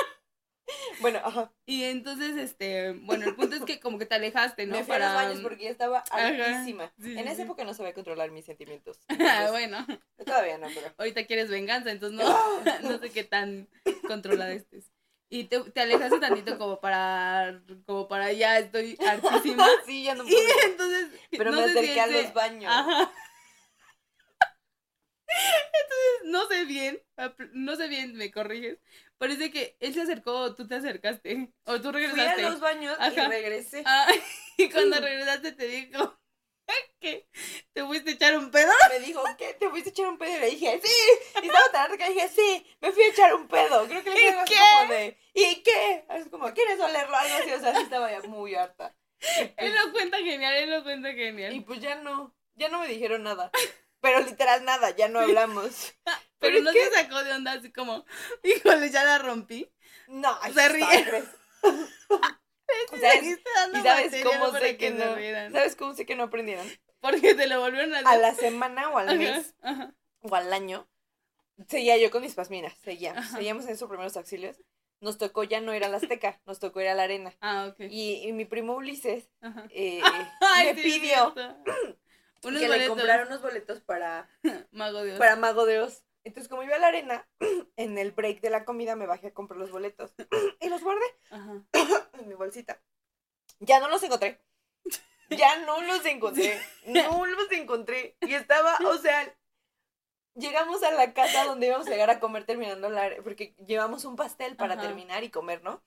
Speaker 2: Bueno, ajá.
Speaker 1: Y entonces, este, bueno, el punto es que como que te alejaste, ¿no?
Speaker 2: Me fui a los baños porque ya estaba.
Speaker 1: Sí, sí,
Speaker 2: en esa
Speaker 1: sí.
Speaker 2: época no sabía controlar mis sentimientos.
Speaker 1: Ah,
Speaker 2: Entonces,
Speaker 1: bueno,
Speaker 2: Todavía no, pero.
Speaker 1: ahorita quieres venganza, entonces no, no sé qué tan controlada estés. Y te, te alejaste tantito como para, como para ya estoy hartísima.
Speaker 2: Sí, ya no
Speaker 1: Y
Speaker 2: puedo.
Speaker 1: entonces,
Speaker 2: Pero
Speaker 1: no
Speaker 2: me acerqué a los baños.
Speaker 1: Ajá. Entonces, no sé bien, no sé bien, me corriges. Parece que él se acercó o tú te acercaste. O tú
Speaker 2: Fui a
Speaker 1: regresaste.
Speaker 2: los baños y
Speaker 1: Ajá.
Speaker 2: regresé.
Speaker 1: Ah, y cuando regresaste te dijo fuiste a echar un pedo.
Speaker 2: Me dijo, ¿qué? ¿Te fuiste a echar un pedo? Y le dije, sí. Y estaba tan harta que dije, sí, me fui a echar un pedo. Creo que le
Speaker 1: ¿Y
Speaker 2: dije algo así
Speaker 1: qué?
Speaker 2: como de, ¿y qué? Es como, ¿quieres olerlo? Algo así, o sea, sí estaba ya muy harta. Y pues,
Speaker 1: Él lo cuenta genial, él lo cuenta
Speaker 2: y
Speaker 1: genial.
Speaker 2: pues ya no, ya no me dijeron nada. Pero literal nada, ya no hablamos.
Speaker 1: Pero
Speaker 2: es
Speaker 1: no te sacó de onda así como, híjole, ya la rompí.
Speaker 2: No,
Speaker 1: Se ríe.
Speaker 2: ¿Sabes?
Speaker 1: Seguiste dando
Speaker 2: ¿Y sabes
Speaker 1: materia,
Speaker 2: cómo sé que no? ¿Sabes cómo sé que no aprendieron?
Speaker 1: Porque te lo volvieron a hacer.
Speaker 2: A la semana o al
Speaker 1: Ajá,
Speaker 2: mes
Speaker 1: ajá.
Speaker 2: o al año, seguía yo con mis pasminas, seguíamos,
Speaker 1: Ajá.
Speaker 2: seguíamos en esos primeros auxilios. Nos tocó ya no ir a la Azteca, nos tocó ir a la arena.
Speaker 1: Ah, ok.
Speaker 2: Y, y mi primo Ulises eh,
Speaker 1: Ay,
Speaker 2: me
Speaker 1: sí,
Speaker 2: pidió que le compraron unos boletos para,
Speaker 1: Mago de Oz.
Speaker 2: para Mago de Oz. Entonces, como iba a la arena, en el break de la comida me bajé a comprar los boletos y los guardé
Speaker 1: Ajá.
Speaker 2: en mi bolsita. Ya no los encontré. Ya no los encontré. No los encontré. Y estaba, o sea, llegamos a la casa donde íbamos a llegar a comer terminando la... Porque llevamos un pastel para
Speaker 1: Ajá.
Speaker 2: terminar y comer, ¿no?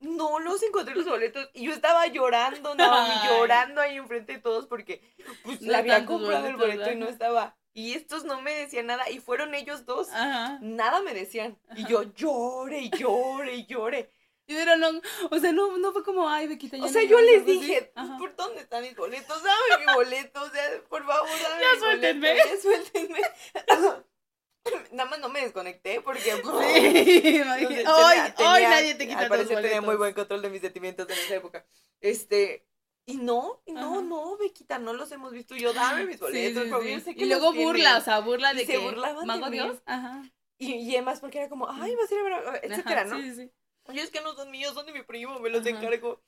Speaker 2: No los encontré los boletos y yo estaba llorando,
Speaker 1: Ay.
Speaker 2: llorando ahí enfrente de todos porque pues,
Speaker 1: No
Speaker 2: le había comprado el boleto y no estaba. Y estos no me decían nada y fueron ellos dos.
Speaker 1: Ajá.
Speaker 2: Nada me decían. Y yo lloré y lloré y lloré.
Speaker 1: Y Pero no, o sea, no, no fue como, ay, Bequita, ya
Speaker 2: O
Speaker 1: no
Speaker 2: sea, yo les dije, pues,
Speaker 1: Ajá.
Speaker 2: ¿por dónde están mis boletos? Dame mi boleto, o sea, por favor, dame
Speaker 1: Ya
Speaker 2: mi
Speaker 1: suéltenme.
Speaker 2: boleto, ya suéltenme. Nada más no me desconecté porque...
Speaker 1: Sí, imagínate. hoy, hoy nadie te quita
Speaker 2: Al parecer tenía muy buen control de mis sentimientos en esa época. Este... Y no, y no,
Speaker 1: Ajá.
Speaker 2: no, Bequita, no los hemos visto. Yo, dame mis
Speaker 1: Sí,
Speaker 2: boletos,
Speaker 1: sí, sí.
Speaker 2: sé que
Speaker 1: Y luego
Speaker 2: tienen.
Speaker 1: burla, o sea, burla
Speaker 2: Y
Speaker 1: de
Speaker 2: se
Speaker 1: que
Speaker 2: burlaban de
Speaker 1: Mago. Dios, ajá.
Speaker 2: Y, y además porque era como, ay, vas a ir a ver, etcétera,
Speaker 1: Ajá,
Speaker 2: ¿no?
Speaker 1: Sí, sí, sí.
Speaker 2: Oye, es que no son míos, son de mi primo, me los
Speaker 1: Ajá.
Speaker 2: encargo.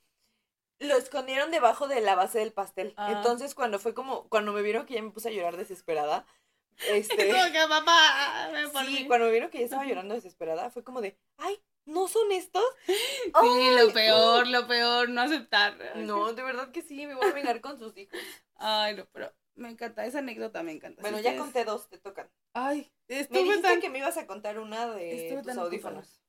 Speaker 2: lo escondieron debajo de la base del pastel.
Speaker 1: Ah.
Speaker 2: Entonces, cuando fue como, cuando me vieron que ya me puse a llorar desesperada, este,
Speaker 1: que me
Speaker 2: sí, cuando me vieron que ya estaba llorando desesperada, fue como de, ay, ¿no son estos?
Speaker 1: Sí,
Speaker 2: ¡Ay!
Speaker 1: lo peor, lo peor, no aceptar.
Speaker 2: No, de verdad que sí, me voy a vengar con sus hijos.
Speaker 1: Ay, no, pero me encanta, esa anécdota me encanta.
Speaker 2: Bueno,
Speaker 1: Si
Speaker 2: ya conté dos, te tocan.
Speaker 1: Ay,
Speaker 2: Me
Speaker 1: estuve
Speaker 2: dijiste
Speaker 1: tan...
Speaker 2: que me ibas a contar una de
Speaker 1: Estuve
Speaker 2: tus audífonos.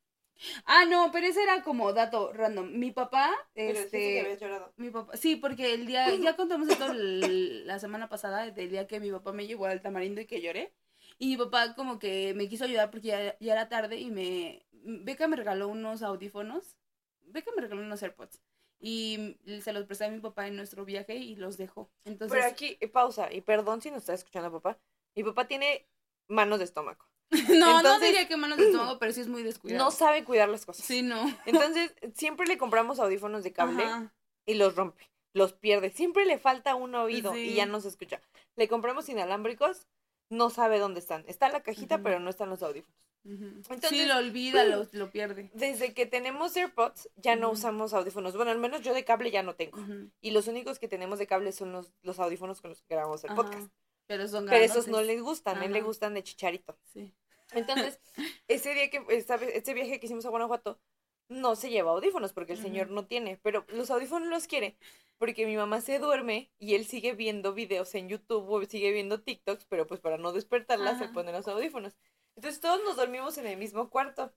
Speaker 1: Ah, no, pero ese era como dato random. Mi papá,
Speaker 2: Pero dijiste que
Speaker 1: este...
Speaker 2: habías llorado.
Speaker 1: Mi papá, sí, porque el día, ya contamos esto la semana pasada, del día que mi papá me llevó al tamarindo y que lloré. Y mi papá como que me quiso ayudar porque ya, ya era tarde y me... Beca me regaló unos audífonos. Beca me regaló unos AirPods. Y se los presté a mi papá en nuestro viaje y los dejó. Entonces,
Speaker 2: Pero aquí, eh, pausa, y perdón si nos está escuchando papá. Mi papá tiene manos de estómago.
Speaker 1: no, no
Speaker 2: entonces-
Speaker 1: diría que manos de estómago, pero sí es muy descuidado.
Speaker 2: No sabe cuidar las cosas.
Speaker 1: Sí, no.
Speaker 2: Entonces, siempre le compramos audífonos de cable
Speaker 1: Ajá.
Speaker 2: y los rompe, los pierde. Siempre le falta un oído y
Speaker 1: Sí.
Speaker 2: ya no se escucha. Le compramos inalámbricos, no sabe dónde están. Está en la cajita, pero no están los audífonos. Entonces-
Speaker 1: sí, lo olvida, lo, lo pierde.
Speaker 2: Desde que tenemos AirPods, ya no usamos audífonos. Bueno, al menos yo de cable ya no tengo. Y los únicos que tenemos de cable son los, los audífonos con los que grabamos el podcast.
Speaker 1: Pero son
Speaker 2: Pero esos no les gustan, a él le gustan de chicharito.
Speaker 1: Sí.
Speaker 2: Entonces, ese día que, esta este viaje que hicimos a Guanajuato, no se lleva audífonos porque el señor no tiene, pero los audífonos los quiere porque mi mamá se duerme y él sigue viendo videos en YouTube o sigue viendo TikToks, pero pues para no despertarla se
Speaker 1: Ajá.
Speaker 2: pone los audífonos. Entonces todos nos dormimos en el mismo cuarto.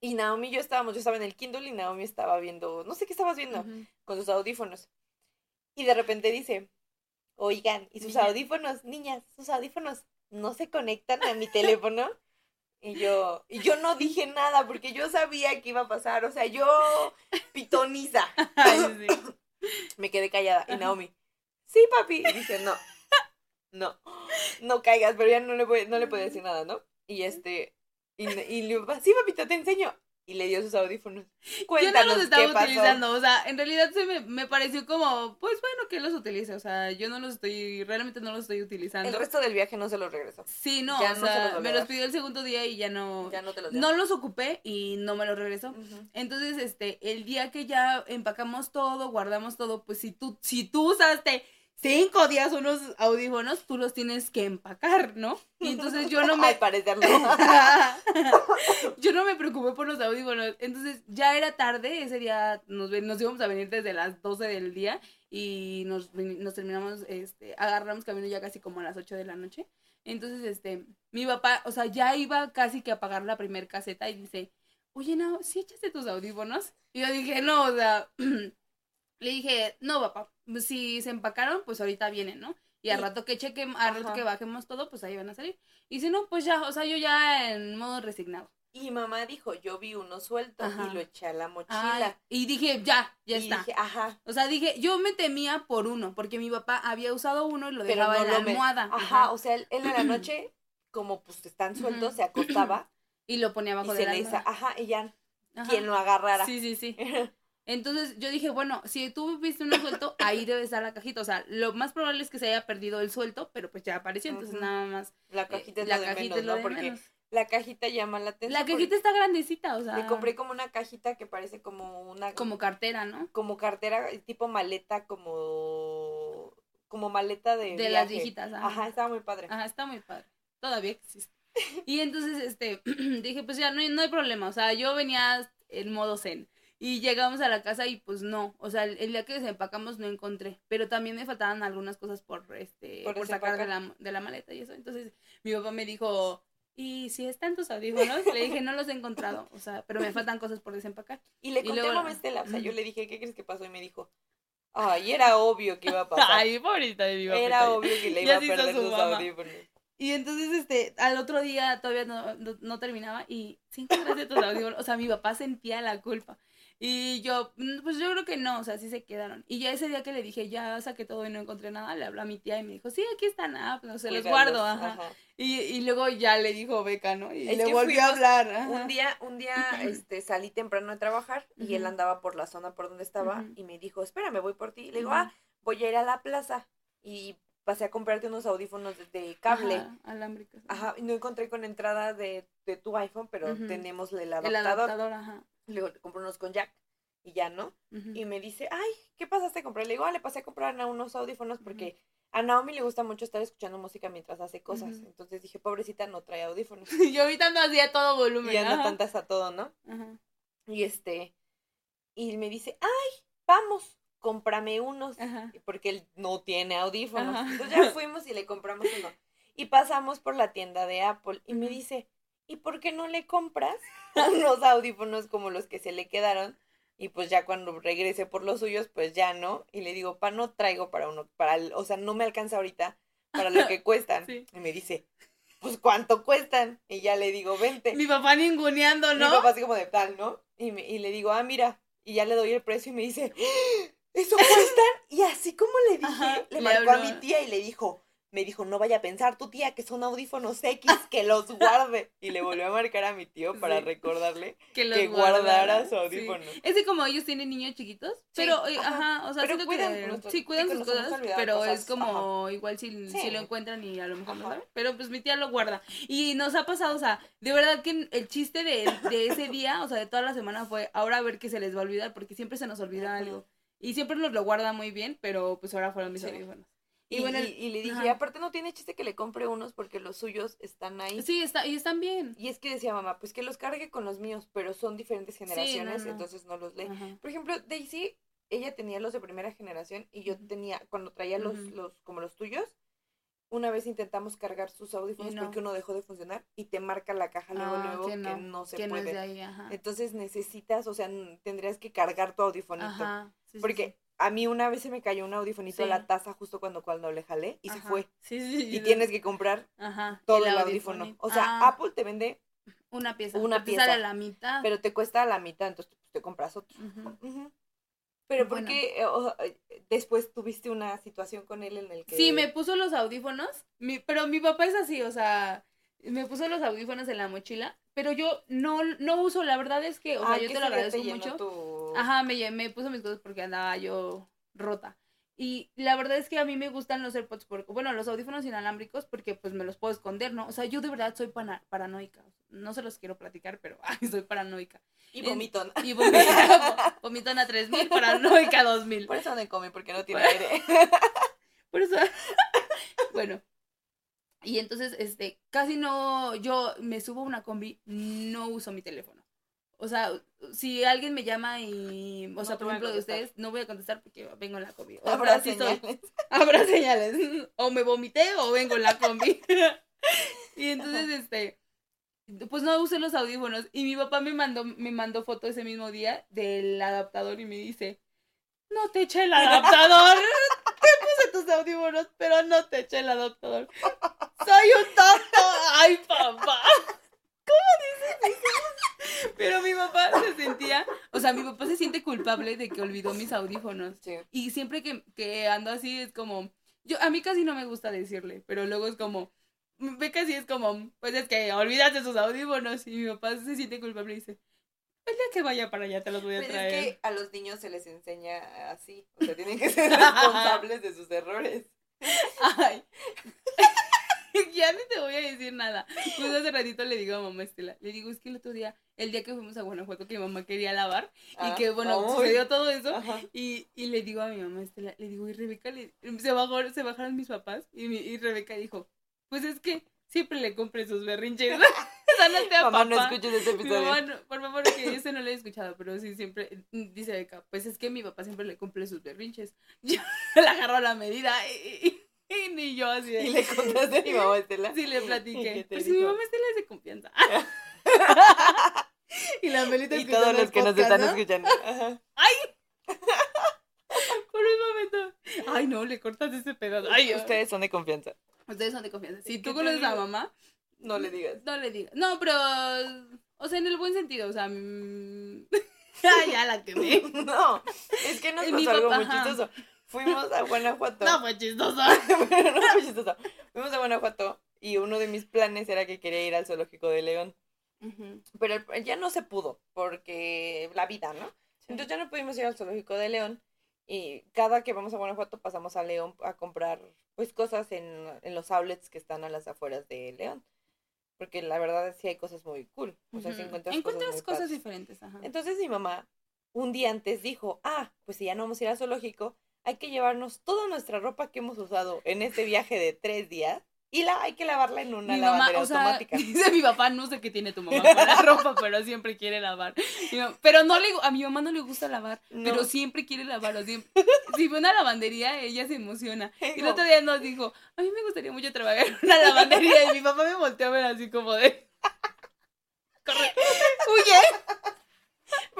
Speaker 2: Y Naomi y yo estábamos, yo estaba en el Kindle y Naomi estaba viendo, no sé qué estabas viendo, con sus audífonos. Y de repente dice, oigan, ¿y sus
Speaker 1: Niña.
Speaker 2: audífonos, niñas, sus audífonos no se conectan a mi teléfono? Y yo, y yo no dije nada porque yo sabía que iba a pasar, o sea, yo pitoniza.
Speaker 1: Ay, sí.
Speaker 2: Me quedé callada y. Naomi, sí, papi. Y dice, no, no, no caigas, pero ya no le, voy- no le podía decir nada, ¿no? Y este, y, y le digo, sí, papito, te enseño. Y le dio sus audífonos.
Speaker 1: Yo no los
Speaker 2: qué
Speaker 1: estaba
Speaker 2: pasó.
Speaker 1: utilizando, o sea, en realidad se me, me pareció como, pues bueno, que los utilice, o sea, yo no los estoy, realmente no los estoy utilizando.
Speaker 2: El resto del viaje no se los regresó.
Speaker 1: Sí, no,
Speaker 2: ya
Speaker 1: o
Speaker 2: no se
Speaker 1: sea,
Speaker 2: los volvió
Speaker 1: me los pidió el segundo día y ya no,
Speaker 2: Ya no te los
Speaker 1: no los ocupé y no me los regresó. Entonces, este, el día que ya empacamos todo, guardamos todo, pues si tú, si tú usaste cinco días unos audífonos, tú los tienes que empacar, ¿no? Y entonces yo no me...
Speaker 2: No.
Speaker 1: yo no me preocupé por los audífonos. Entonces ya era tarde, ese día nos, nos íbamos a venir desde las 12 del día y nos terminamos, este, agarramos camino ya casi como a las 8 de la noche. Entonces, este, mi papá, o sea, ya iba casi que a pagar la primer caseta y dice, oye, no, ¿sí echaste tus audífonos? Y yo dije, no, o sea, le dije, no, papá, si se empacaron, pues ahorita vienen, ¿no? Y al
Speaker 2: Y-
Speaker 1: rato que chequen, al rato
Speaker 2: Ajá.
Speaker 1: que bajemos todo, pues ahí van a salir. Y si no, pues ya, o sea, yo ya en modo resignado.
Speaker 2: Y mamá dijo, yo vi uno suelto
Speaker 1: Ajá.
Speaker 2: y lo eché a la
Speaker 1: Ay,
Speaker 2: mochila.
Speaker 1: y dije, ya, ya
Speaker 2: y
Speaker 1: está.
Speaker 2: dije, ajá,
Speaker 1: O sea, dije, yo me temía por uno, porque mi papá había usado uno y lo
Speaker 2: pero
Speaker 1: dejaba
Speaker 2: no
Speaker 1: en la
Speaker 2: me-
Speaker 1: almohada.
Speaker 2: Ajá, o sea, él, él en la noche, como pues están sueltos, se acostaba
Speaker 1: Y lo ponía
Speaker 2: y
Speaker 1: abajo de
Speaker 2: se
Speaker 1: la almohada.
Speaker 2: ajá, y ya,
Speaker 1: Ajá.
Speaker 2: quien lo agarrara.
Speaker 1: Sí, sí, sí. Entonces yo dije, bueno, si tú viste uno suelto, ahí debe estar la cajita. O sea, lo más probable es que se haya perdido el suelto, pero pues ya apareció. Entonces nada más.
Speaker 2: La
Speaker 1: eh,
Speaker 2: cajita es
Speaker 1: la
Speaker 2: lo de
Speaker 1: cajita
Speaker 2: menos,
Speaker 1: es lo
Speaker 2: ¿no?
Speaker 1: de
Speaker 2: Porque
Speaker 1: menos.
Speaker 2: la cajita llama la atención.
Speaker 1: La cajita está grandecita, o sea.
Speaker 2: Le compré como una cajita que parece como una...
Speaker 1: como cartera, ¿no?
Speaker 2: como cartera, tipo maleta, como... Como maleta de
Speaker 1: De las viejitas. Ajá.
Speaker 2: Ajá, estaba muy padre.
Speaker 1: Ajá, está muy padre. Todavía existe. Y entonces, este, dije, pues ya no hay, no hay problema. O sea, yo venía en modo zen. Y llegamos a la casa y pues no. O sea, el, el día que desempacamos no encontré. Pero también me faltaban algunas cosas por este,
Speaker 2: Por
Speaker 1: por, sacar de la, de la maleta y eso. Entonces, mi papá me dijo, ¿y si están tus audífonos? Le dije, no los he encontrado. O sea, pero me faltan cosas por desempacar.
Speaker 2: Y le
Speaker 1: Y
Speaker 2: conté
Speaker 1: luego
Speaker 2: a mamá
Speaker 1: la-
Speaker 2: Estela, o sea, yo le dije, ¿qué crees que pasó? Y me dijo, ay, era obvio que iba a pasar.
Speaker 1: Ay, pobrecita de mi papá.
Speaker 2: era obvio que le iba a perder
Speaker 1: su
Speaker 2: sus
Speaker 1: mamá.
Speaker 2: audífonos.
Speaker 1: Y entonces, este, al otro día todavía no, no, no terminaba y horas de tus audífonos, o sea, mi papá sentía la culpa. Y yo, "Mm, pues yo creo que no, o sea, sí se quedaron. Y ya ese día que le dije, ya saqué todo y no encontré nada, le habló a mi tía y me dijo, sí, aquí están, ah, pues no se los guardo, ajá. Y, y luego ya le dijo Beca, ¿no? Y
Speaker 2: Es
Speaker 1: le volvió a hablar. ajá.
Speaker 2: Un día, un día, este, salí temprano de trabajar y él andaba por la zona por donde estaba y me dijo, espérame, voy por ti. Le digo, ah, voy a ir a la plaza y pasé a comprarte unos audífonos de, de cable.
Speaker 1: Ajá, alámbricos.
Speaker 2: Ajá, y no encontré con entrada de, de tu iPhone, pero tenemos el
Speaker 1: El
Speaker 2: adaptador.
Speaker 1: adaptador, ajá.
Speaker 2: Luego le compré unos con jack. y ya no. Y me dice, ay, ¿qué pasaste a comprar? Le digo, ah, le pasé a comprar a unos audífonos porque a Naomi le gusta mucho estar escuchando música mientras hace cosas. Entonces dije, pobrecita, no trae audífonos.
Speaker 1: Yo ahorita ando así a todo volumen.
Speaker 2: y anda
Speaker 1: ajá.
Speaker 2: tantas a todo, ¿no? Y este, y me dice, ay, vamos, cómprame unos. Porque él no tiene audífonos. Entonces ya fuimos y le compramos uno. Y pasamos por la tienda de Apple y me dice, ¿y por qué no le compras unos audífonos como los que se le quedaron? Y pues ya cuando regrese por los suyos, pues ya no. Y le digo, pa, no traigo para uno, para, el- o sea, no me alcanza ahorita para lo que cuestan.
Speaker 1: Sí.
Speaker 2: Y me dice, pues ¿cuánto cuestan? Y ya le digo, vente.
Speaker 1: Mi papá ninguneando,
Speaker 2: Mi
Speaker 1: ¿no?
Speaker 2: papá así como de tal, ¿no? Y, me- y le digo, ah, mira. Y ya le doy el precio y me dice, "¡Ah! ¿eso cuestan? Y así como le dije,
Speaker 1: Ajá,
Speaker 2: le marcó a mi tía y le dijo, me dijo, no vaya a pensar tu tía que son audífonos X, que los guarde. Y le volvió a marcar a mi tío para
Speaker 1: Sí.
Speaker 2: recordarle
Speaker 1: Que,
Speaker 2: guardara su
Speaker 1: sí.
Speaker 2: audífono.
Speaker 1: Es que como ellos tienen niños chiquitos, pero, eh,
Speaker 2: ajá.
Speaker 1: ajá, o sea,
Speaker 2: Pero cuidan
Speaker 1: que
Speaker 2: nuestros-
Speaker 1: sí cuidan sus cosas, pero
Speaker 2: cosas,
Speaker 1: es como igual si,
Speaker 2: Sí.
Speaker 1: si lo encuentran y a lo mejor no saben, pero pues mi tía lo guarda. Y nos ha pasado, o sea, de verdad que el chiste de, de ese día, o sea, de toda la semana fue ahora a ver que se les va a olvidar, porque siempre se nos olvida algo. Y siempre nos lo guarda muy bien, pero pues ahora fueron mis
Speaker 2: Sí.
Speaker 1: audífonos.
Speaker 2: Y,
Speaker 1: Y bueno,
Speaker 2: y- y le dije,
Speaker 1: ajá.
Speaker 2: aparte no tiene chiste que le compre unos porque los suyos están ahí.
Speaker 1: Sí, está, y están bien.
Speaker 2: Y es que decía mamá, pues que los cargue con los míos, pero son diferentes generaciones,
Speaker 1: no.
Speaker 2: entonces no los lee.
Speaker 1: Ajá.
Speaker 2: Por ejemplo, Daisy, ella tenía los de primera generación y yo tenía, cuando traía los, los, como los tuyos, una vez intentamos cargar sus audífonos
Speaker 1: no.
Speaker 2: porque uno dejó de funcionar y te marca la caja luego,
Speaker 1: Ah,
Speaker 2: luego
Speaker 1: que
Speaker 2: que
Speaker 1: no,
Speaker 2: se
Speaker 1: que
Speaker 2: puede.
Speaker 1: ahí.
Speaker 2: Entonces necesitas, o sea, tendrías que cargar tu audifonito.
Speaker 1: Ajá. sí, sí,
Speaker 2: porque
Speaker 1: sí.
Speaker 2: A mí una vez se me cayó un audifonito a la taza justo cuando, cuando le jalé y se fue.
Speaker 1: Sí, sí,
Speaker 2: Y tienes que comprar
Speaker 1: Ajá.
Speaker 2: todo el, audífono.
Speaker 1: audífono.
Speaker 2: O sea,
Speaker 1: Ah,
Speaker 2: Apple te vende,
Speaker 1: una pieza.
Speaker 2: una
Speaker 1: te
Speaker 2: pieza.
Speaker 1: la mitad.
Speaker 2: pero te cuesta la mitad, entonces te compras otro. Pero
Speaker 1: Bueno.
Speaker 2: porque después tuviste una situación con él en el que...
Speaker 1: Sí, me puso los audífonos, mi, pero mi papá es así, o sea, me puso los audífonos en la mochila, pero yo no, no uso, la verdad es que, o sea,
Speaker 2: Ah,
Speaker 1: yo
Speaker 2: que
Speaker 1: te lo agradezco mucho.
Speaker 2: tu-
Speaker 1: Ajá, me, me puso mis cosas porque andaba yo rota. Y la verdad es que a mí me gustan los AirPods, porque, bueno, los audífonos inalámbricos porque pues me los puedo esconder, ¿no? O sea, yo de verdad soy pana- paranoica. No se los quiero platicar, pero ay, soy paranoica.
Speaker 2: Y
Speaker 1: en-
Speaker 2: vomito. ¿no?
Speaker 1: Y vomito, vomitona 3000, paranoica 2000.
Speaker 2: Por eso no come, porque no tiene aire.
Speaker 1: Por eso. bueno. Y entonces, este, casi no, yo me subo a una combi, no uso mi teléfono. O sea, si alguien me llama y, o
Speaker 2: No
Speaker 1: sea, por ejemplo, de ustedes, no voy a contestar porque vengo en la combi. O
Speaker 2: Habrá señales.
Speaker 1: habrá señales. O me vomité o vengo en la combi. y entonces, este, pues no usé los audífonos. Y mi papá me mandó, me mandó foto ese mismo día del adaptador y me dice, no te eché el adaptador. Te puse tus audífonos, pero no te eché el adaptador. Soy un tonto. Ay, papá. ¿Cómo dices eso? Pero mi papá se sentía, o sea, mi papá se siente culpable de que olvidó mis audífonos.
Speaker 2: Sí.
Speaker 1: Y siempre que, que ando así es como, yo a mí casi no me gusta decirle, pero luego es como, ve casi es como, pues es que olvidaste sus audífonos y mi papá se siente culpable y dice, el día que vaya para allá te los voy a
Speaker 2: Pues es
Speaker 1: traer.
Speaker 2: que a los niños se les enseña así. O sea, tienen que ser responsables de sus errores.
Speaker 1: Ay. ya ni te voy a decir nada. Pues hace ratito le digo a mamá Estela, le digo, es que el otro día, el día que fuimos a Guanajuato, que mi mamá quería lavar y
Speaker 2: Ah,
Speaker 1: que, bueno,
Speaker 2: uy.
Speaker 1: sucedió todo eso. Y, y le digo a mi mamá Estela, le digo, y Rebeca, le- se, bajó, se bajaron mis papás y, mi, y Rebeca dijo, pues es que siempre le compré sus berrinches. o sea, no te a
Speaker 2: Mamá, no
Speaker 1: papá.
Speaker 2: escuches este
Speaker 1: Mi
Speaker 2: episodio.
Speaker 1: mamá, no- por favor, que ese no lo he escuchado, pero sí siempre, dice Rebeca, pues es que mi papá siempre le cumple sus berrinches. Yo le agarró la medida y, y- ni yo así
Speaker 2: Y le contaste a mi mamá Estela.
Speaker 1: Sí, le
Speaker 2: ¿Y qué
Speaker 1: platiqué.
Speaker 2: te
Speaker 1: Pues si mi mamá Estela es de confianza. y la Melita
Speaker 2: Y todos los que nos están escuchando. Ajá.
Speaker 1: Por un momento. Ay, no, le cortas ese pedazo. Ay,
Speaker 2: Ustedes son de confianza.
Speaker 1: Ustedes son de confianza. Si
Speaker 2: ¿Qué
Speaker 1: tú conoces a mamá,
Speaker 2: No le digas.
Speaker 1: no le digas. No, pero. O sea, en el buen sentido, o sea. mm, Ay, ya la quemé.
Speaker 2: No, es que nos
Speaker 1: Eh,
Speaker 2: pasó algo muy chistoso. Fuimos a Guanajuato.
Speaker 1: No, fue chistoso.
Speaker 2: Pero no fue chistoso. Fuimos a Guanajuato y uno de mis planes era que quería ir al zoológico de León. Pero ya no se pudo porque la vida, ¿no? Entonces ya no pudimos ir al zoológico de León y cada que vamos a Guanajuato pasamos a León a comprar pues cosas en, en los outlets que están a las afueras de León. Porque la verdad sí hay cosas muy cool. O sea, si
Speaker 1: Ujú.
Speaker 2: encuentras,
Speaker 1: Encuentras
Speaker 2: cosas,
Speaker 1: diferentes, ajá.
Speaker 2: Entonces mi mamá un día antes dijo, ah, pues si ya no vamos a ir al zoológico, hay que llevarnos toda nuestra ropa que hemos usado en este viaje de tres días y la hay que lavarla en una
Speaker 1: Mi mamá,
Speaker 2: lavadera
Speaker 1: o sea,
Speaker 2: automática.
Speaker 1: dice mi papá, no sé qué tiene tu mamá con la ropa, pero siempre quiere lavar. Pero no le, a mi mamá no le gusta lavar,
Speaker 2: No.
Speaker 1: pero siempre quiere lavarlo. Siempre. Si fue una lavandería, ella se emociona. Y el otro día nos dijo, a mí me gustaría mucho trabajar en una lavandería. Y mi papá me volteó a ver así como de... Corre, huye.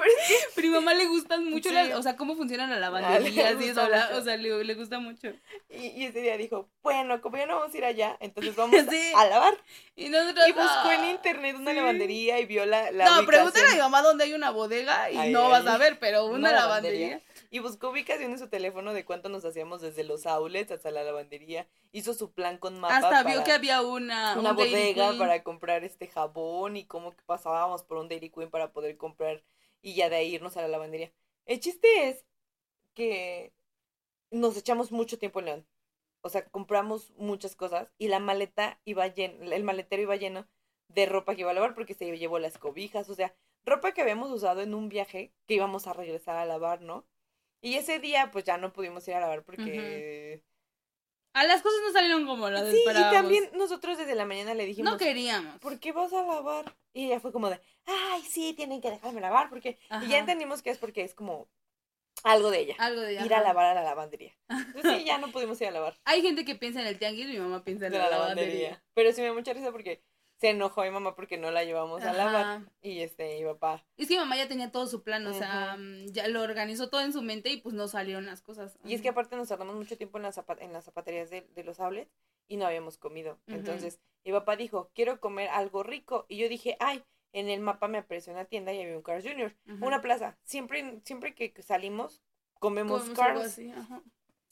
Speaker 2: Que-
Speaker 1: Pero a mi mamá le gustan mucho
Speaker 2: Sí.
Speaker 1: las, o sea, cómo funcionan las lavanderías
Speaker 2: le
Speaker 1: y eso, la- o sea, le, le gusta mucho.
Speaker 2: y, y ese día dijo, bueno, como ya no vamos a ir allá, entonces vamos a-
Speaker 1: Sí.
Speaker 2: a lavar.
Speaker 1: Y nosotros...
Speaker 2: Y buscó en
Speaker 1: "Ah".
Speaker 2: internet una
Speaker 1: sí.
Speaker 2: lavandería y vio la, la
Speaker 1: No,
Speaker 2: ubicación.
Speaker 1: pregúntale a mi mamá dónde hay una bodega y
Speaker 2: Ahí,
Speaker 1: no
Speaker 2: ahí.
Speaker 1: vas a ver, pero una,
Speaker 2: Una
Speaker 1: lavandería.
Speaker 2: lavandería. Y buscó ubicación en su teléfono de cuánto nos hacíamos desde los outlets hasta la lavandería. Hizo su plan con mapa
Speaker 1: Hasta
Speaker 2: para
Speaker 1: vio que había una,
Speaker 2: una
Speaker 1: un
Speaker 2: bodega para comprar este jabón y cómo que pasábamos por un Dairy Queen para poder comprar y ya de ahí irnos a la lavandería. El chiste es que nos echamos mucho tiempo en León. O sea, compramos muchas cosas y la maleta iba lleno, el maletero iba lleno de ropa que iba a lavar porque se llevó las cobijas, o sea, ropa que habíamos usado en un viaje que íbamos a regresar a lavar, ¿no? Y ese día pues ya no pudimos ir a lavar porque...
Speaker 1: Ah, las cosas no salieron como las
Speaker 2: Sí, y también nosotros desde la mañana le dijimos...
Speaker 1: no queríamos.
Speaker 2: ¿por qué vas a lavar? Y ella fue como de, ay, sí, tienen que dejarme lavar, porque... Y ya entendimos que es porque es como algo de ella,
Speaker 1: Algo de
Speaker 2: ir a lavar a la lavandería. Entonces sí, ya no pudimos ir a lavar
Speaker 1: Hay gente que piensa en el tianguis, mi mamá piensa en
Speaker 2: de
Speaker 1: la,
Speaker 2: la
Speaker 1: lavandería.
Speaker 2: lavandería. Pero sí me dio mucha risa porque se enojó mi mamá porque no la llevamos a lavar.
Speaker 1: Ajá.
Speaker 2: Y este, mi papá.
Speaker 1: Es que mi mamá ya tenía todo su plan, o sea,
Speaker 2: Ajá.
Speaker 1: mm, ya lo organizó todo en su mente y pues no salieron las cosas.
Speaker 2: Y es que aparte nos tardamos mucho tiempo en las, en las zapaterías de, de los outlets y no habíamos comido. Entonces mi papá dijo, quiero comer algo rico. Y yo dije, ay, en el mapa me apareció una tienda y había un Cars Junior. Una plaza. Siempre, siempre que salimos, comemos
Speaker 1: Comemos algo
Speaker 2: Cars.
Speaker 1: así, ajá.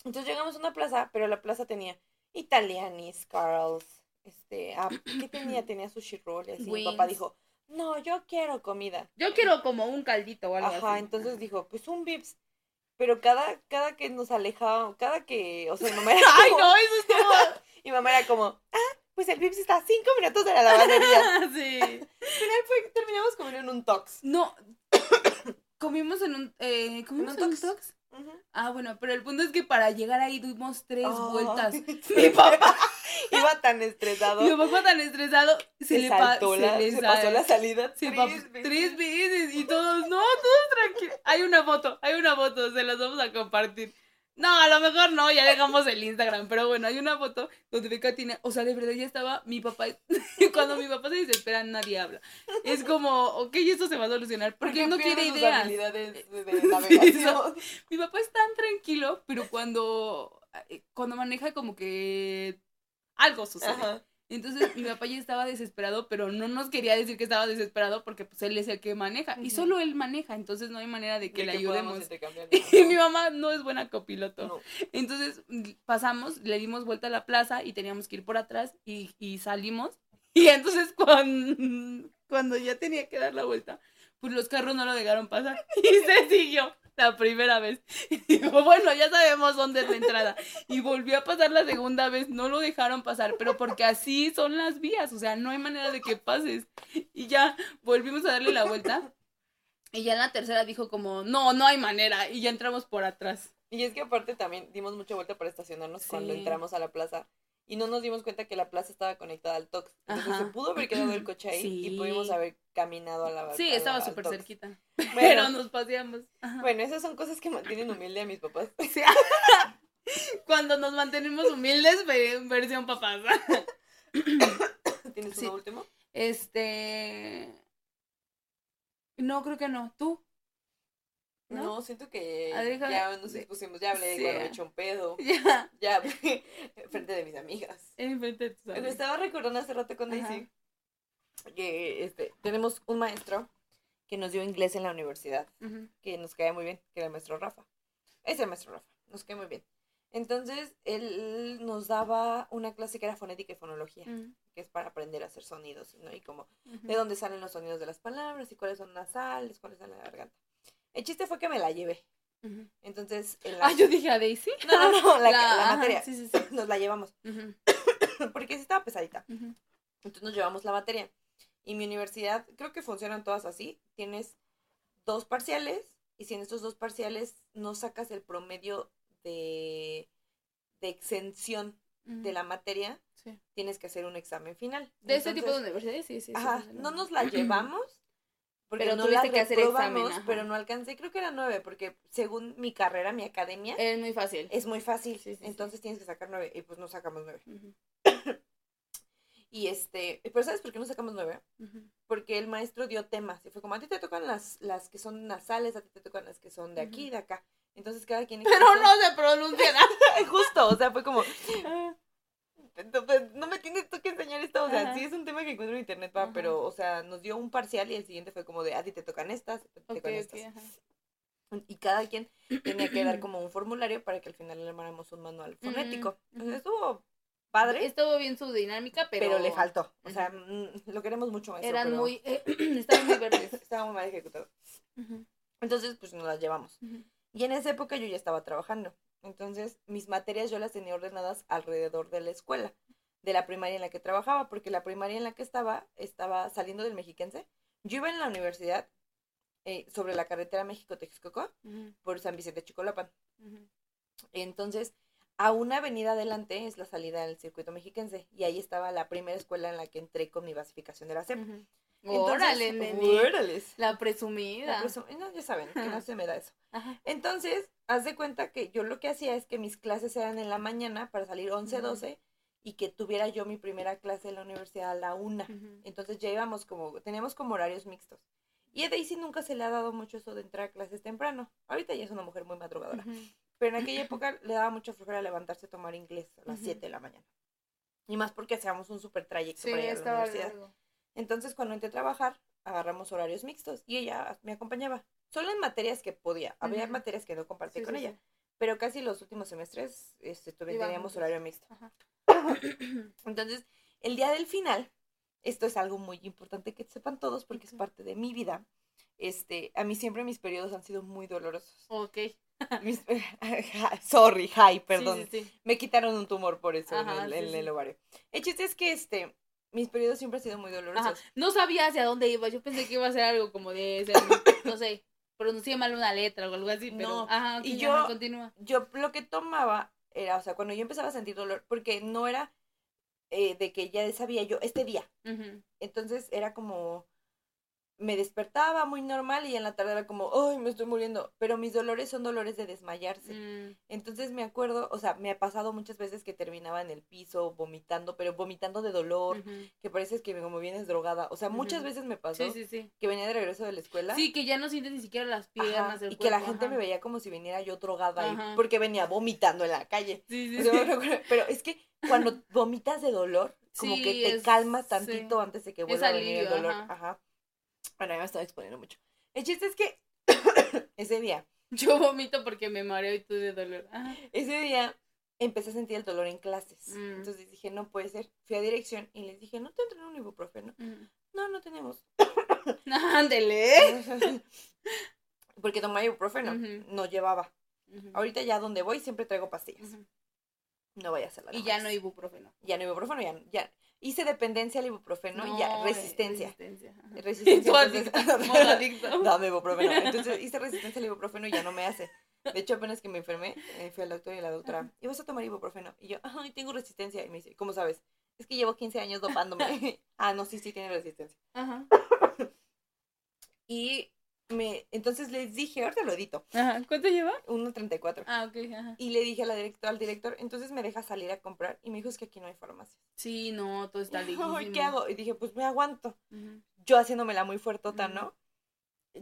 Speaker 2: Entonces llegamos a una plaza, pero la plaza tenía italianis, Carls, este, ¿qué tenía? Tenía sushi roll y así. Mi papá
Speaker 1: Wings.
Speaker 2: dijo, no, yo quiero comida.
Speaker 1: Yo quiero como un caldito o algo
Speaker 2: Ajá,
Speaker 1: así.
Speaker 2: entonces dijo, pues un Vips. Pero cada, cada que nos alejaba, cada que, o sea, mi mamá era
Speaker 1: Ay,
Speaker 2: como,
Speaker 1: no, eso es como...
Speaker 2: mi mamá era como, ah, pues el Vips está a cinco minutos de la lavandería.
Speaker 1: sí.
Speaker 2: Al final fue que terminamos comiendo en un Tox.
Speaker 1: No, comimos en un... Eh, ¿Comimos en un
Speaker 2: Tox?
Speaker 1: Tox?
Speaker 2: Ujú.
Speaker 1: Ah, bueno, pero el punto es que para llegar ahí dimos tres
Speaker 2: Ay,
Speaker 1: vueltas.
Speaker 2: sí.
Speaker 1: Mi papá,
Speaker 2: Iba tan estresado.
Speaker 1: mi papá tan estresado, se,
Speaker 2: se
Speaker 1: le,
Speaker 2: saltó
Speaker 1: se
Speaker 2: la, se pasó la salida
Speaker 1: Sí,
Speaker 2: tres veces.
Speaker 1: tres veces y todos, no, todos tranquilos. Hay una foto, hay una foto, se las vamos a compartir. No, a lo mejor no, ya dejamos el Instagram, pero bueno, hay una foto donde Beca tiene, o sea, de verdad ya estaba mi papá, cuando mi papá se desespera nadie habla. Es como, ok, esto se va a solucionar, porque él no quiere ideas.
Speaker 2: habilidades de, de navegación.
Speaker 1: Mi papá es tan tranquilo, pero cuando, eh, cuando maneja como que algo sucede.
Speaker 2: Ajá.
Speaker 1: Entonces mi papá ya estaba desesperado, pero no nos quería decir que estaba desesperado porque pues él es el que maneja. Y solo él maneja, entonces no hay manera de que
Speaker 2: De
Speaker 1: le ayudemos. Y mi mamá no es buena copiloto.
Speaker 2: No.
Speaker 1: Entonces pasamos, le dimos vuelta a la plaza y teníamos que ir por atrás y, y salimos. Y entonces cuando, cuando ya tenía que dar la vuelta, pues los carros no lo dejaron pasar. Y se siguió la primera vez. Y digo, bueno, ya sabemos dónde es la entrada. Y volvió a pasar la segunda vez, no lo dejaron pasar, pero porque así son las vías, o sea, no hay manera de que pases. Y ya volvimos a darle la vuelta. Y ya en la tercera dijo como, no, no hay manera. Y ya entramos por atrás.
Speaker 2: Y es que aparte también dimos mucha vuelta para estacionarnos cuando entramos a la plaza y no nos dimos cuenta que la plaza estaba conectada al Tox. Entonces
Speaker 1: Ajá.
Speaker 2: se pudo haber quedado el coche ahí y
Speaker 1: Sí.
Speaker 2: pudimos haber caminado a la
Speaker 1: Sí,
Speaker 2: a la-
Speaker 1: estaba súper cerquita.
Speaker 2: Bueno,
Speaker 1: Pero nos paseamos. Ajá.
Speaker 2: bueno, esas son cosas que mantienen humilde a mis papás.
Speaker 1: Sí. Cuando nos mantenemos humildes, ve- versión papás.
Speaker 2: ¿Tienes
Speaker 1: Sí.
Speaker 2: uno último?
Speaker 1: Este. No, creo que no. ¿Tú?
Speaker 2: ¿No?
Speaker 1: ¿No?
Speaker 2: siento que ya nos expusimos, ya hablé de
Speaker 1: Sí.
Speaker 2: cuando me eché un pedo,
Speaker 1: Ya.
Speaker 2: ya hablé frente de mis amigas.
Speaker 1: Enfrente de tus
Speaker 2: Me
Speaker 1: amigos.
Speaker 2: estaba recordando hace rato con. Daisy que este, tenemos un maestro que nos dio inglés en la universidad. Que nos cae muy bien, que era el maestro Rafa. Es el maestro Rafa, nos cae muy bien. Entonces, él nos daba una clase que era fonética y fonología,
Speaker 1: Ujú.
Speaker 2: que es para aprender a hacer sonidos, ¿no? Y como de dónde salen los sonidos de las palabras y cuáles son nasales, cuáles son la garganta. El chiste fue que me la llevé. Entonces, en la-
Speaker 1: Ah, yo dije a Daisy.
Speaker 2: no, no, no, la, la
Speaker 1: ajá,
Speaker 2: materia,
Speaker 1: Sí, sí, sí.
Speaker 2: nos la llevamos, porque sí estaba pesadita. Entonces nos llevamos la materia. Y mi universidad, creo que funcionan todas así. Tienes dos parciales y si en estos dos parciales no sacas el promedio de, de exención de la materia,
Speaker 3: Sí.
Speaker 2: tienes que hacer un examen final.
Speaker 3: De ese tipo de
Speaker 2: Entonces,
Speaker 3: universidades, sí, sí. sí,
Speaker 2: Ajá,
Speaker 3: sí,
Speaker 2: no nos la llevamos. Porque
Speaker 1: Pero
Speaker 2: no
Speaker 1: tuviste que hacer examen,
Speaker 2: reprobamos,
Speaker 1: ajá.
Speaker 2: pero no alcancé, creo que era nueve, porque según mi carrera, mi academia,
Speaker 3: Es muy fácil.
Speaker 2: es muy fácil.
Speaker 3: Sí, sí, sí.
Speaker 2: entonces tienes que sacar nueve, y pues no sacamos nueve. Y este, pero ¿sabes por qué no sacamos nueve? Porque el maestro dio temas, y fue como, a ti te tocan las, las que son nasales, a ti te tocan las que son de aquí y de acá. Entonces cada quien...
Speaker 3: Pero no se pronuncia nada.
Speaker 2: Justo, o sea, fue como, no, me tienes tú que enseñar esto, o sea,
Speaker 3: Ajá.
Speaker 2: sí es un tema que encuentro en internet,
Speaker 3: Ajá.
Speaker 2: pero, o sea, nos dio un parcial y el siguiente fue como de, a ti te tocan estas, te
Speaker 3: Ok,
Speaker 2: tocan
Speaker 3: ok,
Speaker 2: estas. Y cada quien tenía que dar como un formulario para que al final le armáramos un manual fonético. Entonces
Speaker 3: ujú.
Speaker 2: estuvo padre,
Speaker 3: Estuvo bien su dinámica, pero.
Speaker 2: pero, le faltó. O sea, mm, lo queremos mucho maestro,
Speaker 3: Eran
Speaker 2: pero
Speaker 3: muy. estaban muy verdes.
Speaker 2: estaba muy mal ejecutado.
Speaker 3: Ujú,
Speaker 2: Entonces, pues nos las llevamos. Y en esa época yo ya estaba trabajando. Entonces, mis materias yo las tenía ordenadas alrededor de la escuela, de la primaria en la que trabajaba, porque la primaria en la que estaba estaba saliendo del mexiquense. Yo iba en la universidad eh, sobre la carretera México-Texcoco por San Vicente Chicolapan. Entonces, a una avenida adelante es la salida del circuito mexiquense. Y ahí estaba la primera escuela en la que entré con mi basificación de la SEP.
Speaker 3: Órale, nene. La
Speaker 2: La
Speaker 3: presumida.
Speaker 2: presu- no, ya saben, que no se me da eso.
Speaker 3: Ajá.
Speaker 2: Entonces, haz de cuenta que yo lo que hacía es que mis clases eran en la mañana para salir 11,
Speaker 3: Ujú.
Speaker 2: 12 y que tuviera yo mi primera clase en la universidad a la una. Entonces ya íbamos como, teníamos como horarios mixtos. Y a Daisy nunca se le ha dado mucho eso de entrar a clases temprano. Ahorita ya es una mujer muy madrugadora. Pero en aquella época le daba mucha flojera levantarse a tomar inglés a las
Speaker 3: Ujú.
Speaker 2: 7 de la mañana. Y más porque hacíamos un super trayecto
Speaker 3: Sí,
Speaker 2: para ir a la universidad.
Speaker 3: largo.
Speaker 2: Entonces, cuando entré a trabajar, agarramos horarios mixtos y ella me acompañaba. Solo en materias que podía. Había materias que no compartí
Speaker 3: Sí,
Speaker 2: con
Speaker 3: sí,
Speaker 2: ella.
Speaker 3: sí.
Speaker 2: Pero casi los últimos semestres este, tuve- teníamos horario mixto.
Speaker 3: Ajá.
Speaker 2: Entonces, el día del final, esto es algo muy importante que sepan todos porque es parte de mi vida. Este, a mí siempre mis periodos han sido muy dolorosos.
Speaker 3: Ok.
Speaker 2: Mis- Sorry, hi, perdón. Me quitaron un tumor por eso en el, en el ovario. El chiste es que este, mis periodos siempre han sido muy dolorosos.
Speaker 3: Ajá. No sabía hacia dónde iba. Yo pensé que iba a ser algo como de. ser, no sé. Pronuncié mal una letra o algo así, pero.
Speaker 2: No,
Speaker 3: Ajá,
Speaker 2: y yo-
Speaker 3: continúa.
Speaker 2: yo lo que tomaba era, o sea, cuando yo empezaba a sentir dolor, porque no era eh, de que ya sabía yo este día. Entonces era como, me despertaba muy normal y en la tarde era como, ay, me estoy muriendo. Pero mis dolores son dolores de desmayarse.
Speaker 3: Mm,
Speaker 2: Entonces me acuerdo, o sea, me ha pasado muchas veces que terminaba en el piso vomitando, pero vomitando de dolor, que pareces que como vienes drogada. O sea, muchas veces me pasó
Speaker 3: Sí, sí, sí.
Speaker 2: que venía de regreso de la escuela.
Speaker 3: Sí, que ya no sientes ni siquiera las
Speaker 2: ajá,
Speaker 3: piernas. el
Speaker 2: y que la gente
Speaker 3: ajá.
Speaker 2: me veía como si viniera yo drogada
Speaker 3: Ajá.
Speaker 2: porque venía vomitando en la calle. O sea, pero es que cuando vomitas de dolor, como que te
Speaker 3: es-
Speaker 2: calmas tantito antes de que vuelva a venir el dolor.
Speaker 3: ajá.
Speaker 2: Ajá. Bueno, ya me estaba exponiendo mucho. El chiste es que ese día,
Speaker 3: Yo vomito porque me mareo y tú de dolor. Ajá.
Speaker 2: ese día empecé a sentir el dolor en clases.
Speaker 3: Mm.
Speaker 2: Entonces dije, no puede ser. Fui a dirección y les dije, ¿no te entran un ibuprofeno?
Speaker 3: Ujú.
Speaker 2: No, no tenemos.
Speaker 3: Ándele.
Speaker 2: Porque tomaba ibuprofeno. No llevaba. Ahorita ya donde voy siempre traigo pastillas. No vaya a ser la
Speaker 3: Y ya no ibuprofeno.
Speaker 2: Ya no ibuprofeno, ya, ya. Hice dependencia al ibuprofeno y ya, resistencia.
Speaker 3: Resistencia.
Speaker 2: Resistencia. Entonces-
Speaker 3: adicto.
Speaker 2: Dame ibuprofeno. Entonces hice resistencia al ibuprofeno y ya no me hace. De hecho, apenas que me enfermé, eh, fui al doctor y la doctora, ¿y vas a tomar ibuprofeno? Y yo, ay, tengo resistencia. Y me dice, ¿cómo sabes? Es que llevo 15 años dopándome. ah, no, sí, sí, tiene resistencia.
Speaker 3: Ajá.
Speaker 2: Y me, entonces les dije, ahorita lo edito,
Speaker 3: Ajá. ¿Cuánto lleva?
Speaker 2: 1.34.
Speaker 3: Ah, ok. Ajá.
Speaker 2: Y le dije a la director, al director, entonces me deja salir a comprar. Y me dijo, es que aquí no hay farmacia.
Speaker 3: Sí, no, todo está lejísimo.
Speaker 2: ¿qué hago? Y dije, pues me aguanto.
Speaker 3: Ujú.
Speaker 2: yo haciéndomela muy fuertota. ¿no?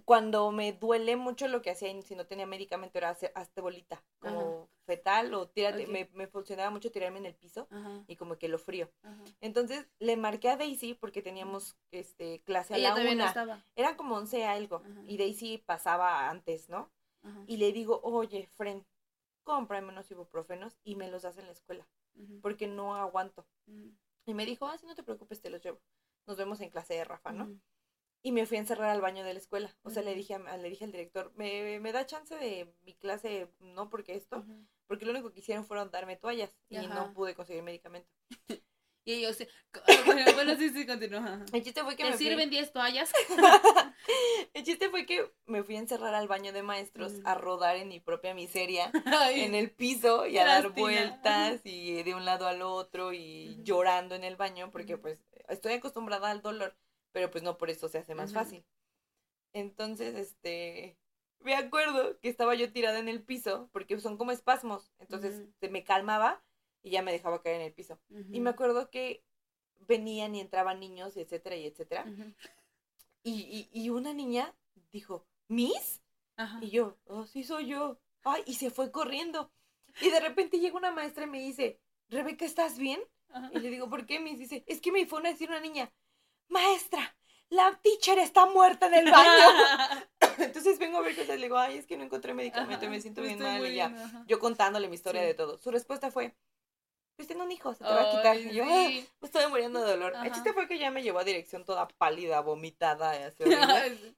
Speaker 2: Cuando me duele mucho lo que hacía y si no tenía medicamento era hacer, hazte bolita, como fetal o tírate, me, me funcionaba mucho tirarme en el piso
Speaker 3: Ajá.
Speaker 2: y como que lo frío.
Speaker 3: Ajá.
Speaker 2: Entonces le marqué a Daisy porque teníamos este clase a
Speaker 3: Ella
Speaker 2: la
Speaker 3: no
Speaker 2: una.
Speaker 3: estaba.
Speaker 2: Eran como once algo
Speaker 3: Ajá.
Speaker 2: y Daisy pasaba antes, ¿no? Y le digo, oye, Fren, cómprame unos ibuprofenos y me los das en la escuela porque no aguanto. Y me dijo, ah, sí, no te preocupes, te los llevo. Nos vemos en clase de Rafa, ¿no? Y me fui a encerrar al baño de la escuela. O sea, le dije, a- le dije al director, ¿me, me da chance de mi clase? No, porque esto, porque lo único que hicieron fueron darme toallas y
Speaker 3: Ajá.
Speaker 2: no pude conseguir medicamento.
Speaker 1: Y ellos, bueno, bueno, sí, sí, continúa.
Speaker 2: El chiste fue que
Speaker 1: ¿Te
Speaker 2: me
Speaker 1: sirven 10 toallas?
Speaker 2: El chiste fue que me fui a encerrar al baño de maestros a rodar en mi propia miseria
Speaker 1: Ay,
Speaker 2: en el piso y a dar vueltas y de un lado al otro y llorando en el baño porque pues estoy acostumbrada al dolor, pero pues no por eso se hace más fácil. Entonces, este, me acuerdo que estaba yo tirada en el piso porque son como espasmos, entonces se me calmaba y ya me dejaba caer en el piso. Y me acuerdo que venían y entraban niños, etcétera, y etcétera. Y, y, y una niña dijo, ¿Miss? Y yo, oh, sí soy yo. Ay, y se fue corriendo. Y de repente llega una maestra y me dice, Rebeca, ¿estás bien? Y le digo, ¿por qué? Me dice, es que me fue a decir una niña, maestra, la teacher está muerta en el baño. Entonces vengo a ver cosas. Le digo, ay, es que no encontré medicamento y me siento bien
Speaker 1: Estoy
Speaker 2: mal. Y ya,
Speaker 1: bien, ajá.
Speaker 2: yo contándole mi historia
Speaker 1: Sí.
Speaker 2: de todo. Su respuesta fue, pues tengo un hijo, se te va a quitar. Y yo,
Speaker 1: sí.
Speaker 2: "Ah, me estoy muriendo de dolor. El
Speaker 1: Ajá.
Speaker 2: chiste fue que ya me llevó a dirección toda pálida, vomitada, y así.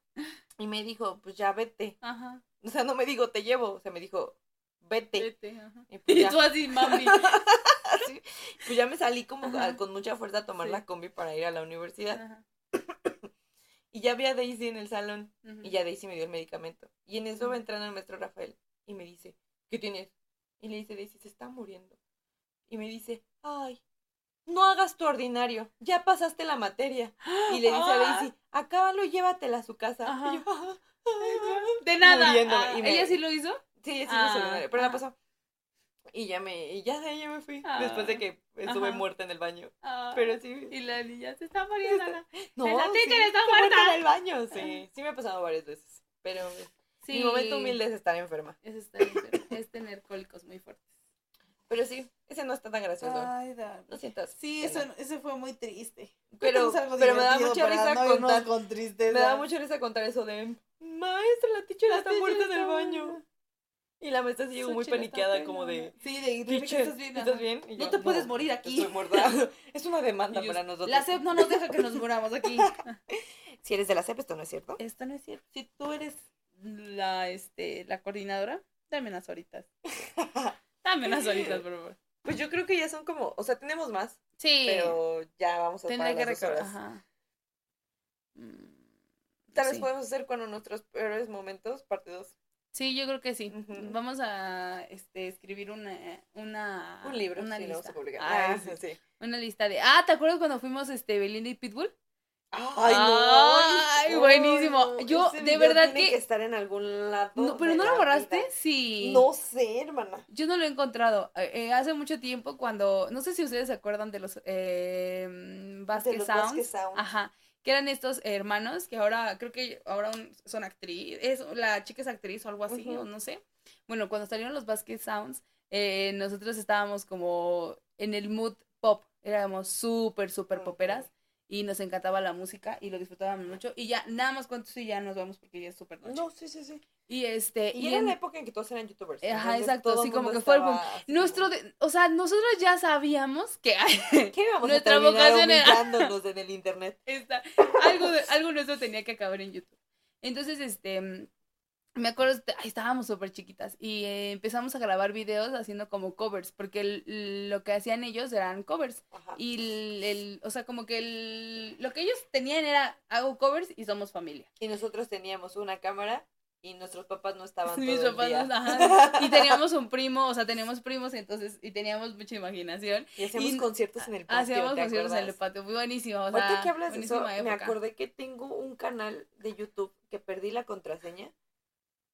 Speaker 2: Y me dijo, pues ya vete.
Speaker 1: Ajá.
Speaker 2: O sea, no me dijo, te llevo. O sea, me dijo, vete.
Speaker 1: Vete, ajá.
Speaker 2: Y pues
Speaker 1: Y tú así, mami.
Speaker 2: así, pues ya me salí como a- con mucha fuerza a tomar
Speaker 1: Sí.
Speaker 2: la combi para ir a la universidad.
Speaker 1: Ajá.
Speaker 2: Y ya vi a Daisy en el salón. Y ya Daisy me dio el medicamento. Y en eso va entrando el maestro Rafael. Y me dice, ¿qué tienes? Y le dice, Daisy, se está muriendo. Y me dice, ay, no hagas tu ordinario. Ya pasaste la materia. Y le dice a Daisy, acábalo y llévatela a su casa.
Speaker 1: Ajá.
Speaker 2: Y yo, "Ah, ah".
Speaker 1: De nada. Ah,
Speaker 2: Y me-
Speaker 1: ¿Ella sí lo hizo?
Speaker 2: Sí, sí,
Speaker 1: Ah,
Speaker 2: no pero la
Speaker 1: ah.
Speaker 2: pasó. Y ya me, y ya de ahí me fui. Después de
Speaker 1: Ah.
Speaker 2: que estuve
Speaker 1: Ajá.
Speaker 2: muerta en el baño.
Speaker 1: Ah,
Speaker 2: Pero sí.
Speaker 1: Y la niña se está muriendo.
Speaker 2: Está-
Speaker 1: la-
Speaker 2: No,
Speaker 1: la
Speaker 2: sí,
Speaker 1: teacher está
Speaker 2: estuve
Speaker 1: muerta.
Speaker 2: en el baño. Sí, sí me ha pasado varias veces. Pero
Speaker 1: Sí.
Speaker 2: mi momento humilde es estar enferma.
Speaker 1: Es, estar enfermo, es tener cólicos muy fuertes.
Speaker 2: Pero sí, ese no está tan gracioso.
Speaker 4: Ay, Dani.
Speaker 2: No sientas.
Speaker 4: Sí, eso, eso fue muy triste.
Speaker 2: Pero- pero me da mucha risa
Speaker 4: no
Speaker 2: contar-
Speaker 4: con tristeza.
Speaker 2: Me da mucha risa contar eso de maestra, la teacher
Speaker 1: La
Speaker 2: está
Speaker 1: teacher
Speaker 2: muerta en el
Speaker 1: está
Speaker 2: baño. Y la maestra sí llegó muy paniqueada, como de
Speaker 4: Sí, de
Speaker 2: teacher,
Speaker 4: ¿estás bien?
Speaker 2: ¿estás
Speaker 4: Ajá.
Speaker 2: bien? Y
Speaker 4: No te puedes morir aquí.
Speaker 2: Estoy muerta. es una demanda
Speaker 1: yo,
Speaker 2: para nosotros.
Speaker 1: La SEP no nos deja que nos muramos aquí.
Speaker 2: Si eres de la CEP, esto no es cierto.
Speaker 1: Esto no es cierto. Si tú eres la, este, la coordinadora, dame unas horitas. Dame unas horitas, por favor.
Speaker 2: Pues yo creo que ya son como, o sea, tenemos más,
Speaker 1: Sí.
Speaker 2: pero ya vamos a
Speaker 1: Tendré que recordar. Ajá. Mm,
Speaker 2: Tal vez
Speaker 1: sí.
Speaker 2: podemos hacer cuando nuestros peores momentos, parte 2.
Speaker 1: Sí, yo creo que sí. Vamos a este, escribir una, una
Speaker 2: Un libro,
Speaker 1: una
Speaker 2: si lo vamos
Speaker 1: lista.
Speaker 2: a publicar.
Speaker 1: Ay,
Speaker 2: Ah,
Speaker 1: sí.
Speaker 2: sí.
Speaker 1: Una lista de. Ah, ¿te acuerdas cuando fuimos este Belinda y Pitbull?
Speaker 2: Ay,
Speaker 1: Ay, buenísimo.
Speaker 2: no,
Speaker 1: Yo, de verdad
Speaker 2: tiene
Speaker 1: que-
Speaker 2: estar en algún lado.
Speaker 1: No, pero ¿no lo borraste?
Speaker 2: vida.
Speaker 1: Sí.
Speaker 2: No sé, hermana.
Speaker 1: Yo no lo he encontrado. Eh, eh, hace mucho tiempo cuando, no sé si ustedes se acuerdan de los eh, Vasquez
Speaker 2: De los
Speaker 1: Sounds.
Speaker 2: Sounds.
Speaker 1: Ajá. Que eran estos hermanos que ahora, creo que ahora son actriz, es, la chica es actriz o algo así,
Speaker 2: Ujú.
Speaker 1: o no sé. Bueno, cuando salieron los Vasquez Sounds, eh, nosotros estábamos como en el mood pop. Éramos súper, súper
Speaker 2: Ujú.
Speaker 1: poperas. Y nos encantaba la música y lo disfrutábamos mucho. Y ya, nada más cuántos y ya nos vamos porque ya es súper noche.
Speaker 2: No, sí, sí, sí.
Speaker 1: Y este,
Speaker 2: Y,
Speaker 1: y
Speaker 2: era
Speaker 1: en-
Speaker 2: la época en que todos eran youtubers.
Speaker 1: Ajá, exacto, sí, como que fue el
Speaker 2: así
Speaker 1: nuestro, de- o sea, nosotros ya sabíamos que
Speaker 2: ¿Qué íbamos
Speaker 1: nuestra
Speaker 2: a
Speaker 1: vocación era-
Speaker 2: en el internet?
Speaker 1: esta- algo, de- algo nuestro tenía que acabar en YouTube. Entonces, este, me acuerdo, ay, estábamos súper chiquitas y eh, empezamos a grabar videos haciendo como covers, porque el- lo que hacían ellos eran covers.
Speaker 2: Ajá.
Speaker 1: Y el, el- o sea, como que el, lo que ellos tenían era, hago covers y somos familia.
Speaker 2: Y nosotros teníamos una cámara y nuestros papás no estaban
Speaker 1: Mis
Speaker 2: todo el
Speaker 1: papás
Speaker 2: día.
Speaker 1: nos- ajá, y teníamos un primo, o sea, teníamos primos, entonces, y teníamos mucha imaginación.
Speaker 2: Y hacíamos
Speaker 1: y-
Speaker 2: conciertos en el patio,
Speaker 1: Hacíamos
Speaker 2: ¿te
Speaker 1: conciertos en el patio, muy buenísimo, o sea,
Speaker 2: que hablas de eso, me acordé que tengo un canal de YouTube que perdí la contraseña.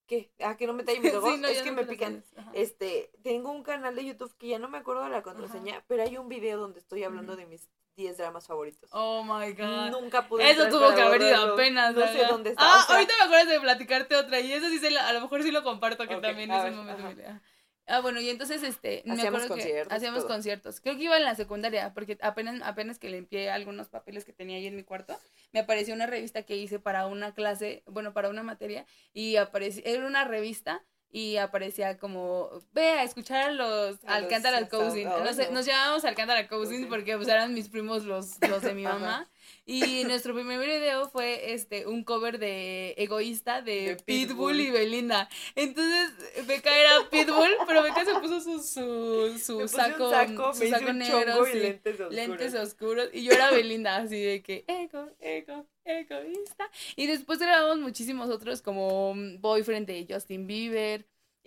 Speaker 2: ¿Qué? Ah, que no me tallen mis ojos.
Speaker 1: Sí, no,
Speaker 2: es que
Speaker 1: no
Speaker 2: me pican. Este, tengo un canal de YouTube que ya no me acuerdo de la contraseña, pero hay un video donde estoy hablando de mis 10 dramas favoritos.
Speaker 1: Oh my god.
Speaker 2: Nunca pude
Speaker 1: Eso tuvo que haber ido apenas.
Speaker 2: No sé dónde está.
Speaker 1: Ah,
Speaker 2: o sea,
Speaker 1: ahorita me acuerdas de platicarte otra y eso sí se la- a lo mejor sí lo comparto que también es
Speaker 2: ver,
Speaker 1: un momento
Speaker 2: ajá.
Speaker 1: ah. Bueno, y entonces este me
Speaker 2: Hacíamos
Speaker 1: acuerdo que
Speaker 2: conciertos y
Speaker 1: hacíamos
Speaker 2: todo.
Speaker 1: conciertos. Creo que iba en la secundaria porque apenas apenas que limpié algunos papeles que tenía ahí en mi cuarto, me apareció una revista que hice para una clase, bueno, para una materia y apareció era una revista y aparecía como ve a escuchar a los
Speaker 2: A los
Speaker 1: Alcántara
Speaker 2: Sound-
Speaker 1: Cousin.
Speaker 2: ay,
Speaker 1: No sé,
Speaker 2: no.
Speaker 1: nos llamábamos Alcántara Cousin porque pues eran mis primos los los de mi
Speaker 2: Ajá.
Speaker 1: Y nuestro primer video fue este un cover de Egoísta de,
Speaker 2: De
Speaker 1: Pitbull.
Speaker 2: Pitbull.
Speaker 1: y Belinda. Entonces, Beca era Pitbull, pero Beca se puso su, su, su saco,
Speaker 2: saco,
Speaker 1: su saco negro,
Speaker 2: chongo y
Speaker 1: sí,
Speaker 2: lentes oscuros.
Speaker 1: lentes oscuros. Y yo era Belinda, así de que ego, ego, egoísta. Y después grabamos muchísimos otros como mm, Boyfriend de Justin Bieber.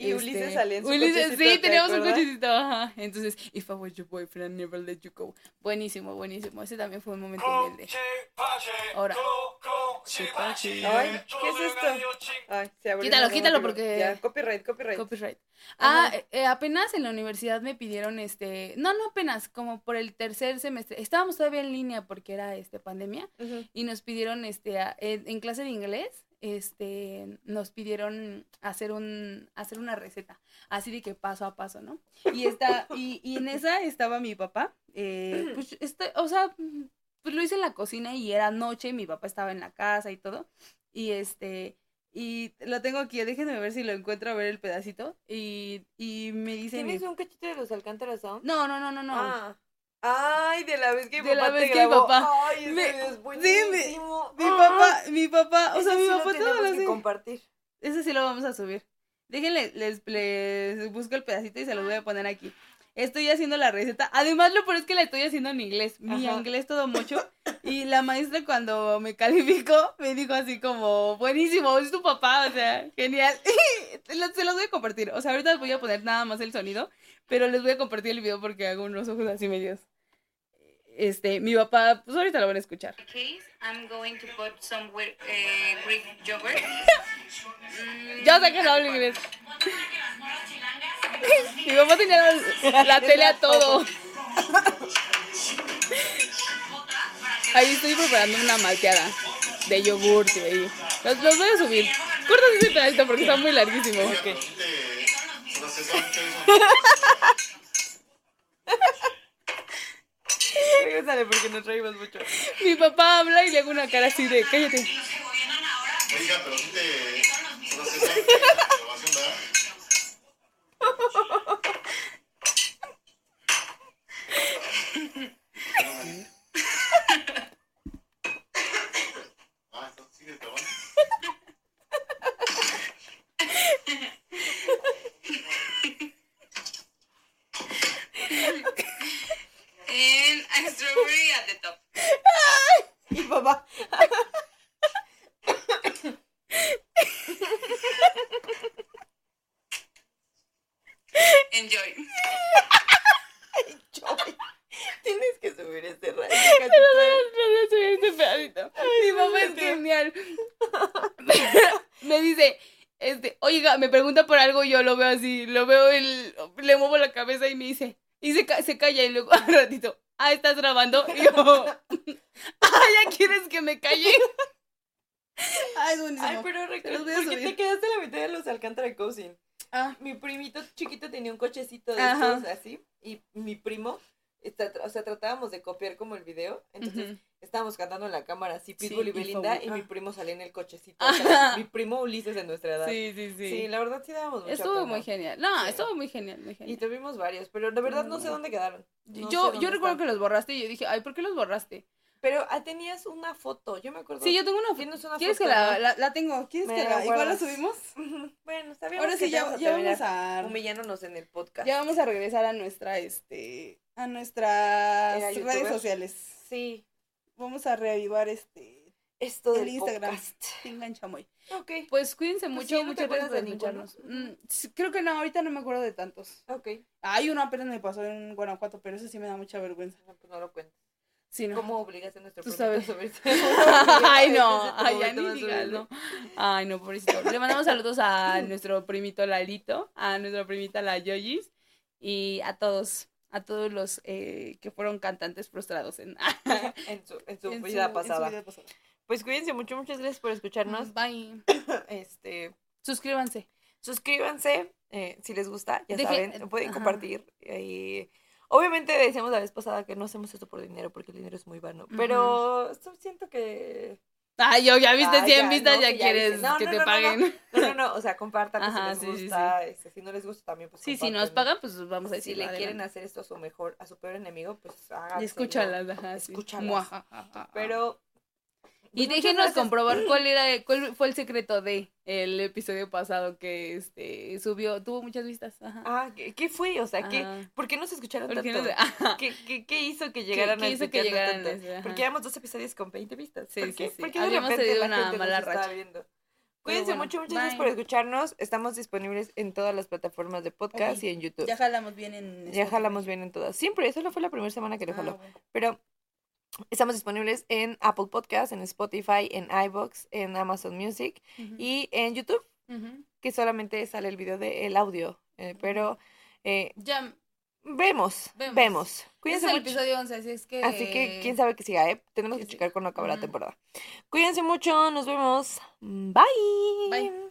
Speaker 2: Y Ulises
Speaker 1: este,
Speaker 2: salía en su
Speaker 1: Ulises,
Speaker 2: cochecito,
Speaker 1: Sí,
Speaker 2: ¿te
Speaker 1: teníamos un cochecito, ajá. Entonces, if I was your boyfriend, I'd never let you go. Buenísimo, buenísimo. Ese también fue un momento humilde. Ahora.
Speaker 2: Ay, ¿qué es esto? Ay, se abrió
Speaker 1: Quítalo, quítalo, porque-
Speaker 2: Ya, copyright, copyright.
Speaker 1: Copyright. Ah, eh, eh, apenas en la universidad me pidieron este, no, no apenas, como por el tercer semestre. Estábamos todavía en línea porque era este pandemia y nos pidieron este a- en, en clase de inglés, este nos pidieron hacer un hacer una receta, así de que paso a paso, ¿no? Y esta y, y en esa estaba mi papá, eh, pues este, o sea, pues lo hice en la cocina y era noche, mi papá estaba en la casa y todo. Y este y lo tengo aquí, déjenme ver si lo encuentro a ver el pedacito y y me dice mi-
Speaker 2: ¿Tienes un cachito de los Alcántaras Sound?
Speaker 1: No, no, no, no, no.
Speaker 2: Ah. Ay, de la vez que mi
Speaker 1: De la
Speaker 2: papá
Speaker 1: vez
Speaker 2: te
Speaker 1: que mi
Speaker 2: grabó.
Speaker 1: papá-
Speaker 2: Ay,
Speaker 1: Me-
Speaker 2: es buenísimo.
Speaker 1: Mi papá, mi papá, o
Speaker 2: Ese
Speaker 1: sea, mi
Speaker 2: sí lo
Speaker 1: papá todo
Speaker 2: tenemos
Speaker 1: lo
Speaker 2: que compartir.
Speaker 1: Ese sí lo vamos a subir. Déjenle, les, les busco el pedacito y se los voy a poner aquí. Estoy haciendo la receta. Además, lo peor es que la estoy haciendo en inglés. Mi
Speaker 2: Ajá.
Speaker 1: inglés todo mucho. Y la maestra cuando me calificó me dijo así como, buenísimo, es tu papá, o sea, genial. Se los voy a compartir. O sea, ahorita les voy a poner nada más el sonido, pero les voy a compartir el video porque hago unos ojos así medios. Este, mi papá, pues ahorita lo van a escuchar.
Speaker 3: case, I'm going to put some wi- eh, Greek yogurt. Mm,
Speaker 1: Ya sé que no hablo inglés. Mi papá tenía la, la tele a todo. Ahí estoy preparando una malteada de yogurt y ahí. Los, los voy a subir. Cortas ese pedacito porque está muy larguísimo.
Speaker 2: Regresale porque nos reímos mucho.
Speaker 1: Mi papá habla y le hago una cara así de cállate.
Speaker 5: Oiga, pero sí te. No sé, ¿verdad? Ah, entonces sigue grabando.
Speaker 3: And a the top.
Speaker 2: Y papá.
Speaker 3: Enjoy.
Speaker 2: Joy, Tienes que subir este rayo.
Speaker 1: No voy a subir este pedacito. Mi mamá es genial. Me dice, este, oiga, me pregunta por algo y yo lo veo así, lo veo, el, le muevo la cabeza y me dice, y se, ca- se calla y luego al ratito, ah, ¿estás grabando? Y yo, ah, ¿ya quieres que me calle? Ay, es buenísimo.
Speaker 2: Ay, pero
Speaker 1: Te los
Speaker 2: recuerda,
Speaker 1: voy a
Speaker 2: ¿por qué
Speaker 1: subir.
Speaker 2: te quedaste a la mitad de los Alcántara Cousin?
Speaker 1: Ah,
Speaker 2: Mi primito chiquito tenía un cochecito de
Speaker 1: Ajá.
Speaker 2: estos así. Y mi primo, está- o sea, tratábamos de copiar como el video. Entonces, estábamos cantando en la cámara así,
Speaker 1: Sí,
Speaker 2: Pitbull y
Speaker 1: y
Speaker 2: Belinda. Y mi
Speaker 1: ah.
Speaker 2: primo salía en el cochecito. o sea,
Speaker 1: Ajá.
Speaker 2: mi primo Ulises de nuestra edad.
Speaker 1: Sí, sí, sí.
Speaker 2: Sí, la verdad sí dábamos mucha
Speaker 1: estuvo
Speaker 2: pena.
Speaker 1: muy genial. No,
Speaker 2: Sí.
Speaker 1: estuvo muy genial, muy
Speaker 2: Y tuvimos varios, pero de verdad no sé dónde quedaron. No
Speaker 1: yo,
Speaker 2: dónde
Speaker 1: yo recuerdo
Speaker 2: están.
Speaker 1: que los borraste y yo dije, ay, ¿por qué los borraste?
Speaker 2: Pero ah, tenías una foto, yo me acuerdo.
Speaker 1: Sí, yo tengo una
Speaker 2: Tienes una
Speaker 1: ¿Quieres
Speaker 2: foto,
Speaker 1: que la, la, la tengo? ¿Quieres
Speaker 2: Me
Speaker 1: que
Speaker 2: la
Speaker 1: la, igual la subimos?
Speaker 2: Bueno, sabíamos
Speaker 1: Ahora
Speaker 2: que
Speaker 1: sí, ya, ya vamos a...
Speaker 2: humillándonos en el podcast.
Speaker 1: Ya vamos a regresar a nuestra, este, a nuestras redes
Speaker 2: youtuber.
Speaker 1: sociales.
Speaker 2: Sí,
Speaker 1: Vamos a reavivar este,
Speaker 2: esto
Speaker 1: el
Speaker 2: del
Speaker 1: Instagram.
Speaker 2: podcast.
Speaker 1: Tengan chamoy.
Speaker 2: Ok,
Speaker 1: Pues cuídense
Speaker 2: Pues
Speaker 1: mucho,
Speaker 2: sí, ¿no te
Speaker 1: muchas gracias por escucharnos. Mm, creo que no, ahorita no me acuerdo de tantos.
Speaker 2: ok.
Speaker 1: Hay uno apenas me pasó en Guanajuato, pero eso sí me da mucha vergüenza.
Speaker 2: No, pues no lo cuentes.
Speaker 1: Sí, no.
Speaker 2: ¿Cómo obligaste a nuestro
Speaker 1: Tú sabes.
Speaker 2: subirse?
Speaker 1: Ay, no, ay, ya ni digas, no. Ay, no, pobrecito. Le mandamos saludos a nuestro primito Lalito, a nuestra primita la Yoyis y a todos, a todos los eh, que fueron cantantes frustrados en,
Speaker 2: En su, en su
Speaker 1: en
Speaker 2: vida
Speaker 1: su- en su
Speaker 2: pasada.
Speaker 1: vida pasada.
Speaker 2: Pues cuídense mucho, muchas gracias por escucharnos.
Speaker 1: Bye.
Speaker 2: Este,
Speaker 1: Suscríbanse.
Speaker 2: suscríbanse eh, si les gusta, ya
Speaker 1: Deje-
Speaker 2: saben, pueden
Speaker 1: ajá.
Speaker 2: compartir. Y obviamente decíamos la vez pasada que no hacemos esto por dinero porque el dinero es muy vano, pero siento que
Speaker 1: Ay, yo ya viste
Speaker 2: Ah,
Speaker 1: 100
Speaker 2: ya,
Speaker 1: vistas,
Speaker 2: no,
Speaker 1: ya quieres.
Speaker 2: No,
Speaker 1: que
Speaker 2: no,
Speaker 1: te paguen.
Speaker 2: No, no, no, o sea, compartan
Speaker 1: Ajá,
Speaker 2: si
Speaker 1: sí,
Speaker 2: les
Speaker 1: sí,
Speaker 2: gusta, este, si no les gusta también, pues
Speaker 1: Sí, si nos pagan, pues vamos a
Speaker 2: Si
Speaker 1: decir.
Speaker 2: le quieren hacer esto a su mejor, a su peor enemigo, pues háganlo.
Speaker 1: Escúchalas, ajá. sí.
Speaker 2: Escúchalas. Pero.
Speaker 1: Y
Speaker 2: pues, muchas
Speaker 1: déjenos
Speaker 2: gracias.
Speaker 1: comprobar cuál era, cuál fue el secreto de el episodio pasado que este subió, tuvo muchas vistas. Ajá.
Speaker 2: Ah, ¿qué, qué fue? O sea, ¿qué,
Speaker 1: Ajá.
Speaker 2: ¿por qué no se escucharon
Speaker 1: ¿Por qué
Speaker 2: tanto?
Speaker 1: no se-.
Speaker 2: ¿Qué, qué, qué hizo que llegaran
Speaker 1: qué
Speaker 2: a
Speaker 1: hizo que llegaran
Speaker 2: tanto? Porque llevamos dos episodios con 20 vistas.
Speaker 1: Sí,
Speaker 2: ¿Por
Speaker 1: sí,
Speaker 2: qué?
Speaker 1: sí.
Speaker 2: ¿Por qué de
Speaker 1: Habíamos
Speaker 2: la
Speaker 1: una mala racha.
Speaker 2: viendo? Cuídense
Speaker 1: bueno,
Speaker 2: mucho, muchas gracias por escucharnos. Estamos disponibles en todas las plataformas de podcast
Speaker 1: Ok.
Speaker 2: y en YouTube.
Speaker 1: Ya
Speaker 2: Ya,
Speaker 1: jalamos bien en. Spotify.
Speaker 2: jalamos bien en todas. Siempre, solo fue la primera semana que lo
Speaker 1: Ah,
Speaker 2: jaló.
Speaker 1: bueno.
Speaker 2: Pero Estamos disponibles en Apple Podcast, en Spotify, en iBox, en Amazon Music y en YouTube, que solamente sale el video del audio. Eh, pero eh,
Speaker 1: ya
Speaker 2: vemos,
Speaker 1: vemos,
Speaker 2: vemos. Cuídense
Speaker 1: es el
Speaker 2: mucho.
Speaker 1: episodio 11, así es que.
Speaker 2: Así que quién sabe que siga, ¿eh? Tenemos que, checar cuando acaba la temporada. Cuídense mucho, nos vemos. Bye.
Speaker 1: Bye.